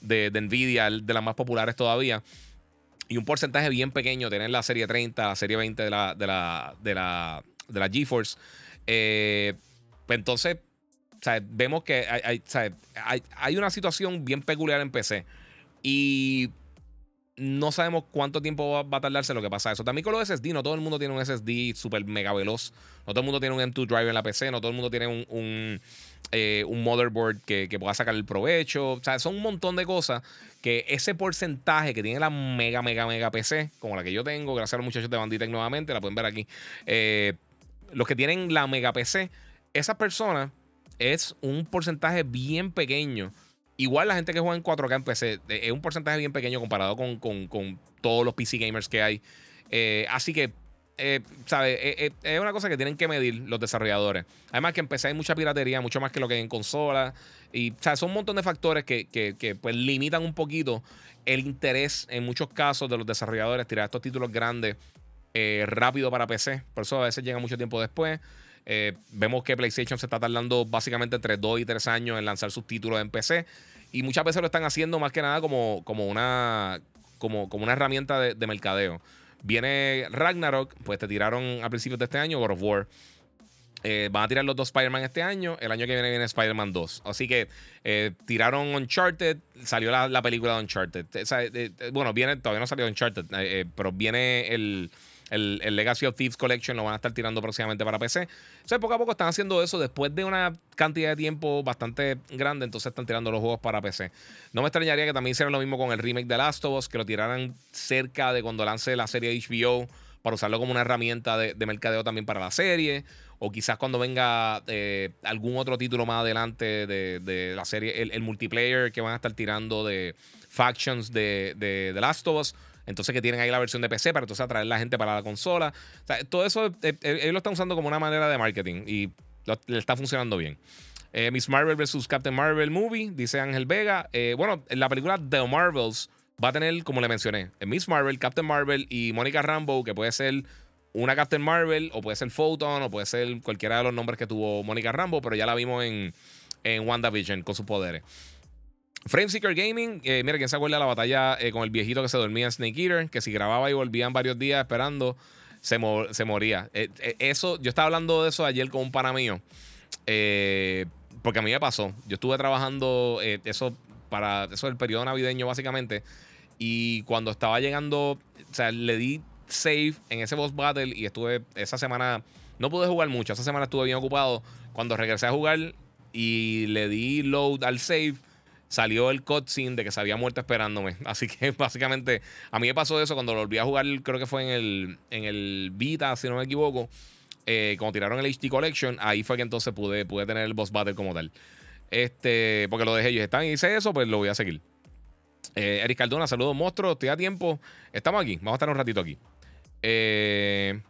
de, Nvidia, de las más populares todavía. Y un porcentaje bien pequeño, tener la serie 30, la serie 20 de la, de la, de la, de la GeForce. Eh, pues entonces, vemos que hay, hay, hay una situación bien peculiar en PC. Y no sabemos cuánto tiempo va, a tardarse lo que pasa eso. También con los SSD, no todo el mundo tiene un SSD súper mega veloz. No todo el mundo tiene un M2 Drive en la PC. No todo el mundo tiene un, un, eh, motherboard que, pueda sacar el provecho. O sea, son un montón de cosas que ese porcentaje que tiene la mega, mega, mega PC, como la que yo tengo, gracias a los muchachos de Banditech nuevamente, la pueden ver aquí. Eh, los que tienen la mega PC, esas personas es un porcentaje bien pequeño Igual la gente que juega en 4K en PC eh, es un porcentaje bien pequeño comparado con, todos los PC gamers que hay. Eh, así que, eh, ¿sabes? es una cosa que tienen que medir los desarrolladores. Además que en PC hay mucha piratería, mucho más que lo que hay en consola. Y, ¿sabes? Son un montón de factores que, pues, limitan un poquito el interés en muchos casos de los desarrolladores tirar estos títulos grandes rápido para PC. Por eso a veces llega mucho tiempo después. Eh, vemos que PlayStation se está tardando básicamente entre 2 y 3 años en lanzar sus títulos en PC. Y muchas veces lo están haciendo más que nada como, como, una, como, como una herramienta de, mercadeo. Viene Ragnarok, pues te tiraron a principios de este año God of War. Eh, van a tirar los dos Spider-Man este año. El año que viene viene Spider-Man 2. Así que eh, tiraron Uncharted. Salió la, película de Uncharted. bueno, viene, todavía no salió Uncharted, pero viene el, el, Legacy of Thieves Collection lo van a estar tirando próximamente para PC. O sea, poco a poco están haciendo eso después de una cantidad de tiempo bastante grande, entonces están tirando los juegos para PC. No me extrañaría que también hicieran lo mismo con el remake de Last of Us, que lo tiraran cerca de cuando lance la serie HBO para usarlo como una herramienta de, mercadeo también para la serie. O quizás cuando venga eh, algún otro título más adelante de, la serie, el, multiplayer que van a estar tirando de factions de, de, de Last of Us entonces que tienen ahí la versión de PC para entonces atraer la gente para la consola. Todo eso eh, eh, ellos lo están usando como una manera de marketing y le está funcionando bien. Eh, Miss Marvel vs. Captain Marvel Movie, dice Ángel Vega. bueno, en la película The Marvels va a tener, como le mencioné, Miss Marvel, Captain Marvel y Mónica Rambo, que puede ser una Captain Marvel, o puede ser Photon, o puede ser cualquiera de los nombres que tuvo Mónica Rambo, pero ya la vimos en, en WandaVision con sus poderes. Frameseeker Gaming, eh, ¿quién se acuerda de la batalla eh, con el viejito que se dormía en Snake Eater? Que si grababa y volvían varios días esperando, se, se moría. Eh, eso, yo estaba hablando de eso ayer con un pana mío. porque a mí me pasó. Yo estuve trabajando eso para eso el periodo navideño, básicamente. Y cuando estaba llegando, o sea, le di save en ese boss battle y estuve esa semana. No pude jugar mucho. Esa semana estuve bien ocupado. Cuando regresé a jugar y le di load al save salió el cutscene de que se había muerto esperándome. (laughs) Así que básicamente a mí me pasó eso cuando lo volví a jugar, creo que fue en el, en el Vita, si no me equivoco. Eh, cuando tiraron el HD Collection, ahí fue que entonces pude, pude tener el boss battle como tal. Este, porque lo dejé ellos están y hice eso, pues lo voy a seguir. Eh, Eric Cardona, saludos monstruos, estoy a tiempo. Estamos aquí, vamos a estar un ratito aquí. Eh,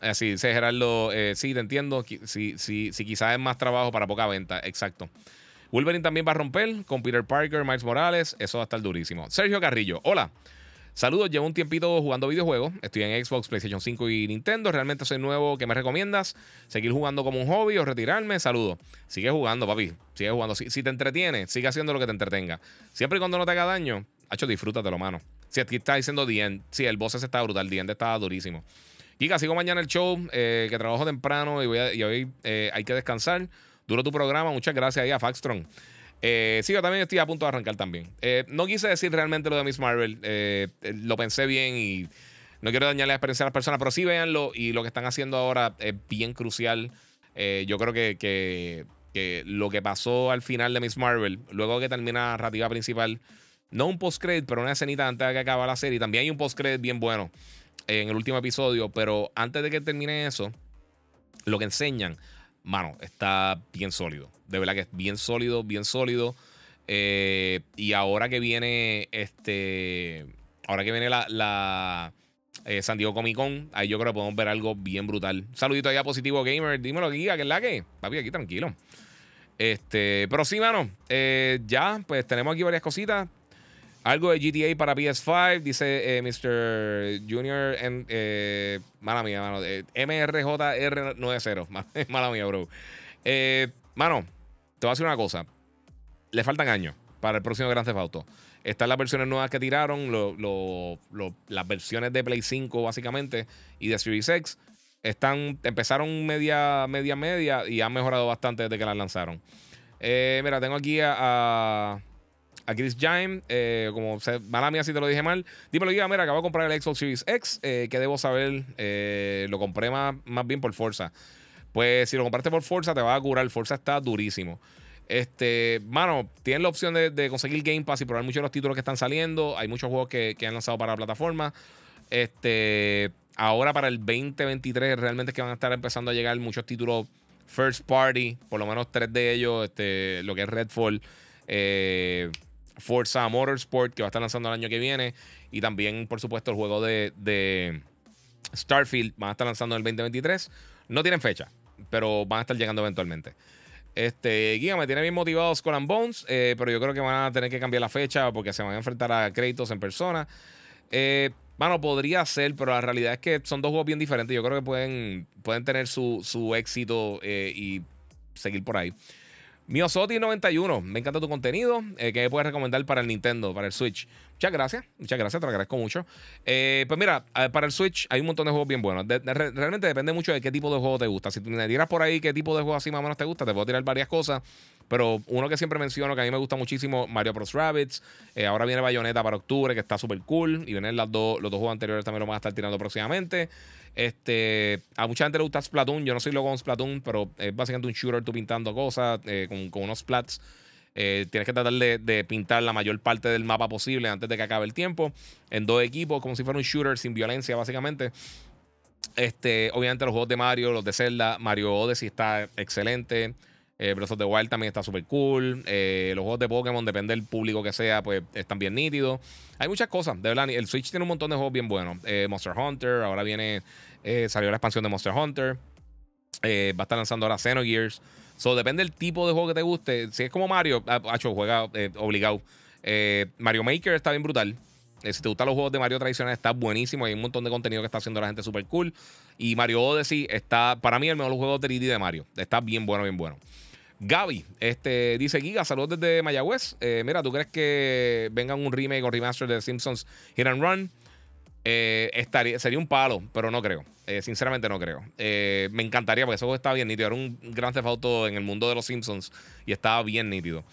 así dice Gerardo, eh, sí, te entiendo. Si, si, si quizás es más trabajo para poca venta, exacto. Wolverine también va a romper con Peter Parker, Miles Morales. Eso va a estar durísimo. Sergio Carrillo, hola. Saludos, llevo un tiempito jugando videojuegos. Estoy en Xbox, PlayStation 5 y Nintendo. Realmente soy nuevo. ¿Qué me recomiendas? ¿Seguir jugando como un hobby o retirarme? Saludos. Sigue jugando, papi. Sigue jugando. Si, te entretiene, sigue haciendo lo que te entretenga. Siempre y cuando no te haga daño, hacho, disfrútatelo, mano. Si aquí está diciendo Dien, sí, el boss está brutal. Dien está durísimo. Giga, sigo mañana el show, eh, que trabajo temprano y, voy y hoy eh, hay que descansar. Duro tu programa. Muchas gracias ahí a Faxtron. Eh, sí, yo también estoy a punto de arrancar también. Eh, no quise decir realmente lo de Miss Marvel. Eh, lo pensé bien y no quiero dañar la experiencia de las personas, pero sí véanlo y lo que están haciendo ahora es bien crucial. yo creo que, que, lo que pasó al final de Miss Marvel, luego que termina la narrativa principal, no un post-credit, pero una escenita antes de que acabe la serie. También hay un post-credit bien bueno en el último episodio, pero antes de que termine eso, lo que enseñan, mano, está bien sólido de verdad que es bien sólido, bien sólido. Eh, y ahora que viene este. Ahora que viene la, la eh, San Diego Comic Con, ahí yo creo que podemos ver algo bien brutal. saludito ahí a Positivo Gamer. Dímelo, Guía, que es la que. Papi, aquí tranquilo. Este, pero sí, mano. Eh, ya, pues tenemos aquí varias cositas. Algo de GTA para PS5, dice Mr. Junior. En, mala mía, mano. MRJR90. (laughs) mala mía, bro. mano, te voy a decir una cosa. Le faltan años para el próximo Grand Theft Auto. Están las versiones nuevas que tiraron, las versiones de Play 5 básicamente y de Series X. Están, empezaron media, media, media y han mejorado bastante desde que las lanzaron. Eh, mira, tengo aquí a, Chris Jaime. Eh, como se, mala mía si te lo dije mal. Dímelo, diga, mira, acabo de comprar el Xbox Series X. Eh, ¿Qué debo saber? lo compré más, más bien por fuerza. Pues si lo compraste por Forza, te va a curar. Forza está durísimo. Este, mano, tienes la opción de, conseguir Game Pass y probar muchos de los títulos que están saliendo. Hay muchos juegos que, han lanzado para la plataforma. Este, ahora para el 2023 realmente es que van a estar empezando a llegar muchos títulos first party, por lo menos tres de ellos, este, lo que es Redfall, eh, Forza Motorsport, que va a estar lanzando el año que viene, y también, por supuesto, el juego de, Starfield, van a estar lanzando en el 2023. No tienen fecha, pero van a estar llegando eventualmente. Este, Guía me tiene bien motivados con Bones, eh, pero yo creo que van a tener que cambiar la fecha porque se van a enfrentar a créditos en persona. Eh, bueno, podría ser, pero la realidad es que son dos juegos bien diferentes. Yo creo que pueden, pueden tener su, su éxito eh, y seguir por ahí. Miosoti91, me encanta tu contenido. Eh, ¿Qué puedes recomendar para el Nintendo, para el Switch? Muchas gracias, muchas gracias, te lo agradezco mucho. Eh, pues mira, para el Switch hay un montón de juegos bien buenos. realmente depende mucho de qué tipo de juego te gusta. Si me tiras por ahí qué tipo de juego así más o menos te gusta, te puedo tirar varias cosas. Pero uno que siempre menciono, que a mí me gusta muchísimo, Mario Bros. Rabbits. Eh, ahora viene Bayonetta para octubre, que está súper cool. Y vienen las dos, los dos juegos anteriores también lo van a estar tirando próximamente. Este, a mucha gente le gusta Splatoon. Yo no soy loco con Splatoon, pero es básicamente un shooter tú pintando cosas eh, con, unos splats. Eh, tienes que tratar de, pintar la mayor parte del mapa posible antes de que acabe el tiempo. En dos equipos, como si fuera un shooter sin violencia, básicamente. Este, obviamente los juegos de Mario, los de Zelda, Mario Odyssey está excelente. Eh, Breath of the Wild también está súper cool. Eh, los juegos de Pokémon, depende del público que sea, pues están bien nítidos. Hay muchas cosas, de verdad. El Switch tiene un montón de juegos bien buenos. Eh, Monster Hunter, ahora viene, eh, salió la expansión de Monster Hunter. va a estar lanzando ahora Xenogears. So, depende del tipo de juego que te guste. Si es como Mario, ah, juega obligado. Mario Maker está bien brutal. si te gustan los juegos de Mario tradicionales, está buenísimo. Hay un montón de contenido que está haciendo la gente súper cool. Y Mario Odyssey está, para mí, el mejor juego de 3D de Mario. Está bien bueno, bien bueno. Gaby, este, dice Giga, saludos desde Mayagüez. Eh, mira, ¿tú crees que vengan un remake o remaster de Simpsons Hit and Run? Eh, estaría, sería un palo, pero no creo. Eh, sinceramente no creo. me encantaría porque ese juego estaba bien nítido. Era un gran cefauto en el mundo de los Simpsons y estaba bien nítido.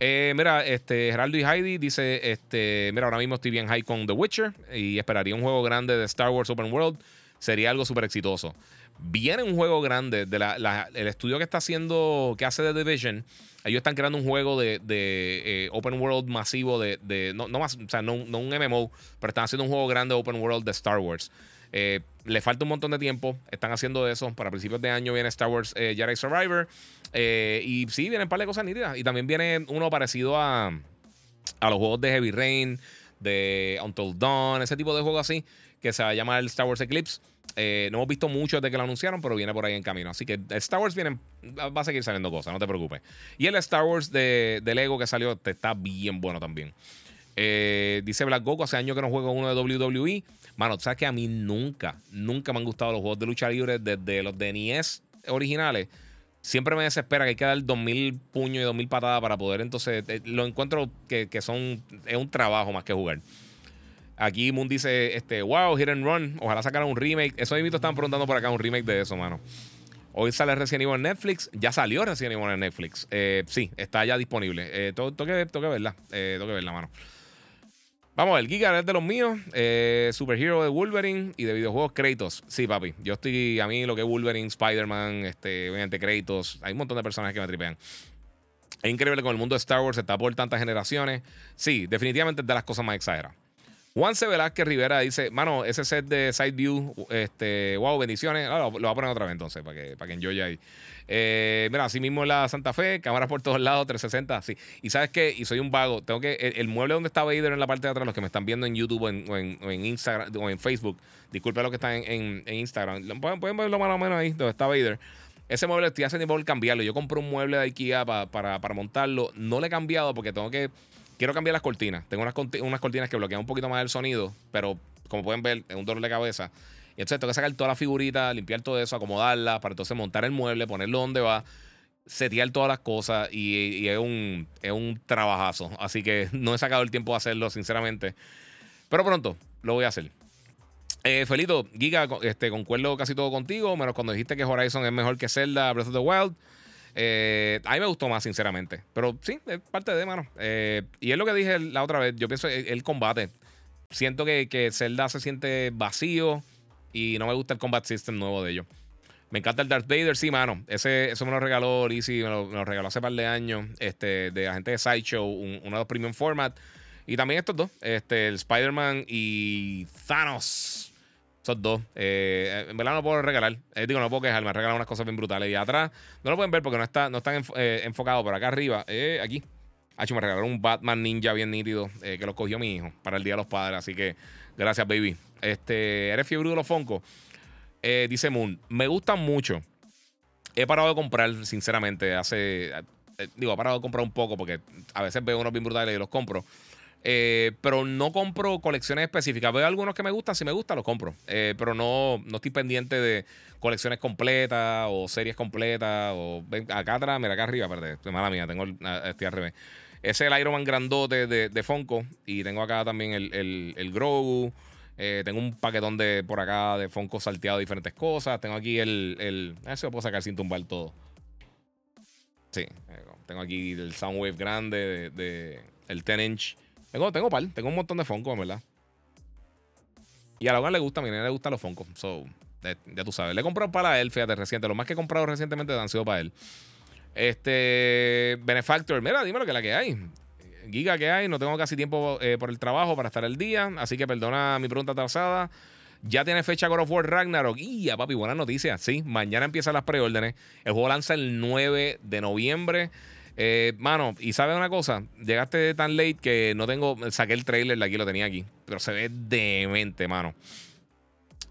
mira, este, Geraldo y Heidi dice, este, mira, ahora mismo estoy bien high con The Witcher y esperaría un juego grande de Star Wars Open World. Sería algo súper exitoso viene un juego grande de la, el estudio que está haciendo, que hace The Division. Ellos están creando un juego de, eh, open world masivo de, no, más, o sea, no, un MMO, pero están haciendo un juego grande open world de Star Wars. Eh, le falta un montón de tiempo. Están haciendo eso. Para principios de año viene Star Wars eh, Jedi Survivor. y sí, vienen un par de cosas nítidas. Y también viene uno parecido a, a los juegos de Heavy Rain, de Until Dawn, ese tipo de juegos así, que se va a llamar Star Wars Eclipse Eh, no hemos visto mucho desde que lo anunciaron, pero viene por ahí en camino. Así que Star Wars viene, va a seguir saliendo cosas, no te preocupes. Y el Star Wars de, Lego que salió te está bien bueno también. Eh, dice Black Goku, hace años que no juego uno de WWE. Mano, sabes que a mí nunca, nunca me han gustado los juegos de lucha libre desde los de NES originales. Siempre me desespera que hay que dar 2000 puños y 2000 patadas para poder. Entonces, eh, lo encuentro que, que son. Es un trabajo más que jugar. Aquí Moon dice, este, wow, Hit and Run. Ojalá sacaran un remake. Eso mismo estaban preguntando por acá un remake de eso, mano. Hoy sale Resident Evil en Netflix. Ya salió Resident Evil en Netflix. Eh, sí, está ya disponible. Eh, tengo, que, verla. Eh, tengo que verla, mano. Vamos ver, Giga es de los míos. Eh, superhero de Wolverine y de videojuegos Kratos. Sí, papi. Yo estoy. A mí lo que es Wolverine, Spider-Man, este, obviamente Kratos. Hay un montón de personajes que me tripean. Es increíble con el mundo de Star Wars. Está por tantas generaciones. Sí, definitivamente es de las cosas más exageradas. Juan C. Velázquez Rivera dice, mano, ese set de Side View, este, wow, bendiciones. lo, voy a poner otra vez entonces, para que, para que enjoy ahí. Eh, mira, así mismo en la Santa Fe, cámaras por todos lados, 360, sí. Y sabes qué, y soy un vago, tengo que, el, mueble donde está Vader en la parte de atrás, los que me están viendo en YouTube o en, Instagram o en Facebook, disculpe lo que está en, Instagram, pueden, pueden, verlo más o menos ahí, donde está Vader. Ese mueble estoy haciendo por cambiarlo. Yo compré un mueble de IKEA para, para montarlo. No lo he cambiado porque tengo que Quiero cambiar las cortinas. Tengo unas, unas cortinas que bloquean un poquito más el sonido, pero como pueden ver, es un dolor de cabeza. Y entonces tengo que sacar toda la figurita, limpiar todo eso, acomodarla, para entonces montar el mueble, ponerlo donde va, setear todas las cosas y, es, un, es un trabajazo. Así que (laughs) no he sacado el tiempo de hacerlo, sinceramente. Pero pronto lo voy a hacer. Eh, Felito, Giga, este, concuerdo casi todo contigo, menos cuando dijiste que Horizon es mejor que Zelda Breath of the Wild. Eh, a mí me gustó más, sinceramente. Pero sí, es parte de, mano. Eh, y es lo que dije la otra vez. Yo pienso el, combate. Siento que, que, Zelda se siente vacío y no me gusta el combat system nuevo de ellos. Me encanta el Darth Vader, sí, mano. Ese, eso me lo regaló Lizzie, me lo, regaló hace par de años. Este, de la gente de Sideshow, uno de los premium format. Y también estos dos, este, el Spider-Man y Thanos. Esos dos. Eh, en verdad no puedo regalar. Eh, digo, no puedo quejar. Me regalan unas cosas bien brutales. Y atrás, no lo pueden ver porque no, está, no están eh, enfocados. Pero acá arriba, aquí. Hacho, me regalaron un Batman Ninja bien nítido que lo cogió mi hijo para el Día de los Padres. Así que gracias, baby. Este, ¿Eres fiebre de los Fonco? dice Moon. Me gustan mucho. He parado de comprar, sinceramente. Hace. digo, he parado de comprar un poco porque a veces veo unos bien brutales y los compro. Eh, pero no compro colecciones específicas. Veo algunos que me gustan, si me gustan, los compro. Eh, pero no, no estoy pendiente de colecciones completas o series completas. O, acá atrás, mira, acá arriba, perdón, mala mía, tengo el, estoy al revés. Ese es el Iron Man grandote de, de Funko. Y tengo acá también el, el, el Grogu. Eh, tengo un paquetón de por acá de Funko salteado de diferentes cosas. Tengo aquí el. el ese lo puedo sacar sin tumbar todo. Sí, tengo aquí el Soundwave grande, de, de el 10 inch. Tengo, tengo par, tengo un montón de Funko, en verdad. Y a la le gusta, a mi le gustan los Funko. So, ya tú sabes. Le he comprado para él, fíjate, reciente. Lo más que he comprado recientemente han sido para él. Este. Benefactor, mira, dime lo que la que hay. Giga que hay, no tengo casi tiempo eh, por el trabajo para estar al día, así que perdona mi pregunta atrasada. Ya tiene fecha God of War Ragnarok. Ya, papi, buenas noticias. Sí, mañana empiezan las preórdenes. El juego lanza el 9 de noviembre. Eh, mano, y sabes una cosa, llegaste tan late que no tengo, saqué el trailer, aquí lo tenía aquí, pero se ve demente, mano.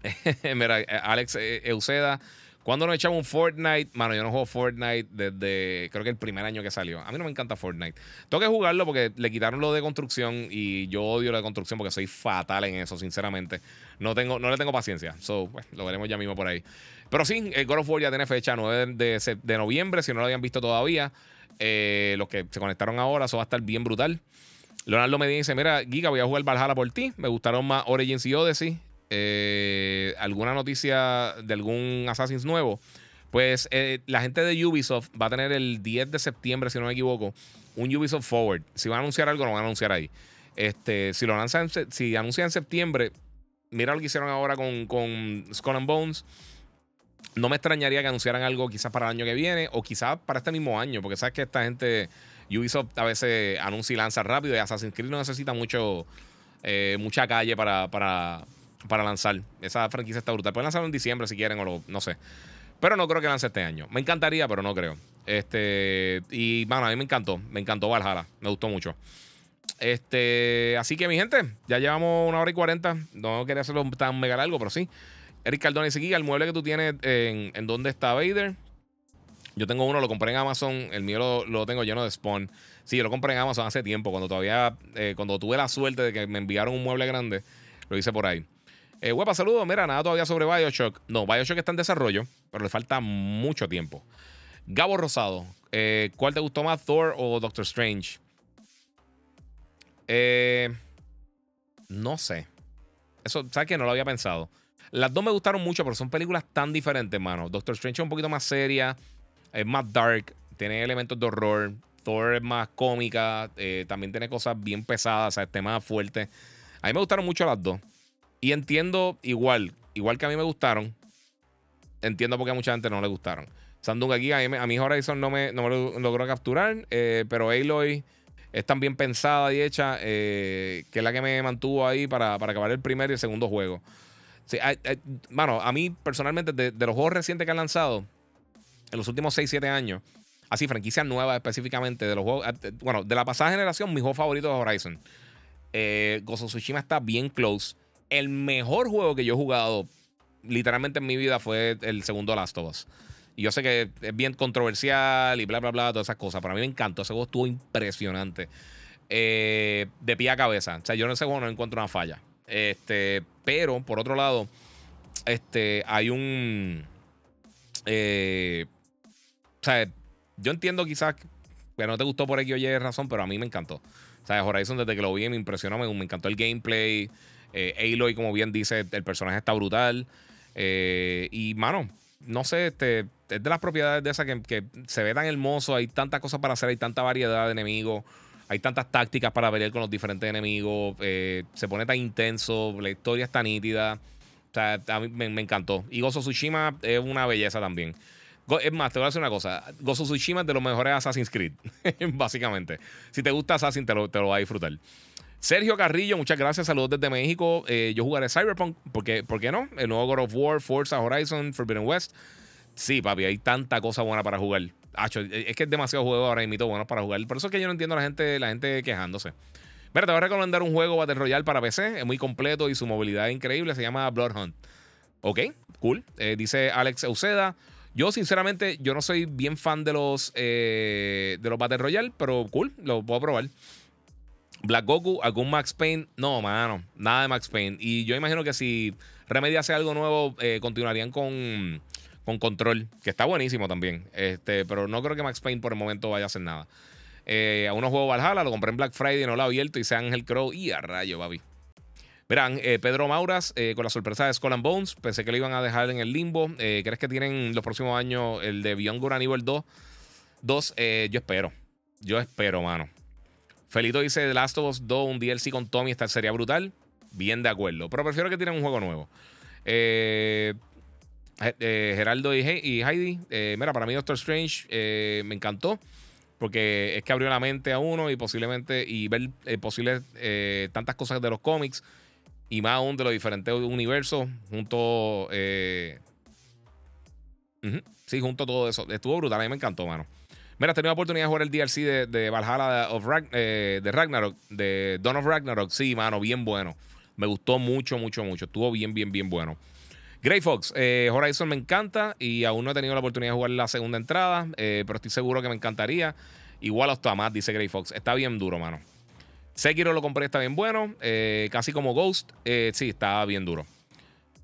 (laughs) Mira, eh, Alex eh, Euseda, cuando nos echamos un Fortnite, mano, yo no juego Fortnite desde creo que el primer año que salió. A mí no me encanta Fortnite. Tengo que jugarlo porque le quitaron lo de construcción y yo odio la de construcción porque soy fatal en eso, sinceramente. No, tengo, no le tengo paciencia. So, pues, lo veremos ya mismo por ahí. Pero sí, el God of War ya tiene fecha 9 de, de noviembre, si no lo habían visto todavía. Eh, los que se conectaron ahora, eso va a estar bien brutal. Leonardo me dice: Mira, Giga, voy a jugar Valhalla por ti. Me gustaron más Origins y Odyssey. Eh, ¿Alguna noticia de algún Assassin's nuevo? Pues eh, la gente de Ubisoft va a tener el 10 de septiembre, si no me equivoco, un Ubisoft Forward. Si van a anunciar algo, lo van a anunciar ahí. Este, si lo lanzan, si anuncian en septiembre, mira lo que hicieron ahora con, con Skull and Bones. No me extrañaría que anunciaran algo quizás para el año que viene o quizás para este mismo año, porque sabes que esta gente, Ubisoft a veces anuncia y lanza rápido y Assassin's Creed no necesita mucho, eh, mucha calle para, para, para lanzar. Esa franquicia está brutal. Pueden lanzarlo en diciembre si quieren o no sé. Pero no creo que lance este año. Me encantaría, pero no creo. Este, y bueno, a mí me encantó. Me encantó Valhalla. Me gustó mucho. Este, así que mi gente, ya llevamos una hora y cuarenta. No quería hacerlo tan mega largo, pero sí. Eric Cardona dice aquí, el mueble que tú tienes en, en dónde está Vader. Yo tengo uno, lo compré en Amazon. El mío lo, lo, tengo lleno de spawn. Sí, yo lo compré en Amazon hace tiempo, cuando todavía, eh, cuando tuve la suerte de que me enviaron un mueble grande, lo hice por ahí. Eh, huepa, saludos. Mira, nada todavía sobre Bioshock. No, Bioshock está en desarrollo, pero le falta mucho tiempo. Gabo Rosado, eh, ¿cuál te gustó más, Thor o Doctor Strange? Eh, no sé. Eso, ¿sabes qué? No lo había pensado. Las dos me gustaron mucho, pero son películas tan diferentes, mano. Doctor Strange es un poquito más seria, es más dark, tiene elementos de horror. Thor es más cómica, eh, también tiene cosas bien pesadas, o sea, temas fuertes. A mí me gustaron mucho las dos. Y entiendo igual, igual que a mí me gustaron, entiendo por qué a mucha gente no le gustaron. Sandung aquí, a mí, a mí Horizon no me, no logró capturar, eh, pero Aloy es tan bien pensada y hecha eh, que es la que me mantuvo ahí para, para, acabar el primer y el segundo juego. Sí, bueno, a mí personalmente, de, los juegos recientes que han lanzado en los últimos 6-7 años, así franquicias nuevas específicamente, de los juegos, bueno, de la pasada generación, mi juego favorito es Horizon. Eh, Gozo Tsushima está bien close. El mejor juego que yo he jugado literalmente en mi vida fue el segundo Last of Us. Y yo sé que es bien controversial y bla, bla, bla, todas esas cosas. Pero a mí me encantó. Ese juego estuvo impresionante. Eh, de pie a cabeza. O sea, yo en ese juego no encuentro una falla. Este, pero, por otro lado, este, hay un. Eh, o sea, yo entiendo quizás que no te gustó por X o razón, pero a mí me encantó. O sea, Horizon desde que lo vi me impresionó, me, me encantó el gameplay. Eh, Aloy, como bien dice, el personaje está brutal. Eh, y, mano, no sé, este, es de las propiedades de esas que, que, se ve tan hermoso. Hay tantas cosas para hacer, hay tanta variedad de enemigos. Hay tantas tácticas para pelear con los diferentes enemigos. Eh, se pone tan intenso. La historia está nítida. O sea, a mí me, encantó. Y Gozo Tsushima es una belleza también. Es más, te voy a decir una cosa. Gozo Tsushima es de los mejores Assassin's Creed, (laughs) básicamente. Si te gusta Assassin, te lo, te lo vas a disfrutar. Sergio Carrillo, muchas gracias. Saludos desde México. Eh, yo jugaré Cyberpunk. porque ¿Por qué no? El nuevo God of War, Forza Horizon, Forbidden West. Sí, papi, hay tanta cosa buena para jugar. Acho, es que es demasiado juego ahora mismo bueno para jugar. Por eso es que yo no entiendo a la gente, la gente quejándose. Mira, te voy a recomendar un juego Battle Royale para PC. Es muy completo y su movilidad es increíble. Se llama Blood Hunt. Ok, cool. Eh, dice Alex Euseda. Yo, sinceramente, yo no soy bien fan de los, eh, de los Battle Royale, pero cool, lo puedo probar. Black Goku, algún Max Payne. No, mano, nada de Max Payne. Y yo imagino que si Remedy hace algo nuevo, eh, continuarían con, con Control, que está buenísimo también. Este, pero no creo que Max Payne por el momento vaya a hacer nada. Eh, a unos juegos Valhalla, lo compré en Black Friday, no lo he abierto y sea Ángel Crow. Y a rayo, baby. Verán, eh, Pedro Mauras, eh, con la sorpresa de Skull and Bones, pensé que lo iban a dejar en el limbo. Eh, ¿Crees que tienen los próximos años el de Beyond Good Nivel 2? 2, yo espero. Yo espero, mano. Felito dice The Last of Us 2, un DLC con Tommy, esta sería brutal. Bien de acuerdo. Pero prefiero que tienen un juego nuevo. Geraldo y, Heidi, mira, para mí Doctor Strange me encantó porque es que abrió la mente a uno y posiblemente y ver posibles tantas cosas de los cómics y más aún de los diferentes universos, junto. Eh, sí, junto a todo eso. Estuvo brutal, a mí me encantó, mano. Mira, tenía la oportunidad de jugar el DLC de, Valhalla of eh, de Ragnarok, de Dawn of Ragnarok. Sí, mano, bien bueno. Me gustó mucho, mucho, mucho. Estuvo bien, bien, bien bueno. Grey Fox, eh, Horizon me encanta y aún no he tenido la oportunidad de jugar la segunda entrada, pero estoy seguro que me encantaría. Igual hasta más, dice Grey Fox. Está bien duro, mano. Sekiro lo compré, está bien bueno. Eh, casi como Ghost. Eh, sí, está bien duro.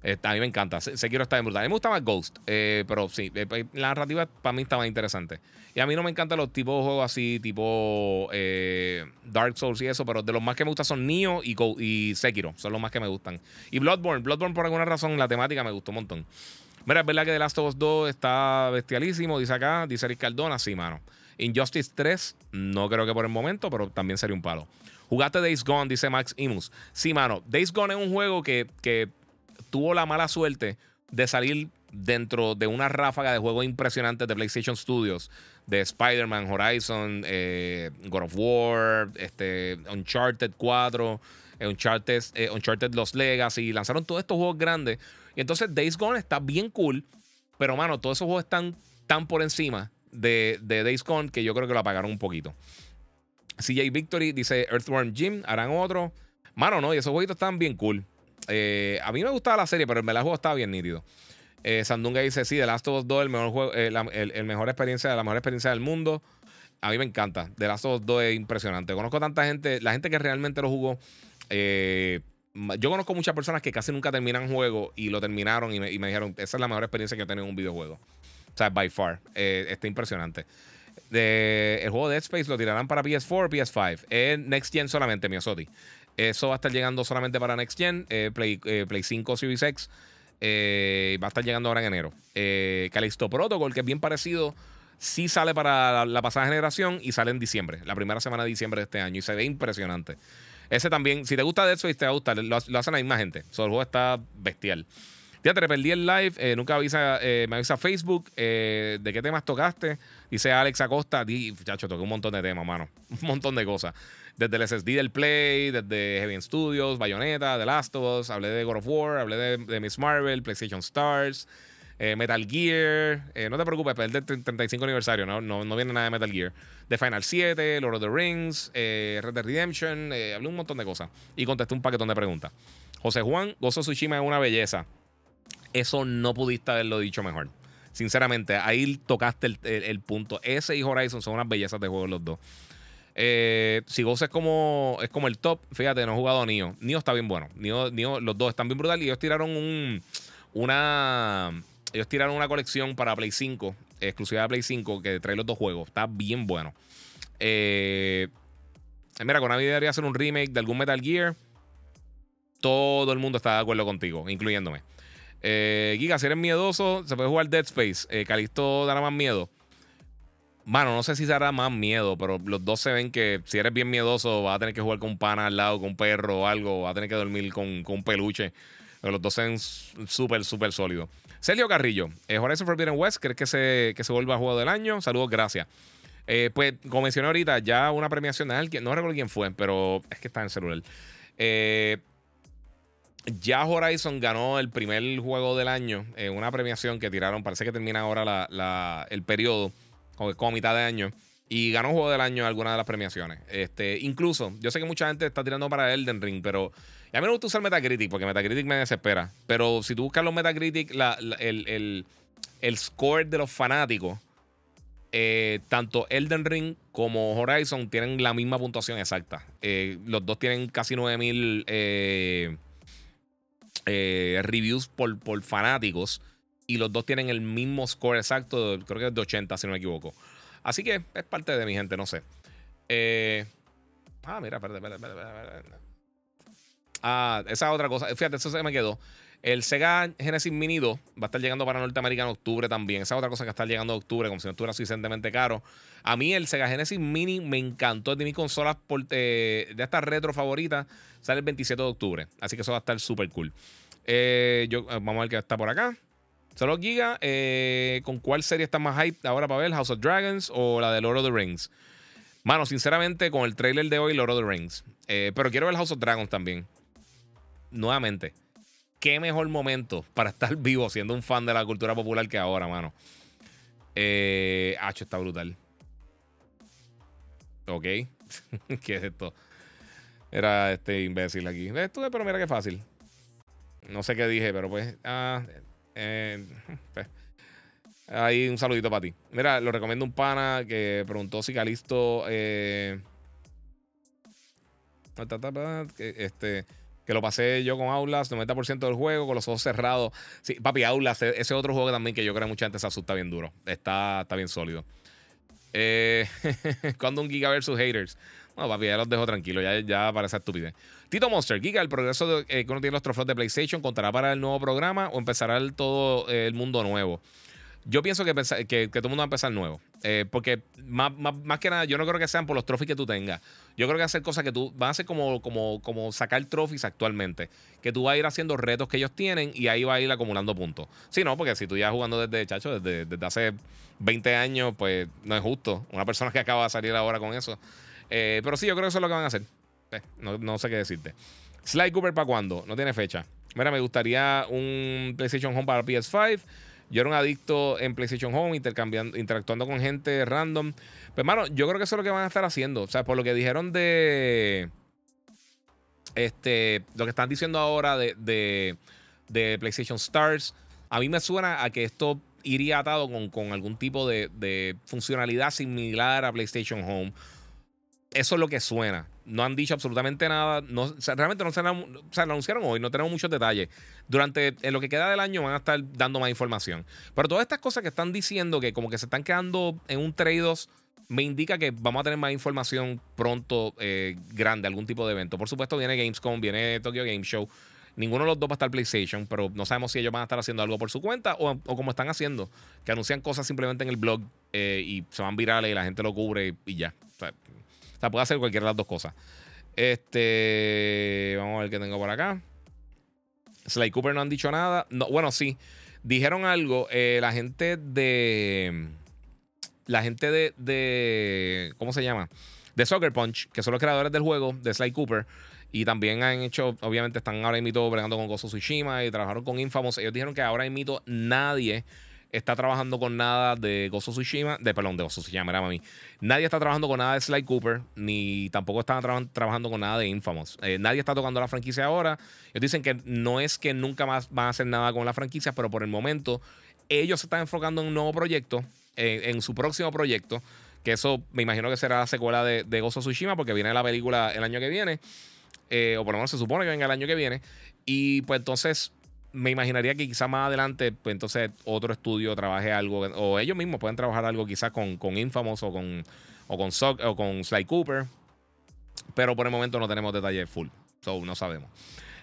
A mí me encanta. Sekiro está bien brutal. A mí me gusta más Ghost. Eh, pero sí, la narrativa para mí está más interesante. Y a mí no me encantan los tipos de juegos así, tipo Dark Souls y eso. Pero de los más que me gustan son Nioh y, Sekiro. Son los más que me gustan. Y Bloodborne. Bloodborne, por alguna razón, la temática me gustó un montón. Mira, es verdad que The Last of Us 2 está bestialísimo. Dice acá, dice Eric Cardona. Sí, mano. Injustice 3, no creo que por el momento, pero también sería un palo. Jugaste Days Gone, dice Max Imus. Sí, mano. Days Gone es un juego que tuvo la mala suerte de salir dentro de una ráfaga de juegos impresionantes de PlayStation Studios, de Spider-Man, Horizon, eh, God of War, este, Uncharted 4, eh, Uncharted, eh, Uncharted Los Legacy, lanzaron todos estos juegos grandes. Y entonces Days Gone está bien cool, pero mano, todos esos juegos están tan por encima de, Days Gone que yo creo que lo apagaron un poquito. CJ Victory dice Earthworm Jim, harán otro. Mano, no, y esos jueguitos están bien cool. Eh, a mí me gustaba la serie, pero el juego estaba bien nítido. Eh, Sandunga dice: Sí, The Last of Us 2 el mejor juego, eh, la, el, mejor experiencia, la mejor experiencia del mundo. A mí me encanta. The Last of Us 2 es impresionante. Conozco tanta gente, la gente que realmente lo jugó. yo conozco muchas personas que casi nunca terminan juego y lo terminaron y me, y me, dijeron: Esa es la mejor experiencia que he tenido en un videojuego. O sea, by far. está impresionante el juego Dead Space lo tirarán para PS4 PS5. Es Next Gen solamente, Miosotti. Eso va a estar llegando solamente para Next Gen, eh, Play, eh, Play 5 Series X. Eh, va a estar llegando ahora en enero. Callisto Protocol, que es bien parecido, sí sale para la, pasada generación y sale en diciembre, la primera semana de diciembre de este año. Y se ve impresionante. Ese también, si te gusta Dead Space, te va a gustar. Lo, hacen la misma gente. el juego está bestial. Ya te perdí el live. Eh, nunca avisa, eh, me avisa Facebook. Eh, ¿De qué temas tocaste? Dice Alex Acosta. Di, chacho, toqué un montón de temas, mano. (laughs) Un montón de cosas. Desde el SSD del Play, desde Heavy Studios, Bayonetta, The Last of Us. Hablé de God of War, hablé de, Miss Marvel, PlayStation Stars, Metal Gear. no te preocupes, es del 35 aniversario, ¿no? No, viene nada de Metal Gear. The Final 7, Lord of the Rings, Red Dead Redemption. hablé un montón de cosas. Y contesté un paquetón de preguntas. José Juan, Gozo Tsushima es una belleza eso no pudiste haberlo dicho mejor. Sinceramente, ahí tocaste el, punto. Ese y Horizon son unas bellezas de juego los dos. Eh, si Ghost es como, es como el top, fíjate, no he jugado a Nio. Nio está bien bueno. Nio, los dos están bien brutales. Y ellos tiraron un, una. Ellos tiraron una colección para Play 5, exclusiva de Play 5, que trae los dos juegos. Está bien bueno. Eh, mira, con Navi debería hacer un remake de algún Metal Gear. Todo el mundo está de acuerdo contigo, incluyéndome. Eh, Giga, si eres miedoso, se puede jugar Dead Space. Eh, Calisto dará más miedo. Mano, no sé si se hará más miedo, pero los dos se ven que si eres bien miedoso, vas a tener que jugar con un pana al lado, con un perro o algo, vas a tener que dormir con, un peluche. Pero los dos se ven súper, súper sólidos. Celio Carrillo, eh, Horizon Forbidden West, ¿crees que se, que se vuelva a juego del año? Saludos, gracias. Eh, pues, como mencioné ahorita, ya una premiación alguien, no recuerdo quién fue, pero es que está en el celular. Eh, ya Horizon ganó el primer juego del año en una premiación que tiraron. Parece que termina ahora el periodo, como, mitad de año. Y ganó juego del año en alguna de las premiaciones. Este, incluso, yo sé que mucha gente está tirando para Elden Ring, pero a mí me gusta usar Metacritic porque Metacritic me desespera. Pero si tú buscas los Metacritic, el, score de los fanáticos, eh, tanto Elden Ring como Horizon tienen la misma puntuación exacta. Eh, los dos tienen casi 9000 eh, eh, reviews por, por fanáticos y los dos tienen el mismo score exacto, creo que es de 80 si no me equivoco. Así que es parte de mi gente, no sé. Eh, ah, mira, espérate, espérate, espérate, Ah, esa otra cosa. Fíjate, eso se me quedó. El Sega Genesis Mini 2 va a estar llegando para Norteamérica en octubre también. Esa otra cosa que está llegando en octubre, como si no estuviera suficientemente caro. A mí el Sega Genesis Mini me encantó. Es de mis consolas eh, de estas retro favoritas. Sale el 27 de octubre. Así que eso va a estar súper cool. Eh, yo, vamos a ver qué está por acá. Solo Giga, ¿con cuál serie está más hype ahora para ver? ¿House of Dragons o la de Lord of the Rings? Mano, sinceramente, con el trailer de hoy, Lord of the Rings. pero quiero ver House of Dragons también. Nuevamente qué mejor momento para estar (laughs) vivo siendo un fan de la cultura popular que ahora, mano. Eh, Hacho está brutal. Ok. (laughs) ¿Qué es esto? Era este imbécil aquí. Estuve, pero mira qué fácil. No sé qué dije, pero pues. Ah, eh, (laughs) pues, ahí un saludito para ti. Mira, lo recomiendo un pana que preguntó si Calisto. Eh, este que lo pasé yo con Aulas, 90% del juego, con los ojos cerrados. Sí, papi, Aulas, e-, ese otro juego también que yo creo que mucha gente se asusta bien duro. Está, está bien sólido. Eh, (laughs) cuando un Giga versus haters. No, papi, ya los dejo tranquilos, ya, ya parece estupidez. Tito Monster, Giga, el progreso eh, que uno tiene los trofeos de PlayStation, ¿contará para el nuevo programa o empezará todo el mundo nuevo? Yo pienso que, todo el mundo va a empezar nuevo. Eh, porque más, que nada, yo no creo que sean por los trophies que tú tengas. Yo creo que hacer cosas que tú. Van a ser como, sacar trophies actualmente. Que tú vas a ir haciendo retos que ellos tienen y ahí va a ir acumulando puntos. Sí, no, porque si tú ya jugando desde, chacho, desde hace 20 años, pues no es justo. Una persona que acaba de salir ahora con eso. Eh, pero sí, yo creo que eso es lo que van a hacer. Eh, no, no, sé qué decirte. Sly Cooper para cuándo? No tiene fecha. Mira, me gustaría un PlayStation Home para PS5. Yo era un adicto en PlayStation Home, intercambiando, interactuando con gente random. Pues, mano, yo creo que eso es lo que van a estar haciendo. O sea, por lo que dijeron de. Este, lo que están diciendo ahora de, de, PlayStation Stars, a mí me suena a que esto iría atado con, algún tipo de, funcionalidad similar a PlayStation Home. Eso es lo que suena. No han dicho absolutamente nada. No, realmente no se, se, anunciaron hoy, no tenemos muchos detalles. Durante en lo que queda del año van a estar dando más información. Pero todas estas cosas que están diciendo que como que se están quedando en un trade me indica que vamos a tener más información pronto eh, grande, algún tipo de evento. Por supuesto, viene Gamescom, viene Tokyo Game Show. Ninguno de los dos va a estar PlayStation, pero no sabemos si ellos van a estar haciendo algo por su cuenta o, como están haciendo, que anuncian cosas simplemente en el blog eh, y se van virales y la gente lo cubre y, ya. O sea, puede hacer cualquiera de las dos cosas. Este, vamos a ver qué tengo por acá. Sly Cooper no han dicho nada. No, bueno, sí. Dijeron algo. Eh, la gente de la gente de, ¿cómo se llama? De Soccer Punch, que son los creadores del juego, de Sly Cooper. Y también han hecho, obviamente están ahora mismo bregando con Gozo Tsushima y trabajaron con Infamous. Ellos dijeron que ahora mismo nadie está trabajando con nada de Gozo Tsushima, de perdón, de Gozo Tsushima, era mí. Nadie está trabajando con nada de Sly Cooper, ni tampoco están trabajando con nada de Infamous. Eh, nadie está tocando la franquicia ahora. Ellos dicen que no es que nunca más van a hacer nada con la franquicia, pero por el momento ellos se están enfocando en un nuevo proyecto en, su próximo proyecto. Que eso me imagino que será la secuela de, de Gozo Tsushima, porque viene la película el año que viene. Eh, o por lo menos se supone que venga el año que viene. Y pues entonces me imaginaría que quizás más adelante, pues entonces otro estudio trabaje algo, o ellos mismos pueden trabajar algo quizás con, con Infamous o con, o con, o con Sly Cooper. Pero por el momento no tenemos detalles full. So, no sabemos.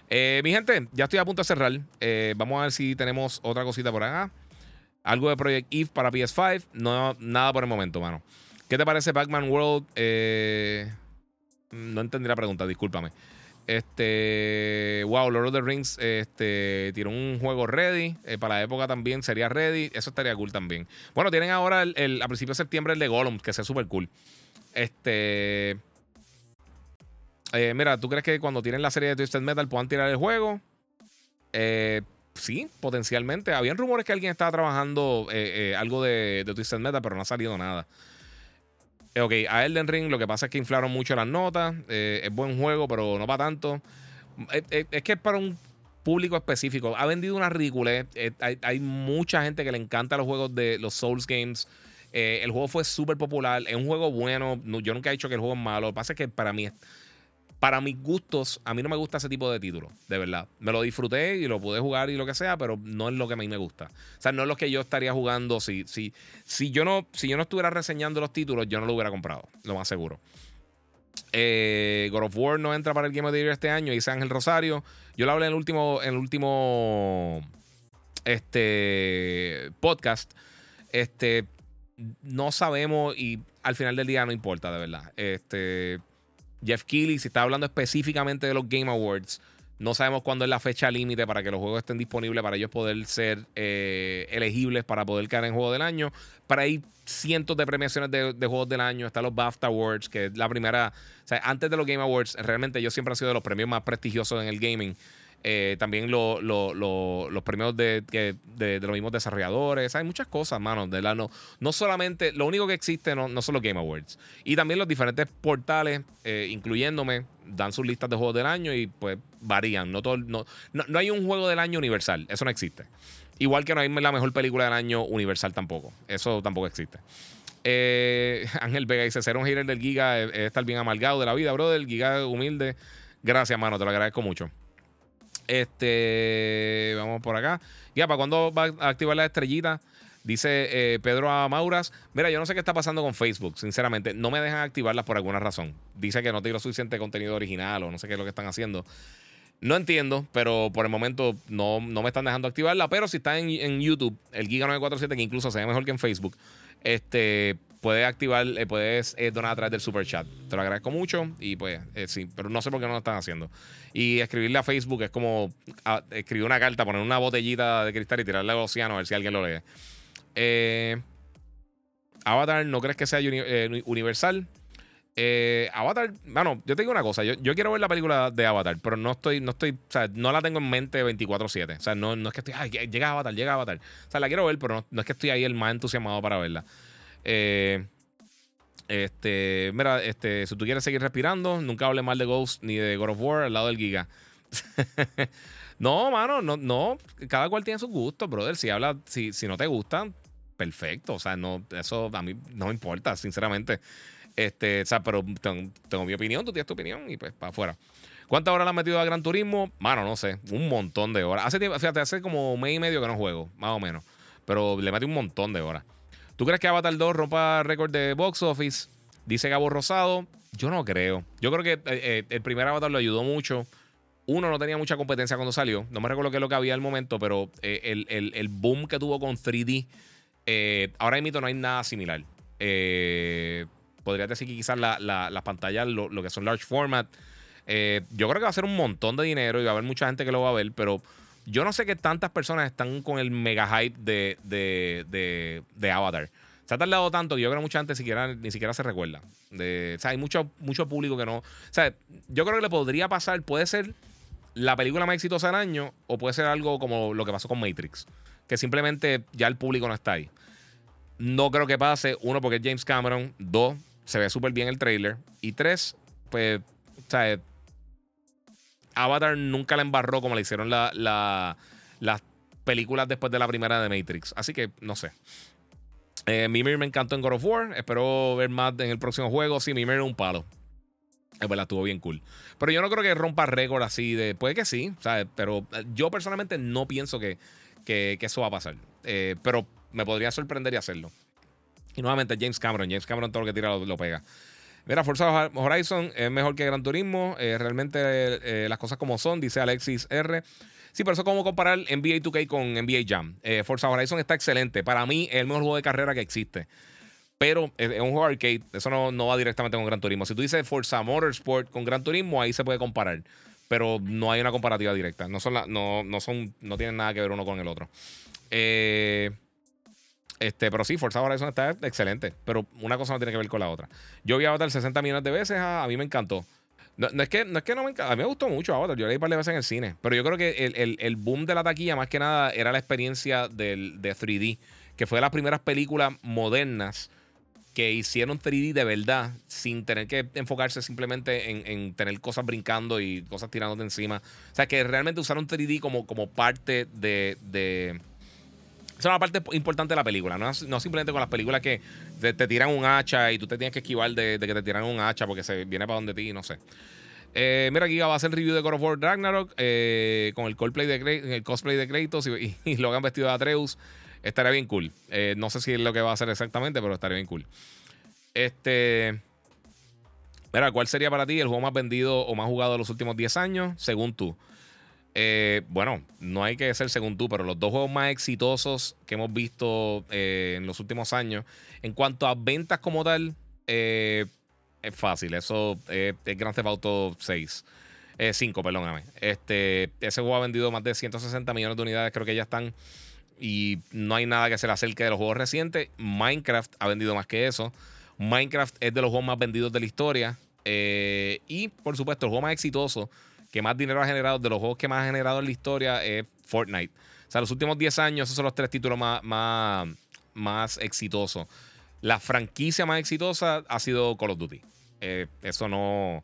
Eh, mi gente, ya estoy a punto de cerrar. Eh, vamos a ver si tenemos otra cosita por acá. Algo de Project Eve para PS5. No, nada por el momento, mano. ¿Qué te parece Pac-Man World? Eh, no entendí la pregunta, discúlpame. Este, wow, Lord of the Rings este, tiró un juego ready. Eh, para la época también sería ready. Eso estaría cool también. Bueno, tienen ahora el, a principios de septiembre el de Gollum, que sea súper cool. Este. Eh, mira, ¿tú crees que cuando tienen la serie de Twisted Metal puedan tirar el juego? Eh, sí, potencialmente. Habían rumores que alguien estaba trabajando algo de, de Twisted Metal, pero no ha salido nada. Eh, ok, a Elden Ring lo que pasa es que inflaron mucho las notas. es buen juego, pero no para tanto. es que es para un público específico. Ha vendido una ridícula. Hay, mucha gente que le encanta los juegos de los Souls Games. el juego fue súper popular. Es un juego bueno. yo nunca he dicho que el juego es malo. Lo que pasa es que para mí para mis gustos, a mí no me gusta ese tipo de títulos, de verdad. Me lo disfruté y lo pude jugar y lo que sea, pero no es lo que a mí me gusta. O sea, no es lo que yo estaría jugando. Si, si, si, yo, no, si yo no estuviera reseñando los títulos, yo no lo hubiera comprado, lo más seguro. Eh, God of War no entra para el Game of the Year este año, dice Ángel Rosario. Yo lo hablé en el último, en el último este, podcast. Este, no sabemos y al final del día no importa, de verdad. Este Jeff Keighley, si está hablando específicamente de los Game Awards, no sabemos cuándo es la fecha límite para que los juegos estén disponibles para ellos poder ser eh, elegibles para poder caer en Juego del Año. Para ahí cientos de premiaciones de, Juegos del Año. Están los BAFTA Awards, que es la primera. O sea, antes de los Game Awards, realmente yo siempre he sido de los premios más prestigiosos en el gaming. Eh, también los premios de, de, los mismos desarrolladores. Hay muchas cosas, mano. De la, no, no solamente, lo único que existe no, no son los Game Awards. Y también los diferentes portales, eh, incluyéndome, dan sus listas de juegos del año y pues varían. No, todo, no, no, hay un juego del año universal. Eso no existe. Igual que no hay la mejor película del año universal tampoco. Eso tampoco existe. Eh, (laughs) Ángel Vega dice: ser un hater del Giga es, estar bien amargado de la vida, brother. Giga humilde. Gracias, mano. Te lo agradezco mucho. Este, vamos por acá. Ya, ¿para cuándo va a activar la estrellita? Dice eh, Pedro Amauras. Mira, yo no sé qué está pasando con Facebook, sinceramente. No me dejan activarlas por alguna razón. Dice que no tengo suficiente contenido original o no sé qué es lo que están haciendo. No entiendo, pero por el momento no, no me están dejando activarla. Pero si está en, en YouTube, el Giga 947, que incluso se ve mejor que en Facebook, este, puedes activar, eh, puedes eh, donar a través del super chat. Te lo agradezco mucho y pues eh, sí, pero no sé por qué no lo están haciendo. Y escribirle a Facebook es como escribir una carta, poner una botellita de cristal y tirarle al océano a ver si alguien lo lee. Avatar, ¿no crees que sea universal? Avatar, bueno, yo te digo una cosa, yo, quiero ver la película de Avatar, pero no estoy, no estoy, o sea, no la tengo en mente 24-7. O sea, no, no es que estoy, ay, llega Avatar, llega Avatar. O sea, la quiero ver, pero no, no es que estoy ahí el más entusiasmado para verla. Eh, Este, mira, este, si tú quieres seguir respirando, nunca hable mal de Ghost ni de God of War al lado del Giga. (laughs) no, mano, no, no. Cada cual tiene su gusto, brother. Si habla, si, si no te gusta, perfecto. O sea, no, eso a mí no me importa, sinceramente. Este, o sea, pero tengo, mi opinión, tú tienes tu opinión y pues para afuera. ¿Cuántas horas le has metido a Gran Turismo? Mano, no sé, un montón de horas. Hace tiempo, fíjate, hace como un mes y medio que no juego, más o menos. Pero le metí un montón de horas. ¿Tú crees que Avatar 2 rompa récord de box office? Dice Gabo Rosado. Yo no creo. Yo creo que eh, eh, el primer Avatar lo ayudó mucho. Uno no tenía mucha competencia cuando salió. No me recuerdo qué es lo que había al momento, pero eh, el, boom que tuvo con 3D, ahora mismo no hay nada similar. podría decir que quizás las pantallas, lo, que son large format, yo creo que va a ser un montón de dinero y va a haber mucha gente que lo va a ver, pero yo no sé qué tantas personas están con el mega hype de, de, de, Avatar. Se ha tardado tanto que yo creo que mucha gente siquiera, ni siquiera se recuerda. De, o sea, hay mucho, mucho público que no. O sea, yo creo que le podría pasar, puede ser la película más exitosa del año o puede ser algo como lo que pasó con Matrix, que simplemente ya el público no está ahí. No creo que pase, uno, porque es James Cameron, dos, se ve súper bien el trailer, y tres, pues, o sea, Avatar nunca la embarró como le hicieron las películas después de la primera de Matrix. Así que no sé. Eh, Mimir me encantó en God of War. Espero ver más en el próximo juego. Sí, Mimir es un palo. Es verdad, estuvo bien cool. Pero yo no creo que rompa récord así de. Puede que sí, ¿sabes? Pero eh, yo personalmente no pienso que, que, eso va a pasar. Eh, pero me podría sorprender y hacerlo. Y nuevamente James Cameron. James Cameron todo lo que tira lo pega. Mira, Forza Horizon es mejor que Gran Turismo. Eh, realmente eh, las cosas como son, dice Alexis R. Sí, pero eso es como comparar NBA 2K con NBA Jam. Eh, Forza Horizon está excelente. Para mí es el mejor juego de carrera que existe. Pero es, un juego arcade. Eso no, va directamente con Gran Turismo. Si tú dices Forza Motorsport con Gran Turismo, ahí se puede comparar. Pero no hay una comparativa directa. No, son no, no, son, no tienen nada que ver uno con el otro. Eh. Este, pero sí, Forza Horizon está excelente. Pero una cosa no tiene que ver con la otra. Yo vi Avatar 60 millones de veces. A, mí me encantó. No, es que, no es que no me encanta. A mí me gustó mucho Avatar. Yo leí un par de veces en el cine. Pero yo creo que el, boom de la taquilla, más que nada, era la experiencia del, de 3D. Que fue de las primeras películas modernas que hicieron 3D de verdad, sin tener que enfocarse simplemente en, tener cosas brincando y cosas tirándote encima. O sea, que realmente usaron 3D como, como parte de esa es una parte importante de la película, no, simplemente con las películas que te, tiran un hacha y tú te tienes que esquivar de, que te tiran un hacha porque se viene para donde ti, no sé. Eh, mira, aquí va a hacer review de God of War Ragnarok eh, con el cosplay de, el cosplay de Kratos y, y, lo han vestido de Atreus. Estaría bien cool. Eh, no sé si es lo que va a hacer exactamente, pero estaría bien cool. Este. Mira, ¿cuál sería para ti el juego más vendido o más jugado de los últimos 10 años, según tú? Eh, bueno, no hay que ser según tú, pero los dos juegos más exitosos que hemos visto eh, en los últimos años, en cuanto a ventas como tal, eh, es fácil. Eso es Grand Theft Auto 6. 5, perdóname. Este, ese juego ha vendido más de 160 millones de unidades, creo que ya están. Y no hay nada que se le de los juegos recientes. Minecraft ha vendido más que eso. Minecraft es de los juegos más vendidos de la historia. y por supuesto, el juego más exitoso que más dinero ha generado, de los juegos que más ha generado en la historia, es Fortnite. O sea, los últimos 10 años, esos son los tres títulos más, más, exitosos. La franquicia más exitosa ha sido Call of Duty. Eh, eso no.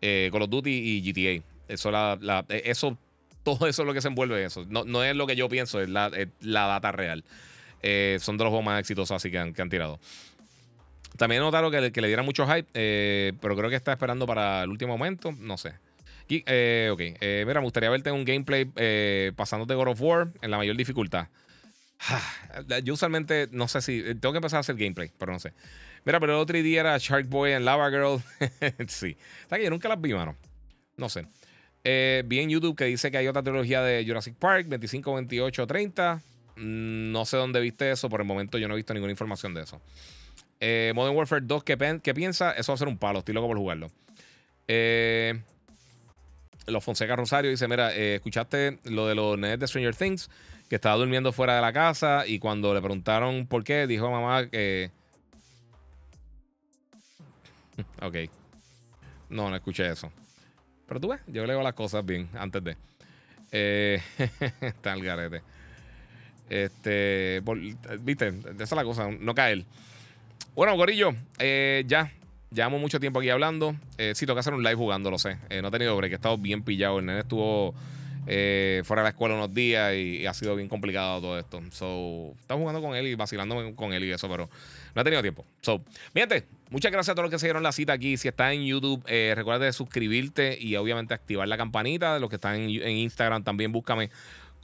Eh, Call of Duty y GTA. Eso, la, eh, eso, todo eso es lo que se envuelve en eso. No, no es lo que yo pienso, es la, data real. son de los juegos más exitosos así que han, que han tirado. También notaron que, que le diera mucho hype, pero creo que está esperando para el último momento. No sé. Eh, ok, eh, mira, me gustaría verte en un gameplay eh, pasándote God of War en la mayor dificultad. Yo usualmente no sé si. Tengo que empezar a hacer gameplay, pero no sé. Mira, pero el otro día era Shark Boy en Lava Girl. (laughs) sí. ¿Sabes que yo nunca las vi, mano? No sé. Eh, vi en YouTube que dice que hay otra trilogía de Jurassic Park, 25, 28, 30. no sé dónde viste eso. Por el momento yo no he visto ninguna información de eso. Eh, Modern Warfare 2, ¿qué, ¿qué, piensa? Eso va a ser un palo. Estoy loco por jugarlo. Eh los Fonseca Rosario dice: Mira, eh, escuchaste lo de los nenes de Stranger Things, que estaba durmiendo fuera de la casa y cuando le preguntaron por qué, dijo mamá que. (laughs) ok. No, no escuché eso. Pero tú ves, yo leo las cosas bien antes de. Eh, (laughs) está el garete. Este, viste, esa es la cosa, no caer. Bueno, Gorillo, eh, ya. Llevamos mucho tiempo aquí hablando. Eh, sí, tengo que hacer un live jugando, lo sé. Eh, no he tenido break, he estado bien pillado. El nene estuvo eh, fuera de la escuela unos días y, ha sido bien complicado todo esto. So, estaba jugando con él y vacilando con él y eso, pero no he tenido tiempo. So, miente, muchas gracias a todos los que se dieron la cita aquí. Si estás en YouTube, eh, recuerda de suscribirte y obviamente activar la campanita. Los que están en, en Instagram, también búscame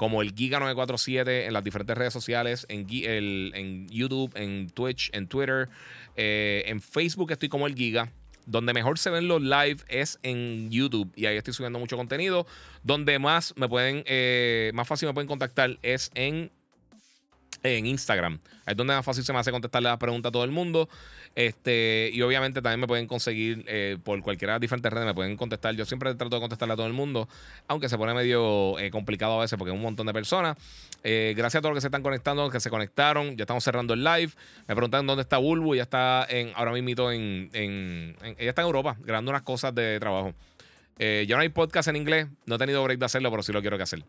como el Giga947 en las diferentes redes sociales, en, el, en YouTube, en Twitch, en Twitter, eh, en Facebook estoy como el Giga. Donde mejor se ven los live es en YouTube y ahí estoy subiendo mucho contenido. Donde más me pueden, eh, más fácil me pueden contactar es en en Instagram. Es donde más fácil se me hace contestarle las preguntas a todo el mundo. Este, y obviamente también me pueden conseguir eh, por cualquiera de las diferentes redes, me pueden contestar. Yo siempre trato de contestarle a todo el mundo, aunque se pone medio eh, complicado a veces porque hay un montón de personas. Eh, gracias a todos los que se están conectando, que se conectaron. Ya estamos cerrando el live. Me preguntan dónde está Bulbu. Ya está en, ahora mismo en, en, ella está en Europa, grabando unas cosas de trabajo. ya no hay podcast en inglés. No he tenido break de hacerlo, pero sí lo quiero hacer.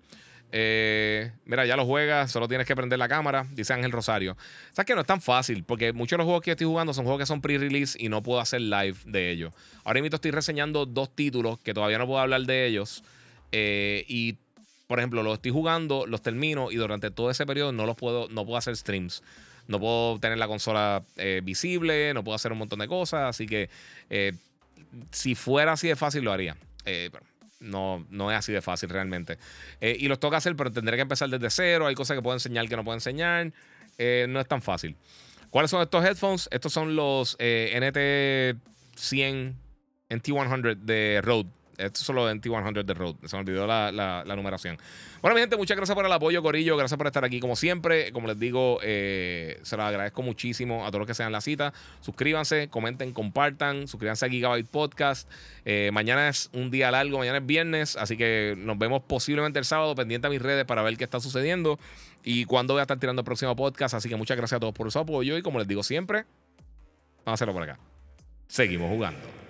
Eh, mira, ya lo juegas, solo tienes que prender la cámara, dice Ángel Rosario. Sabes que no es tan fácil, porque muchos de los juegos que estoy jugando son juegos que son pre-release y no puedo hacer live de ellos. Ahora mismo estoy reseñando dos títulos que todavía no puedo hablar de ellos. Eh, y, por ejemplo, los estoy jugando, los termino y durante todo ese periodo no los puedo, no puedo hacer streams. No puedo tener la consola eh, visible, no puedo hacer un montón de cosas. Así que si fuera así de fácil, lo haría. No, no es así de fácil realmente. Eh, y los toca hacer, pero tendré que empezar desde cero. Hay cosas que puedo enseñar que no puedo enseñar. Eh, no es tan fácil. ¿Cuáles son estos headphones? Estos son los eh, NT100 NT100 de Rode. Esto es solo de NT100 de Road. Se me olvidó la, la, numeración. Bueno, mi gente, muchas gracias por el apoyo, Corillo. Gracias por estar aquí como siempre. Como les digo, eh, se los agradezco muchísimo a todos los que sean la cita. Suscríbanse, comenten, compartan. Suscríbanse a Gigabyte Podcast. Eh, mañana es un día largo, mañana es viernes. Así que nos vemos posiblemente el sábado, pendiente a mis redes para ver qué está sucediendo y cuándo voy a estar tirando el próximo podcast. Así que muchas gracias a todos por su apoyo. Y como les digo siempre, vamos a hacerlo por acá. Seguimos jugando.